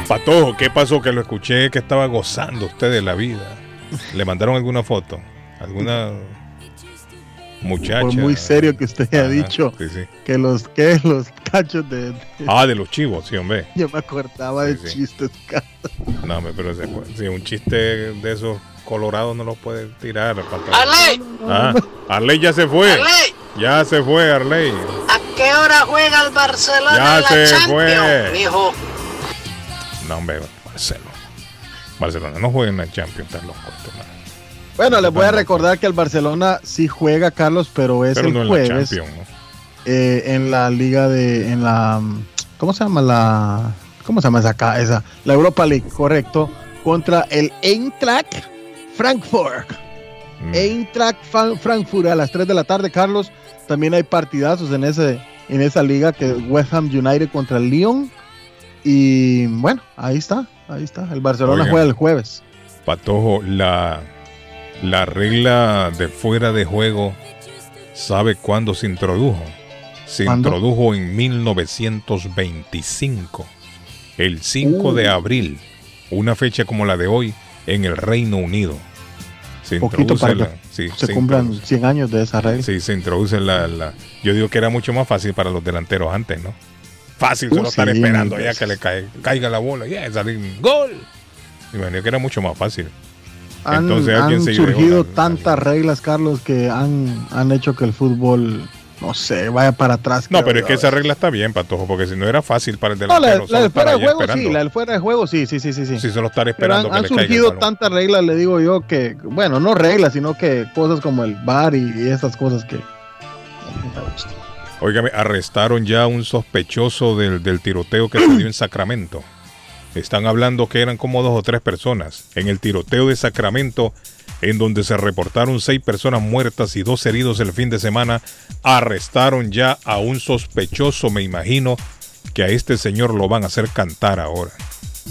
Patojo, ¿qué pasó? Que lo escuché que estaba gozando usted de la vida. ¿Le mandaron alguna foto? ¿Alguna muchacha? Por muy serio que usted haya Ajá, dicho sí, sí. que los que los cachos de, de- Ah, de los chivos, sí, hombre. [LAUGHS] yo me acordaba de Sí, sí. chistes. No, hombre, pero si un chiste de esos colorados no lo puede tirar. Arley. Ah, Arley ya se fue. Arley. Ya se fue, Arley. ¿A qué hora juega el Barcelona Ya la se Champions, fue. mijo? No, hombre, Barcelona. Barcelona no juega en la Champions, estás loco. este man. Bueno, les voy a recordar que el Barcelona sí juega, Carlos, pero es Pero el no en la jueves eh, en la liga de, en la, ¿cómo se llama la, cómo se llama esa, ca- esa, la Europa League, correcto, contra el Eintracht Frankfurt. Mm. Eintracht Frankfurt a las 3 de la tarde, Carlos. También hay partidazos en ese, en esa liga que es West Ham United contra el Lyon. Y bueno, ahí está, ahí está. El Barcelona Oigan. juega el jueves. Patojo, la, La regla de fuera de juego, ¿sabe cuándo se introdujo? Se ¿Cuándo? introdujo en 1925, el 5 de Uh. abril, una fecha como la de hoy en el Reino Unido. Se Poquito para la, que sí, se se cumplan introduce- 100 años de esa regla. Sí, se introduce la, la- Yo digo que era mucho más fácil para los delanteros antes, ¿no? Fácil solo Uh, estar esperando ya que le cae- caiga la bola y salir gol. Imagino que era mucho más fácil. Han, Entonces han surgido tantas reglas, Carlos, que han, han hecho que el fútbol, no sé, vaya para atrás. No, pero es que esa regla está bien, Patojo, porque si no era fácil para el delantero. la, del fuera de juego esperando. sí, la del fuera de juego sí, sí, sí, sí. sí. Sí, solo estar Pero esperando han, que han le caiga el surgido tantas reglas, le digo yo, que, bueno, no reglas, sino que cosas como el bar y, y esas cosas que... Óigame, arrestaron ya a un sospechoso del, del tiroteo que se dio en Sacramento. Están hablando que eran como dos o tres personas. En el tiroteo de Sacramento, en donde se reportaron seis personas muertas y dos heridos el fin de semana, arrestaron ya a un sospechoso, me imagino, que a este señor lo van a hacer cantar ahora.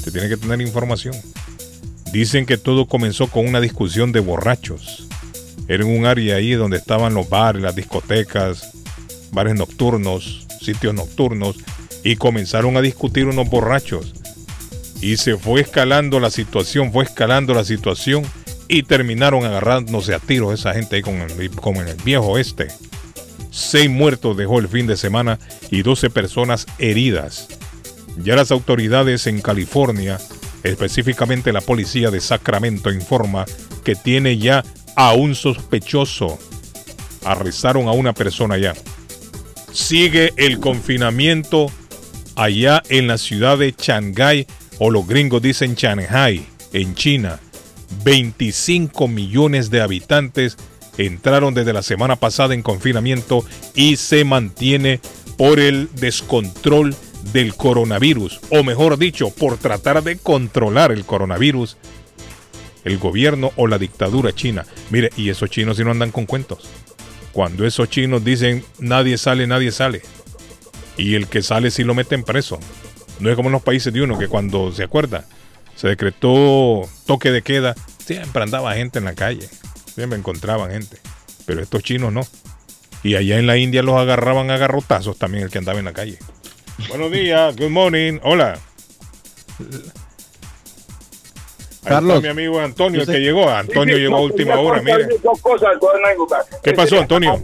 Se tiene que tener información. Dicen que todo comenzó con una discusión de borrachos. Era un área ahí donde estaban los bares, las discotecas, bares nocturnos, sitios nocturnos, y comenzaron a discutir unos borrachos. Y se fue escalando la situación, fue escalando la situación, y terminaron agarrándose a tiros esa gente ahí con el, como en el viejo este. Seis muertos dejó el fin de semana y 12 personas heridas. Ya las autoridades en California, específicamente la policía de Sacramento, informa que tiene ya a un sospechoso. Arrestaron a una persona ya. Sigue el confinamiento allá en la ciudad de Shanghái, o los gringos dicen Shanghai, en China. 25 millones de habitantes entraron desde la semana pasada en confinamiento y se mantiene por el descontrol del coronavirus, o mejor dicho, por tratar de controlar el coronavirus, el gobierno o la dictadura china. Mire, y esos chinos si no andan con cuentos. Cuando esos chinos dicen nadie sale, nadie sale. Y el que sale sí lo meten preso. No es como en los países de uno que cuando se acuerda, se decretó toque de queda, siempre andaba gente en la calle. Siempre encontraban gente. Pero estos chinos no. Y allá en la India los agarraban a garrotazos también el que andaba en la calle. Buenos días, good morning, hola. [LAUGHS] Ahí Carlos, está mi amigo Antonio, que llegó. Antonio Sí, llegó a última hora, mire. Dos cosas. ¿Qué pasó, Antonio?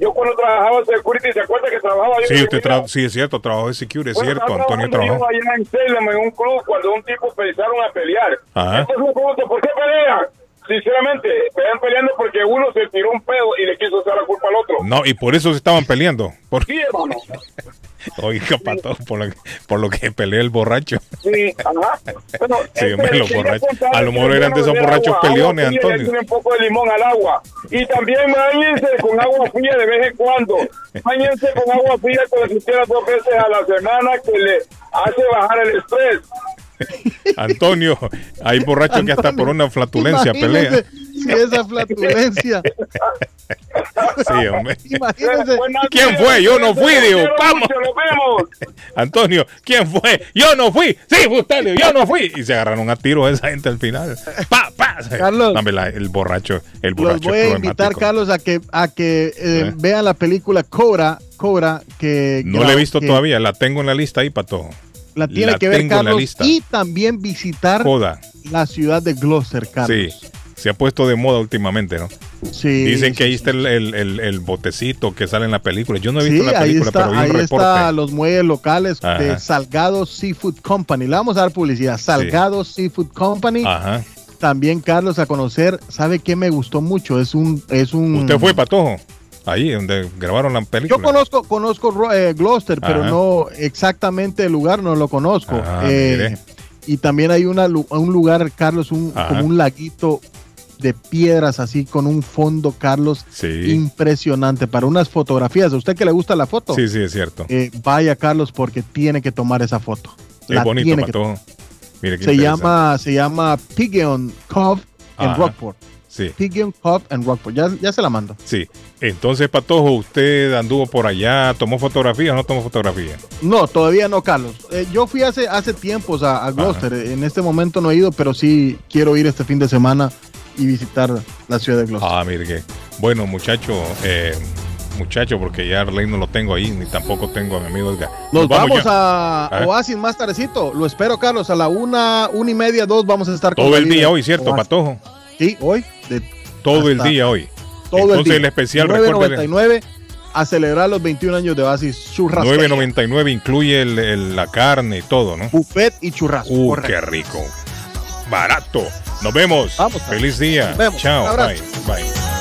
Yo cuando trabajaba en security, ¿se acuerda que trabajaba yo? Sí, en usted tra- sí, es cierto, trabajó de security, es Bueno, cierto, Antonio trabajó. allá en Salem, en un club, cuando un tipo empezaron a pelear. Ajá. Entonces me pregunto, ¿por qué pelean? Sinceramente, están peleando porque uno se tiró un pedo y le quiso echar la culpa al otro. No, y por eso se estaban peleando. Por... Hermano. [LAUGHS] Oiga, pato, por lo, que, por lo que pelea el borracho. Sí, ajá. Bueno, [LAUGHS] Sí, este, los borrachos. A lo mejor eran de esos borrachos agua, peleones, agua fría, Antonio. un poco de limón al agua. Y también bañense con agua fría de vez en cuando. Bañense con agua fría con siquiera dos veces a la semana que le hace bajar el estrés. [LAUGHS] Antonio, hay borrachos que hasta por una flatulencia pelean. Si esa flatulencia. [LAUGHS] Sí, hombre. Imagínese. ¿Quién fue? Yo no fui, digo, vamos. Antonio, ¿quién fue? Yo no fui. Sí, digo, yo no fui. Y se agarraron a tiro esa gente al final. Pa, pa. Carlos. La- el borracho, el Los borracho voy a invitar. Carlos, a que, a que eh, ¿Eh? vean la película Cobra, Cobra, que No la he visto que todavía, la tengo en la lista ahí, pato. La tiene La que ver, Carlos, y también visitar Joda. la ciudad de Gloucester, Carlos. Sí, se ha puesto de moda últimamente, ¿no? Sí, Dicen que ahí está el, el- el- el botecito que sale en la película. Yo no he visto Sí, la película, está, pero vi un ahí reporte. está los muelles locales Ajá. de Salgado Seafood Company. Le vamos a dar publicidad. Salgado Seafood Company. Ajá. También, Carlos, a conocer. ¿Sabe qué me gustó mucho? Es un, es un. ¿Usted fue, Patojo? Ahí, donde grabaron la película. Yo conozco, conozco eh, Gloucester, pero no exactamente el lugar, no lo conozco. Ah, Eh, y también hay una, un lugar, Carlos, un, Ajá. como un laguito de piedras así con un fondo, Carlos, Sí. impresionante para unas fotografías. ¿A usted que le gusta la foto? Sí, sí, es cierto. Eh, vaya, Carlos, porque tiene que tomar esa foto. es La bonito, tiene que Patojo. Mire qué se llama, se llama Pigeon Cove en. Rockport. Sí, Pigeon Cove en Rockport. Ya, ya se la mando. sí. Entonces, Patojo, ¿usted anduvo por allá, tomó fotografía o no tomó fotografía? No, todavía no, Carlos. Eh, yo fui hace, hace tiempos a, a Gloucester. En este momento no he ido, pero sí quiero ir este fin de semana y visitar la ciudad de Gloucester. Ah, mire que. Bueno, muchacho, eh, muchacho, porque ya Arley no lo tengo ahí, ni tampoco tengo a mi amigo Edgar. Nos vamos, a ver. Oasis más tardecito. Lo espero, Carlos. A la una, una y media, dos vamos a estar con Todo el día hoy, ¿cierto, Oasis. Patojo? Sí, hoy. de Todo el día hoy. todo el Entonces día. el especial, recuerde, 9.99 a celebrar los 21 años de Oasis Churrasco. 9.99 incluye el- el- la carne y todo, ¿no? Buffet y churrasco. Uh, correcto. qué rico. Barato. Nos vemos. Vamos. Feliz día. Nos vemos. Chao. Bye. Bye.